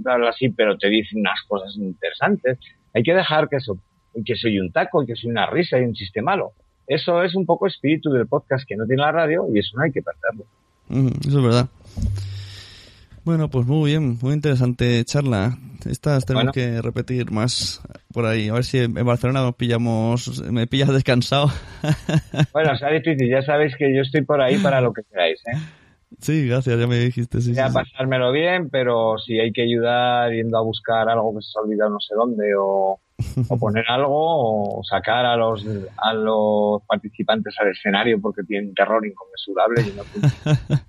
habla así, pero te dice unas cosas interesantes. Hay que dejar que eso, que soy un taco y que soy una risa y un chiste malo. Eso es un poco espíritu del podcast que no tiene la radio y eso no hay que perderlo. Eso es verdad. Bueno, pues muy bien, muy interesante charla. Estas tenemos Bueno. que repetir más por ahí. A ver si en Barcelona nos pillamos, me pillas descansado. Bueno, sea difícil, ya sabéis que yo estoy por ahí para lo que queráis, ¿eh? sí, gracias, ya me dijiste. Sí, Ya sí. pasármelo bien, pero si hay que ayudar yendo a buscar algo que se ha olvidado no sé dónde o, o poner algo o sacar a los a los participantes al escenario porque tienen terror inconmensurable. y no-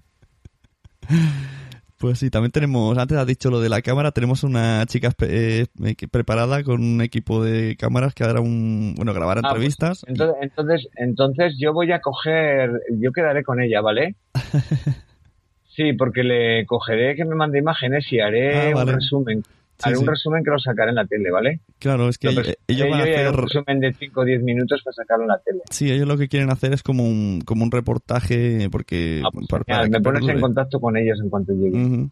Pues sí, también tenemos, antes has dicho lo de la cámara, tenemos una chica eh, preparada con un equipo de cámaras que hará un, bueno, grabar Ah, pues, entrevistas. entonces, entonces, entonces yo voy a coger, yo quedaré con ella, ¿vale? Sí, porque le cogeré que me mande imágenes y haré Ah, vale. un resumen. Sí, haré sí. un resumen que lo sacaré en la tele, ¿vale? Claro, es que Lo ellos, ellos van a hacer, un resumen de 5 o 10 minutos para sacarlo en la tele. sí, ellos lo que quieren hacer es como un, como un reportaje, porque Ah, pues para- para me que pones en perdure. contacto con ellos en cuanto llegue. Ujú.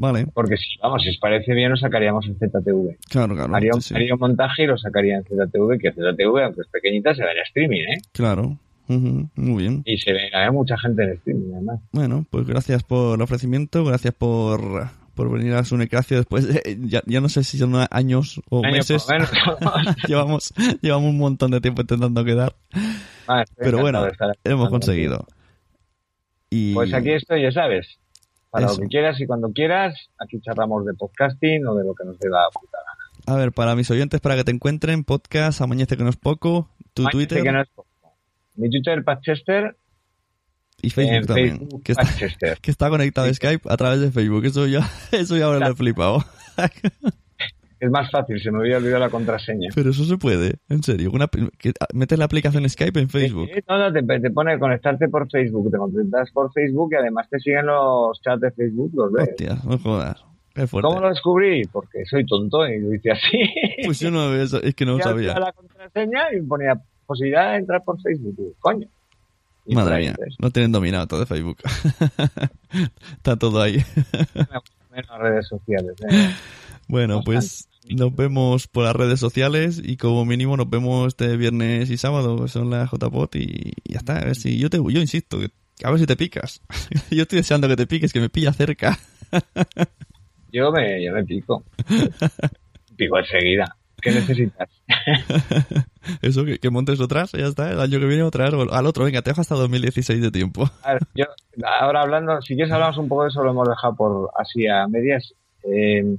Vale, Porque si, vamos, si os parece bien, lo sacaríamos en ZTV. claro, claro. haría, un, sí, haría un montaje y lo sacaría en ZTV, que ZTV, aunque es pequeñita, se ve en streaming, ¿eh? Claro. Ujú, Muy bien. Y se ve, mucha gente en streaming, además. Bueno, pues gracias por el ofrecimiento, gracias por, por venir a Sunecracio después. de- ya, ya no sé si son años o año meses. llevamos, llevamos un montón de tiempo intentando quedar. Ah, Pero bueno, hemos conseguido. Y... Pues aquí estoy, ya sabes. Para Eso. lo que quieras y cuando quieras, aquí charlamos de podcasting o de lo que nos dé la puta gana. A ver, para mis oyentes, para que te encuentren, podcast, Amañece que no es poco, tu Añece Twitter que no es poco. Mi Twitter, Patchester, y Facebook en también. Facebook, que, está, Patchester. que está conectado a Skype a través de Facebook. Eso ya, eso ya ahora lo he flipado. Es más fácil, se me había olvidado la contraseña. Pero eso se puede, en serio. Una, que, metes la aplicación Skype en Facebook. Sí, no, no, te, te pone conectarte por Facebook, te conectas por Facebook y además te siguen los chats de Facebook, los ves. Hostia, no jodas. ¿Cómo lo descubrí? Porque soy tonto y lo hice así. Pues yo no, es que no lo sabía. la contraseña y me ponía posibilidad de entrar por Facebook. Coño. Madre mía, no tienen dominado todo de Facebook. Está todo ahí. menos redes sociales. ¿eh? Bueno, pues nos vemos por las redes sociales y como mínimo nos vemos este viernes y sábado, son las JPOT y ya está. A ver si yo te, yo insisto, a ver si te picas. yo estoy deseando que te piques, que me pilla cerca. Yo me, yo me pico. pico enseguida. ¿Qué necesitas? Eso, que, que montes otras, ya está. El año que viene otra o al otro, venga, te dejo hasta 2016 de tiempo. A ver, yo, ahora hablando, si quieres hablamos un poco de eso, lo hemos dejado por así a medias. Eh,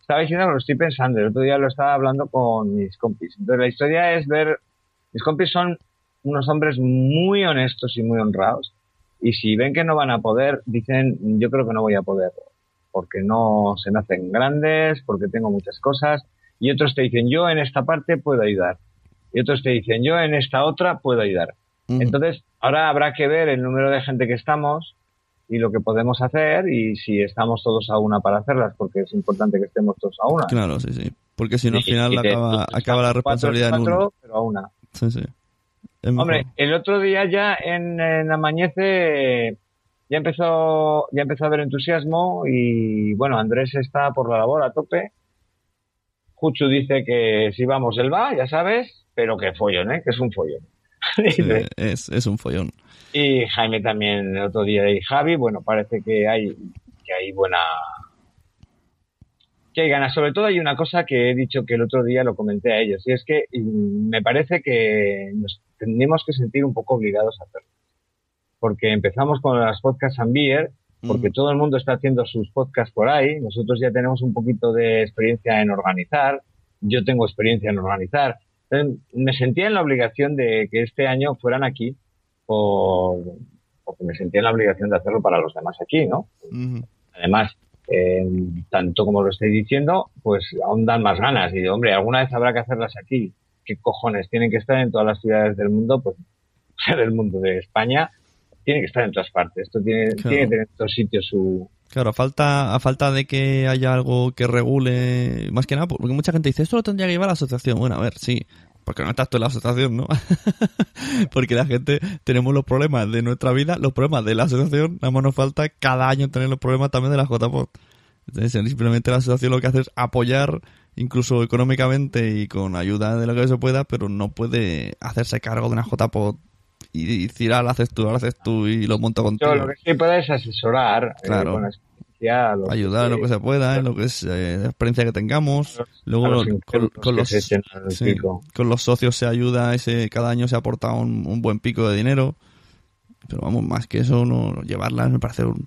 estaba diciendo que lo estoy pensando, el otro día lo estaba hablando con mis compis. Entonces la historia es ver, mis compis son unos hombres muy honestos y muy honrados. Y si ven que no van a poder, dicen, yo creo que no voy a poder, porque no se me hacen grandes, porque tengo muchas cosas. Y otros te dicen, yo en esta parte puedo ayudar. Y otros te dicen, yo en esta otra puedo ayudar. Entonces, ahora habrá que ver el número de gente que estamos y lo que podemos hacer y si estamos todos a una para hacerlas, porque es importante que estemos todos a una. Claro, sí, sí. Porque si no, al final acaba, acaba la cuatro, responsabilidad en cuatro, uno. pero a una. Sí, sí. Hombre, el otro día ya en, en Amañece ya empezó, ya empezó a haber entusiasmo y bueno, Andrés está por la labor a tope. Juchu dice que si vamos él va, ya sabes, pero que follón, ¿eh? Que es un follón. Sí, es, es un follón. Y Jaime también el otro día y Javi, bueno, parece que hay, que hay buena, que hay ganas. Sobre todo hay una cosa que he dicho que el otro día lo comenté a ellos, y es que me parece que nos tendríamos que sentir un poco obligados a hacerlo. Porque empezamos con las podcasts and beer, porque Ujú. todo el mundo está haciendo sus podcasts por ahí, nosotros ya tenemos un poquito de experiencia en organizar, yo tengo experiencia en organizar. Entonces, me sentía en la obligación de que este año fueran aquí por, porque me sentía en la obligación de hacerlo para los demás aquí, ¿no? Además, eh, tanto como lo estoy diciendo, pues aún dan más ganas. Y hombre, alguna vez habrá que hacerlas aquí. ¿Qué cojones? Tienen que estar en todas las ciudades del mundo, pues del mundo de España, tiene que estar en todas partes. Esto tiene, Claro. tiene que tener en todos sitios su... Claro, a falta, a falta de que haya algo que regule, más que nada, porque mucha gente dice, esto lo tendría que llevar la asociación. Bueno, a ver, sí, porque no estás tú en la asociación, ¿no? porque la gente tenemos los problemas de nuestra vida, los problemas de la asociación, nada más nos falta cada año tener los problemas también de la JPOT. Entonces, simplemente la asociación lo que hace es apoyar, incluso económicamente y con ayuda de lo que se pueda, pero no puede hacerse cargo de una JPOT y decir, ah, lo haces tú, lo haces tú y lo monto contigo. Yo lo que sí puedo es asesorar eh, con la experiencia Ayudar en lo que se pueda, en lo que es eh, la experiencia que tengamos. Luego los los, sí, con los socios se ayuda, ese cada año se aporta un, un buen pico de dinero. Pero vamos, más que eso, no llevarlas me parece un...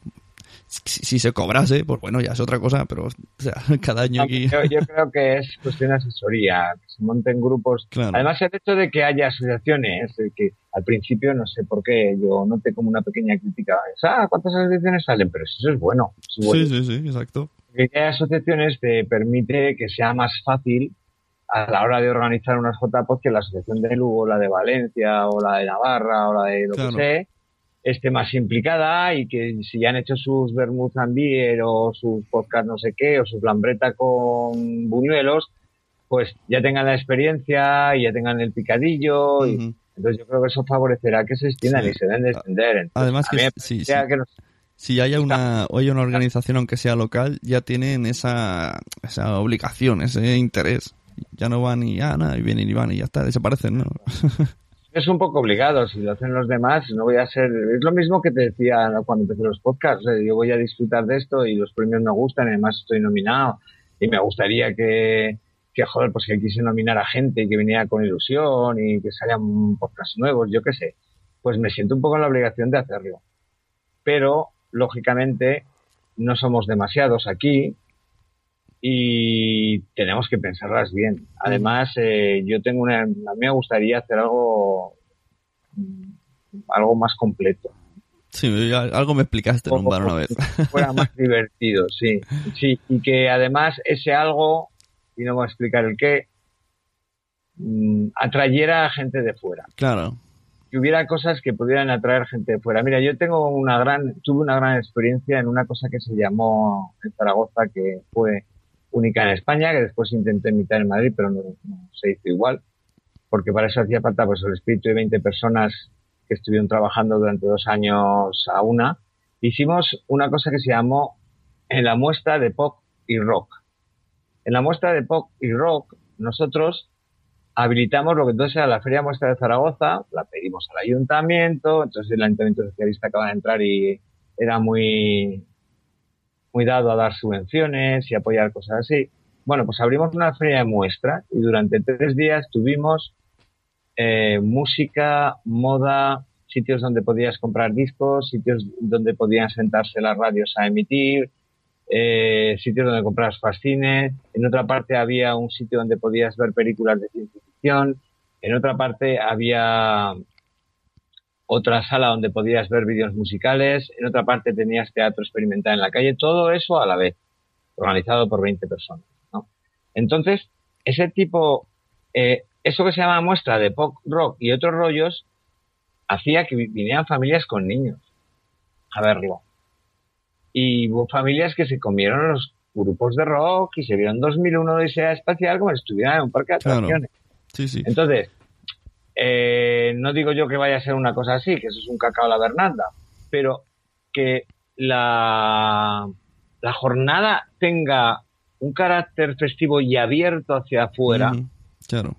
Si, se cobrase, pues bueno, ya es otra cosa, pero o sea, cada año aquí... Yo, yo creo que es cuestión de asesoría, que se monten grupos. Claro. Además, el hecho de que haya asociaciones, que al principio no sé por qué, yo noté como una pequeña crítica. es, Ah, ¿cuántas asociaciones salen? Pero eso es bueno. eso es bueno. Sí, sí, sí, exacto. Que haya asociaciones te permite que sea más fácil a la hora de organizar unas JPOD que la asociación de Lugo, la de Valencia, o la de Navarra, o la de lo Claro. que sea, esté más implicada y que si ya han hecho sus Bermud and Beer o sus podcast no sé qué, o su lambreta con buñuelos, pues ya tengan la experiencia y ya tengan el picadillo. y, entonces yo creo que eso favorecerá que se extiendan Sí. y se den de extender. Entonces, Además que sí, sí. que nos- Si haya una, o hay una organización, aunque sea local, ya tienen esa, esa obligación, ese interés. Ya no van y, ah, nada, y vienen y van y ya está, desaparecen, ¿no? es un poco obligado, si lo hacen los demás, no voy a ser... Es lo mismo que te decía cuando empecé los podcasts, eh, yo voy a disfrutar de esto y los premios me gustan, además estoy nominado y me gustaría que, que joder, pues que quise nominar a gente y que viniera con ilusión y que salgan podcasts nuevos, yo qué sé. Pues me siento un poco en la obligación de hacerlo. Pero, lógicamente, no somos demasiados aquí y tenemos que pensarlas bien. Además, eh, yo tengo una, a mí me gustaría hacer algo, mm, algo más completo, Sí, algo me explicaste en un bar una vez. fuera más divertido, sí, sí, y que además ese algo, y no voy a explicar el qué, mm, atrayera a gente de fuera. Claro. que hubiera cosas que pudieran atraer gente de fuera. Mira, yo tengo una gran, tuve una gran experiencia en una cosa que se llamó en Zaragoza, que fue única en España, que después intenté imitar en Madrid, pero no, se hizo igual, porque para eso hacía falta pues el espíritu de 20 personas que estuvieron trabajando durante dos años a una. Hicimos una cosa que se llamó en la muestra de pop y rock. En la muestra de pop y rock, nosotros habilitamos lo que entonces era la Feria Muestra de Zaragoza, la pedimos al ayuntamiento, entonces el ayuntamiento socialista acaba de entrar y era muy, muy dado a dar subvenciones y apoyar cosas así. Bueno, pues abrimos una feria de muestra y durante tres días tuvimos eh, música, moda, sitios donde podías comprar discos, sitios donde podían sentarse las radios a emitir, eh, sitios donde compras fascines, en otra parte había un sitio donde podías ver películas de ciencia ficción, en otra parte había otra sala donde podías ver vídeos musicales, en otra parte tenías teatro experimental en la calle, todo eso a la vez, organizado por 20 personas. ¿no? Entonces, ese tipo, eh, eso que se llama muestra de pop rock y otros rollos, hacía que vi- vinieran familias con niños a verlo. Y hubo familias que se comieron los grupos de rock y se vieron 2001 Odisea Espacial como si estuvieran en un parque de Claro. atracciones. Sí, sí. Entonces, eh, no digo yo que vaya a ser una cosa así, que eso es un cacao la Bernanda, pero que la, la jornada tenga un carácter festivo y abierto hacia afuera Claro.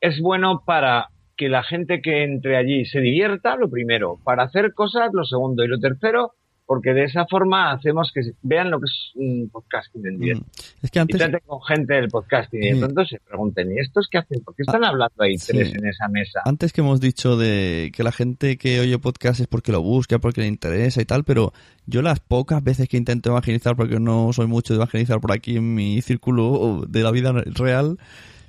es bueno para que la gente que entre allí se divierta, lo primero, para hacer cosas, lo segundo, y lo tercero, porque de esa forma hacemos que vean lo que es un podcasting en directo. Es que Y antes... traten con gente del podcasting y de pronto se pregunten, ¿y estos qué hacen? ¿Por qué están hablando ahí sí. tres en esa mesa? Antes que hemos dicho de que la gente que oye podcast es porque lo busca, porque le interesa y tal, pero yo las pocas veces que intento evangelizar, porque no soy mucho de evangelizar por aquí en mi círculo de la vida real,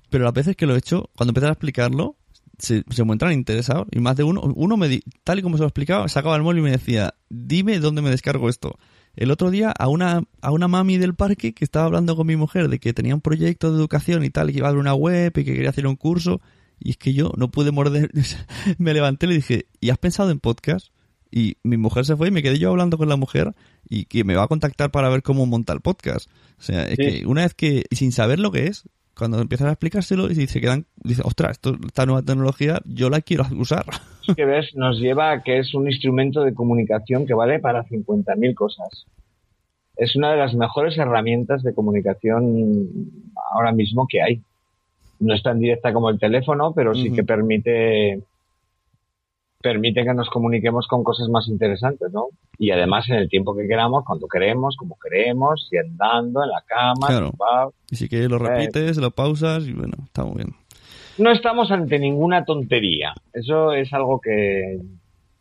pero las veces que lo he hecho, cuando empecé a explicarlo, se, se muestran interesados y más de uno, uno me di- tal y como se lo explicaba, sacaba el móvil y me decía, dime dónde me descargo esto. El otro día a una, a una mami del parque que estaba hablando con mi mujer de que tenía un proyecto de educación y tal, y que iba a abrir una web y que quería hacer un curso, y es que yo no pude morder, me levanté y le dije, ¿y has pensado en podcast? Y mi mujer se fue y me quedé yo hablando con la mujer y que me va a contactar para ver cómo monta el podcast. O sea, es Sí. que una vez que, sin saber lo que es, cuando empiezas a explicárselo y se quedan, dice, ostras, esto, esta nueva tecnología yo la quiero usar. que ves nos lleva a que es un instrumento de comunicación que vale para 50.000 cosas. Es una de las mejores herramientas de comunicación ahora mismo que hay. No es tan directa como el teléfono, pero sí Ujú. que permite permite que nos comuniquemos con cosas más interesantes, ¿no? Y además en el tiempo que queramos, cuando queremos, como queremos, y andando, en la cama, Claro. bar. Y si quieres lo Eh. repites, lo pausas y bueno, está muy bien. No estamos ante ninguna tontería. Eso es algo que,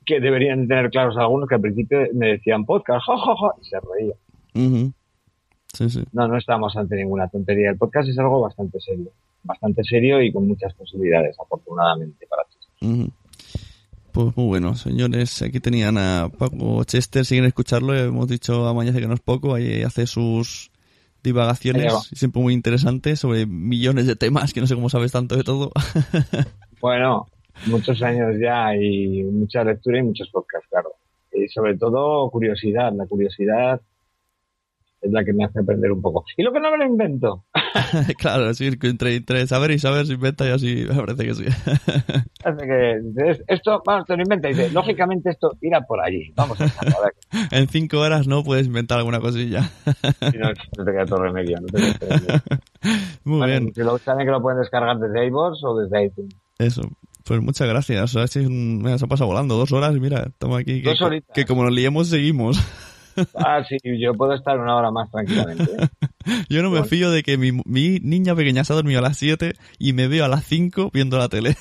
que deberían tener claros algunos que al principio me decían podcast, ja, ja, y se reían. Ujú. Sí, sí. No, no estamos ante ninguna tontería. El podcast es algo bastante serio. Bastante serio y con muchas posibilidades, afortunadamente, para ti. Ujú. Pues muy bueno, señores. Aquí tenían a Paco Chester. Si quieren escucharlo, hemos dicho a Mañace que no es poco. Ahí hace sus divagaciones, siempre muy interesantes, sobre millones de temas, que no sé cómo sabes tanto de todo. Bueno, muchos años ya y mucha lectura y muchos podcasts, claro. Y sobre todo curiosidad. La curiosidad es la que me hace aprender un poco. Y lo que no me lo invento. claro, sí, entre, entre saber y saber se inventa y así me parece que sí. Que dices, esto, vamos, te lo inventa. Y dice, lógicamente esto irá por allí. Vamos a a ver. en cinco horas no puedes inventar alguna cosilla. Si no, no te queda todo remedio. No te queda todo remedio. muy Vale, bien, que lo, saben que lo pueden descargar desde iVoox o desde iTunes. eso. Pues muchas gracias. O sea, sí, mira, se ha pasado volando dos horas y mira, estamos aquí. Que, que como nos liemos, seguimos. Ah, sí, yo puedo estar una hora más tranquilamente. ¿eh? Yo no me Bueno. fío de que mi, mi niña pequeña se ha dormido a las 7 y me veo a las 5 viendo la tele.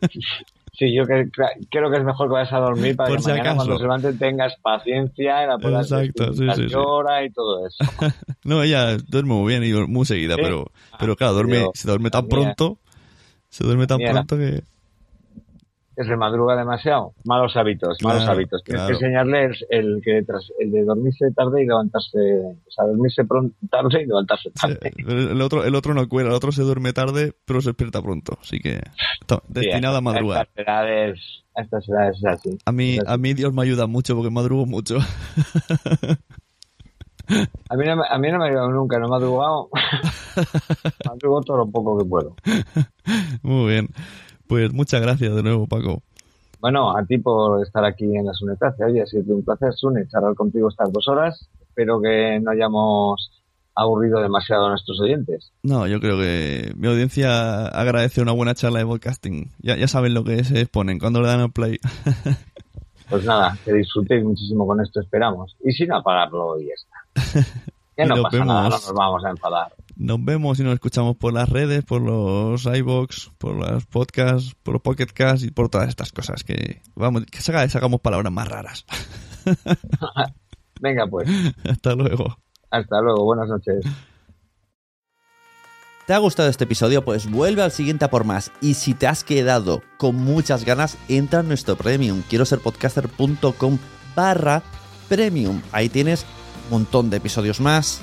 Sí, yo que- creo que es mejor que vayas a dormir para Por que si mañana acaso. cuando se levante tengas paciencia y la puedas Exacto, sí, sí, sí. y todo eso. No, ella duerme muy bien y muy seguida, pero, pero claro, duerme, Yo- se duerme tan mía- pronto, se duerme tan mía pronto que... Que se madruga demasiado. Malos hábitos, malos Claro, hábitos. Tienes claro. que enseñarle el, que tras, el de dormirse tarde y levantarse, o sea, dormirse pronto, tarde y levantarse tarde. El otro, el otro no cuela, el otro se duerme tarde, pero se despierta pronto, así que está destinado a madrugar. A estas edades, a estas edades es así. A mí, así. a mí Dios me ayuda mucho porque madrugo mucho. A mí no, me- a mí no me ha ayudado nunca, no he madrugado. madrugo todo lo poco que puedo. Muy bien. Pues muchas gracias de nuevo, Paco. Bueno, a ti por estar aquí en la Sunetacia. Oye, ha sido un placer, Sune, charlar contigo estas dos horas. Espero que no hayamos aburrido demasiado a nuestros oyentes. No, yo creo que mi audiencia agradece una buena charla de podcasting. Ya, ya saben lo que se exponen cuando le dan al play. Pues nada, que disfrutéis muchísimo con esto, esperamos. Y sin apagarlo y ya está. Que Y no pasa nada, no nos vamos a enfadar. Nos vemos y nos escuchamos por las redes, por los iBox, por los podcasts, por los Pocket Casts y por todas estas cosas que vamos, que saca- sacamos palabras más raras. Venga, pues, Hasta luego. hasta luego, buenas noches. ¿Te ha gustado este episodio? Pues vuelve al siguiente a por más. Y si te has quedado con muchas ganas, entra en nuestro premium. Quiero ser podcaster.com barra premium. Ahí tienes un montón de episodios más,